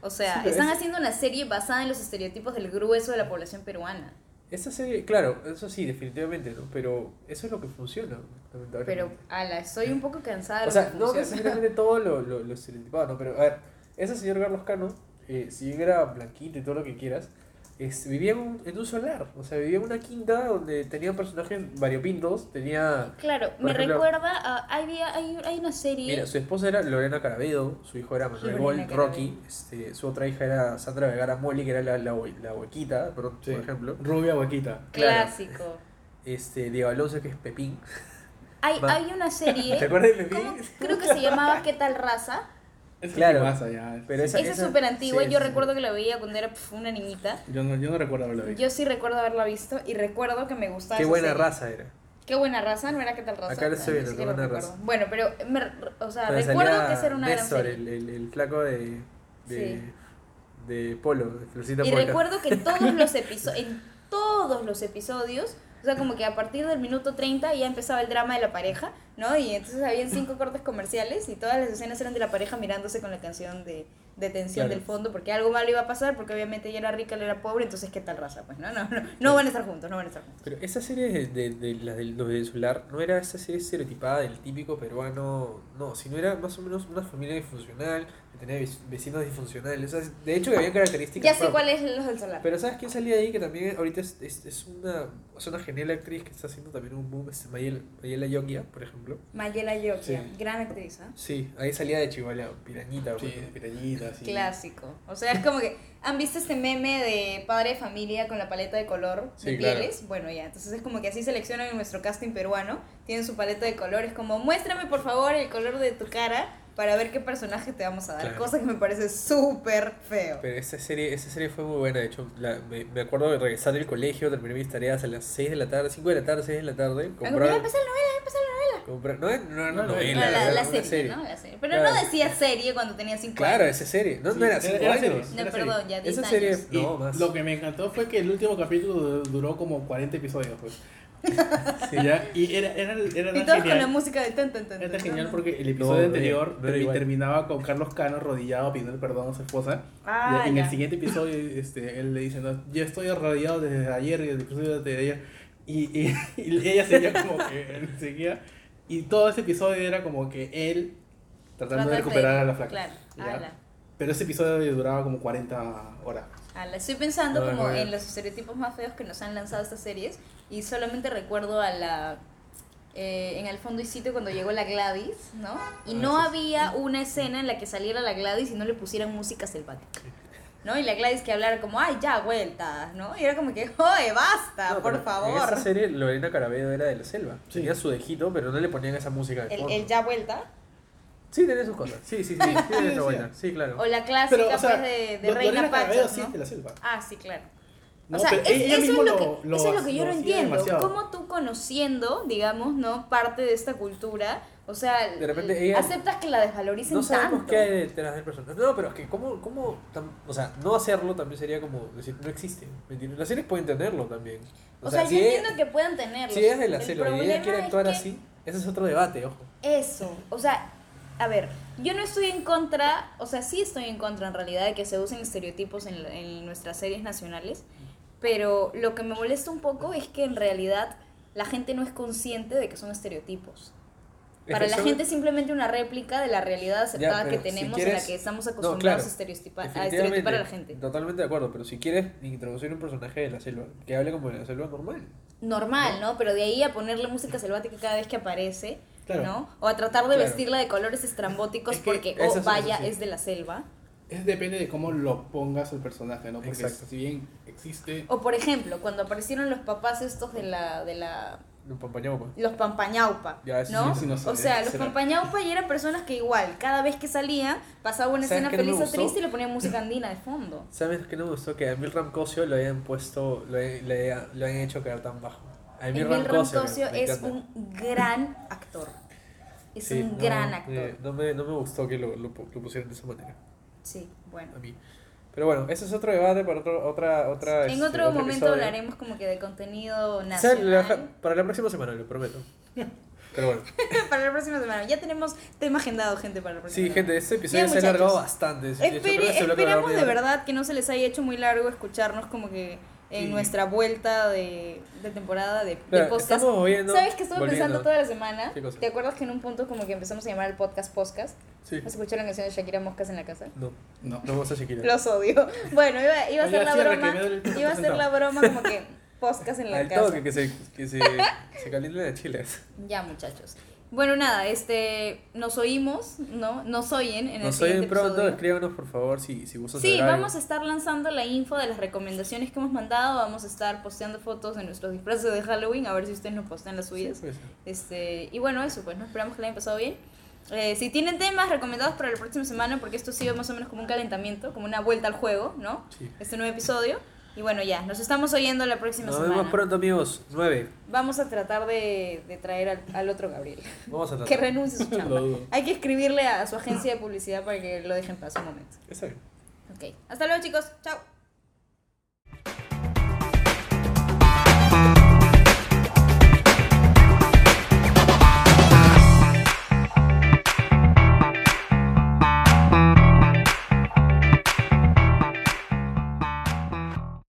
Speaker 1: O sea,
Speaker 2: Sí,
Speaker 1: están
Speaker 2: es-
Speaker 1: haciendo una serie basada en los estereotipos del grueso de la población peruana.
Speaker 2: Esa serie, claro, eso sí, definitivamente, ¿no? Pero eso es lo que funciona.
Speaker 1: Pero, ala, estoy un poco cansada de
Speaker 2: O
Speaker 1: lo
Speaker 2: sea,
Speaker 1: que
Speaker 2: no necesariamente [LAUGHS] todo lo, lo, lo estereotipado, ¿no? Pero, a ver, ese señor Carlos Cano, eh, si bien era blanquito y todo lo que quieras, es- vivía en un, en un solar. O sea, vivía en una quinta donde tenía personajes variopintos, tenía...
Speaker 1: Claro, me
Speaker 2: ejemplo-
Speaker 1: recuerda a. Hay, hay, hay una serie.
Speaker 2: Mira, su esposa era Lorena Carabedo, su hijo era Manuel Gol, Rocky, este, su otra hija era Sandra Vergara Molly, que era la, la, la huequita, por, por ejemplo.
Speaker 3: Rubia huequita.
Speaker 2: claro.
Speaker 1: clásico.
Speaker 2: Este, Diego Alonso, que es Pepín.
Speaker 1: Hay, hay una serie. [LAUGHS]
Speaker 2: ¿Te acuerdas de Pepín?
Speaker 1: Creo que se llamaba ¿Qué tal raza?
Speaker 2: Claro.
Speaker 3: es pasa ya.
Speaker 2: Pero esa-
Speaker 1: Esa es súper antigua.
Speaker 2: sí,
Speaker 1: yo recuerdo que la veía cuando era pf, una niñita.
Speaker 3: Yo no, yo no recuerdo haberlo visto.
Speaker 1: Yo sí recuerdo haberla visto y recuerdo que me gustaba.
Speaker 2: Qué
Speaker 1: esa
Speaker 2: buena
Speaker 1: serie.
Speaker 2: raza era.
Speaker 1: Qué buena raza, ¿no era qué tal raza?
Speaker 2: Acá lo estoy viendo, qué buena raza.
Speaker 1: Bueno, pero, me, o sea,
Speaker 2: Donde
Speaker 1: recuerdo que esa era una gran serie.
Speaker 2: el, el, el flaco de, de,
Speaker 1: Sí.
Speaker 2: de Polo, de Florcita
Speaker 1: Y
Speaker 2: Polka.
Speaker 1: recuerdo que en todos los episodios, en todos los episodios, sea, como que a partir del minuto 30 ya empezaba el drama de la pareja, ¿no? Y entonces habían cinco cortes comerciales y todas las escenas eran de la pareja mirándose con la canción de, de tensión
Speaker 3: Claro.
Speaker 1: del fondo, porque algo malo iba a pasar, porque obviamente ella era rica, él era pobre, entonces qué tal raza, pues, ¿no? No, no, no van a estar juntos, no van a estar juntos.
Speaker 2: Pero esa serie de, de, de las del, los solar no era esa serie estereotipada del típico peruano, no, sino era más o menos una familia disfuncional, que tenía vecinos disfuncionales. O sea, de hecho, que había características.
Speaker 1: Ya sé
Speaker 2: propias.
Speaker 1: cuál es los del solar.
Speaker 2: Pero ¿sabes quién salía ahí? Que también ahorita es, es, es una, es una genial actriz que está haciendo también un boom, es Mayela, Mayela Yogia, por ejemplo.
Speaker 1: Mayela Yokia,
Speaker 3: Sí.
Speaker 1: gran actriz, ¿ah?
Speaker 2: Sí, ahí salía de Chihuahua, pirañita.
Speaker 3: Sí, pirañita, sí.
Speaker 1: Clásico. O sea, es como que. ¿Han visto este meme de padre de familia con la paleta de color de
Speaker 2: Sí, claro.
Speaker 1: pieles? Bueno, ya. Entonces es como que así seleccionan en nuestro casting peruano. Tienen su paleta de colores. Como, muéstrame por favor el color de tu cara para ver qué personaje te vamos a dar.
Speaker 2: Claro.
Speaker 1: Cosa que me parece súper feo.
Speaker 2: Pero esa serie, esa serie fue muy buena, de hecho, la- me, me acuerdo de regresar del colegio, terminé mis tareas a las 6 de la tarde, 5 de la tarde, 6 de la tarde,
Speaker 1: Ah,
Speaker 2: comprar,
Speaker 1: ya empecé la novela, ya empecé la novela.
Speaker 2: comprar no, no, no,
Speaker 3: No,
Speaker 2: no,
Speaker 3: no,
Speaker 2: novela,
Speaker 1: No, la,
Speaker 2: era
Speaker 1: la
Speaker 2: una
Speaker 1: serie, ¿no? La serie. Pero
Speaker 2: Claro.
Speaker 1: no decía serie cuando tenía 5
Speaker 2: Claro,
Speaker 1: años.
Speaker 2: esa serie, no,
Speaker 3: Sí,
Speaker 2: no era
Speaker 3: era-
Speaker 2: 5
Speaker 3: era serie.
Speaker 2: años.
Speaker 1: No,
Speaker 3: Era
Speaker 1: perdón, ya 10
Speaker 2: Esa
Speaker 1: años.
Speaker 2: serie,
Speaker 3: Y
Speaker 2: no, más.
Speaker 3: Lo que me encantó fue que el último capítulo duró como 40 episodios, pues. [LAUGHS] Sí, ya. Y era, era, era
Speaker 1: Y todos con la
Speaker 3: genial.
Speaker 1: música de tan, tan, tan.
Speaker 3: Era
Speaker 1: tan,
Speaker 3: genial porque el
Speaker 2: No,
Speaker 3: episodio
Speaker 2: no
Speaker 3: anterior
Speaker 2: era- no igual.
Speaker 3: terminaba con Carlos Cano arrodillado pidiendo perdón a su esposa.
Speaker 1: Ah,
Speaker 3: Y en
Speaker 1: ya.
Speaker 3: el siguiente episodio [LAUGHS] este, él le dice, no, yo estoy arrodillado desde ayer y el episodio de ayer. Y, y, [LAUGHS] y ella seguía como que él seguía. Y todo ese episodio era como que él tratando de
Speaker 1: Tratas
Speaker 3: recuperar a la flaca.
Speaker 1: Claro.
Speaker 3: Pero ese episodio duraba como 40 horas.
Speaker 1: Ala, Estoy pensando
Speaker 2: No,
Speaker 1: como
Speaker 2: no, no.
Speaker 1: en los estereotipos más feos que nos han lanzado estas series y solamente recuerdo a la eh, en el fondo y sitio cuando llegó la Gladys, ¿no? Y
Speaker 3: Ah,
Speaker 1: no había una escena en la que saliera la Gladys y no le pusieran música selvática. ¿No? Y la Gladys que hablara como, ay, ya, vuelta, ¿no? Y era como que, oye, basta,
Speaker 2: No,
Speaker 1: por
Speaker 2: pero En
Speaker 1: favor.
Speaker 2: esa serie, Lorena Carabedo era de la selva.
Speaker 3: Sí.
Speaker 2: Tenía su dejito, pero no le ponían esa música de
Speaker 1: El,
Speaker 2: fondo.
Speaker 1: el ya vuelta.
Speaker 2: Sí, tenía sus cosas. Sí, sí, sí. [LAUGHS] Sí,
Speaker 3: sí,
Speaker 2: buena. Sí, claro.
Speaker 1: O la clásica,
Speaker 3: Pero, o sea,
Speaker 1: pues, de, Reina Pachas,
Speaker 3: sí
Speaker 1: ¿no?
Speaker 3: es de la selva.
Speaker 1: Ah, sí, claro.
Speaker 3: No,
Speaker 1: o sea, es-
Speaker 3: ella
Speaker 1: eso,
Speaker 3: mismo
Speaker 1: es lo,
Speaker 3: lo-
Speaker 1: que,
Speaker 3: lo
Speaker 1: eso es lo que yo no entiendo.
Speaker 3: demasiado.
Speaker 1: ¿Cómo tú conociendo, digamos, no parte de esta cultura, o sea,
Speaker 2: De repente ella-
Speaker 1: aceptas que la desvaloricen
Speaker 2: No sabemos
Speaker 1: tanto?
Speaker 2: qué hay detrás del personaje. No, pero es que cómo, cómo tam- o sea, no hacerlo también sería como decir, no existe. ¿me entiendes? Las series pueden tenerlo también.
Speaker 1: O, sea,
Speaker 2: si
Speaker 1: yo entiendo que puedan tenerlo.
Speaker 2: Si ella es de la
Speaker 1: El
Speaker 2: selva y ella
Speaker 1: problema
Speaker 2: quiere actuar así, ese es otro debate, ojo.
Speaker 1: Eso, o sea, a ver, yo no estoy en contra, o sea, sí estoy en contra en realidad de que se usen estereotipos en, en nuestras series nacionales, pero lo que me molesta un poco es que en realidad la gente no es consciente de que son estereotipos.
Speaker 2: Es
Speaker 1: Para la gente es simplemente una réplica de la realidad aceptada
Speaker 2: Ya,
Speaker 1: que
Speaker 2: si
Speaker 1: tenemos en la que estamos
Speaker 2: No,
Speaker 1: acostumbrados
Speaker 2: claro,
Speaker 1: a, estereotipar, a
Speaker 2: definitivamente,
Speaker 1: estereotipar a la gente.
Speaker 2: Totalmente de acuerdo, pero si quieres introducir un personaje de la selva, que hable como de la selva normal.
Speaker 1: Normal, ¿no? Pero de ahí a ponerle música selvática cada vez que aparece,
Speaker 2: Claro.
Speaker 1: ¿no? O a tratar de
Speaker 2: Claro.
Speaker 1: vestirla de colores estrambóticos
Speaker 3: Es que
Speaker 1: porque, oh,
Speaker 2: es-
Speaker 1: vaya, es de la selva.
Speaker 3: Es depende de cómo lo pongas al personaje, ¿no? Porque
Speaker 2: Exacto.
Speaker 3: si bien existe...
Speaker 1: O por ejemplo, cuando aparecieron los papás estos de la, de la
Speaker 2: Un pampañaupa.
Speaker 1: los pampañaupa,
Speaker 2: Ya, eso
Speaker 1: ¿no?
Speaker 3: sí, sí, no sé,
Speaker 1: o sea, los
Speaker 3: será.
Speaker 1: pampañaupa y eran personas que igual, cada vez que salían, pasaba una
Speaker 2: ¿Sabes
Speaker 1: escena
Speaker 2: no
Speaker 1: feliz o triste y le ponían música andina de fondo.
Speaker 2: ¿Sabes qué no me gustó? Que a Emil Ramcosio lo hayan puesto, lo, le, lo han hecho quedar tan bajo. Emil, Ramcosio me
Speaker 1: es un gran actor. Es
Speaker 2: Sí,
Speaker 1: un
Speaker 2: no,
Speaker 1: gran
Speaker 2: eh,
Speaker 1: actor.
Speaker 2: no, me, no me gustó que lo, lo, lo pusieran de esa manera,
Speaker 1: Sí, bueno.
Speaker 2: a mí. Pero bueno, ese es otro debate para otro, otra... otra
Speaker 1: En
Speaker 2: este,
Speaker 1: otro momento
Speaker 2: episodio.
Speaker 1: hablaremos como que de contenido nacional.
Speaker 2: para la próxima semana, lo prometo. [LAUGHS] Pero bueno. [LAUGHS]
Speaker 1: para la próxima semana. Ya tenemos tema agendado, gente, para la próxima
Speaker 2: Sí,
Speaker 1: semana.
Speaker 2: gente, este episodio
Speaker 1: Bien,
Speaker 2: se ha alargado bastante.
Speaker 1: Espere- esperamos de verdad que no se les haya hecho muy largo escucharnos como que en
Speaker 2: Sí.
Speaker 1: nuestra vuelta de, de temporada de, de podcast.
Speaker 2: estamos moviendo,
Speaker 1: ¿Sabes que estuve
Speaker 2: volviendo.
Speaker 1: pensando toda la semana?
Speaker 2: ¿Qué cosa?
Speaker 1: ¿Te acuerdas que en un punto como que empezamos a llamar el podcast podcast?
Speaker 2: Sí.
Speaker 1: ¿Has escuchado la canción de Shakira Moscas en la casa?
Speaker 2: No,
Speaker 3: No.
Speaker 2: no vamos a Shakira.
Speaker 1: Los odio. [LAUGHS] Bueno, iba, iba a ser la broma. Iba a ser
Speaker 3: sentado.
Speaker 1: la broma como que [LAUGHS] podcast en la
Speaker 2: Al
Speaker 1: casa.
Speaker 2: toque, que se, que se, [LAUGHS] se caliente de chiles.
Speaker 1: Ya, muchachos. Bueno, nada, este, nos oímos, ¿no? Nos oyen en el
Speaker 2: Nos oyen pronto,
Speaker 1: episodio.
Speaker 2: escríbanos por favor si, si gustan
Speaker 1: Sí,
Speaker 2: saber algo.
Speaker 1: vamos a estar lanzando la info de las recomendaciones que hemos mandado. Vamos a estar posteando fotos de nuestros disfraces de Halloween, a ver si ustedes nos postean las
Speaker 2: Sí,
Speaker 1: suyas.
Speaker 2: pues.
Speaker 1: Este, y bueno, eso, pues, ¿no? Esperamos que la hayan pasado bien. Eh, si tienen temas recomendados para la próxima semana, porque esto ha sido más o menos como un calentamiento, como una vuelta al juego, ¿no?
Speaker 2: Sí.
Speaker 1: Este nuevo episodio. Y bueno, ya, nos estamos oyendo la próxima
Speaker 2: Nos
Speaker 1: semana.
Speaker 2: vemos pronto amigos, 9.
Speaker 1: Vamos a tratar de, de traer al, al otro Gabriel.
Speaker 2: Vamos a [LAUGHS]
Speaker 1: Que
Speaker 2: tratar.
Speaker 1: renuncie a su [LAUGHS] chamba. Hay que escribirle a su agencia de publicidad para que lo dejen pasar un momento.
Speaker 2: Bien.
Speaker 1: Ok. Hasta luego, chicos. Chao.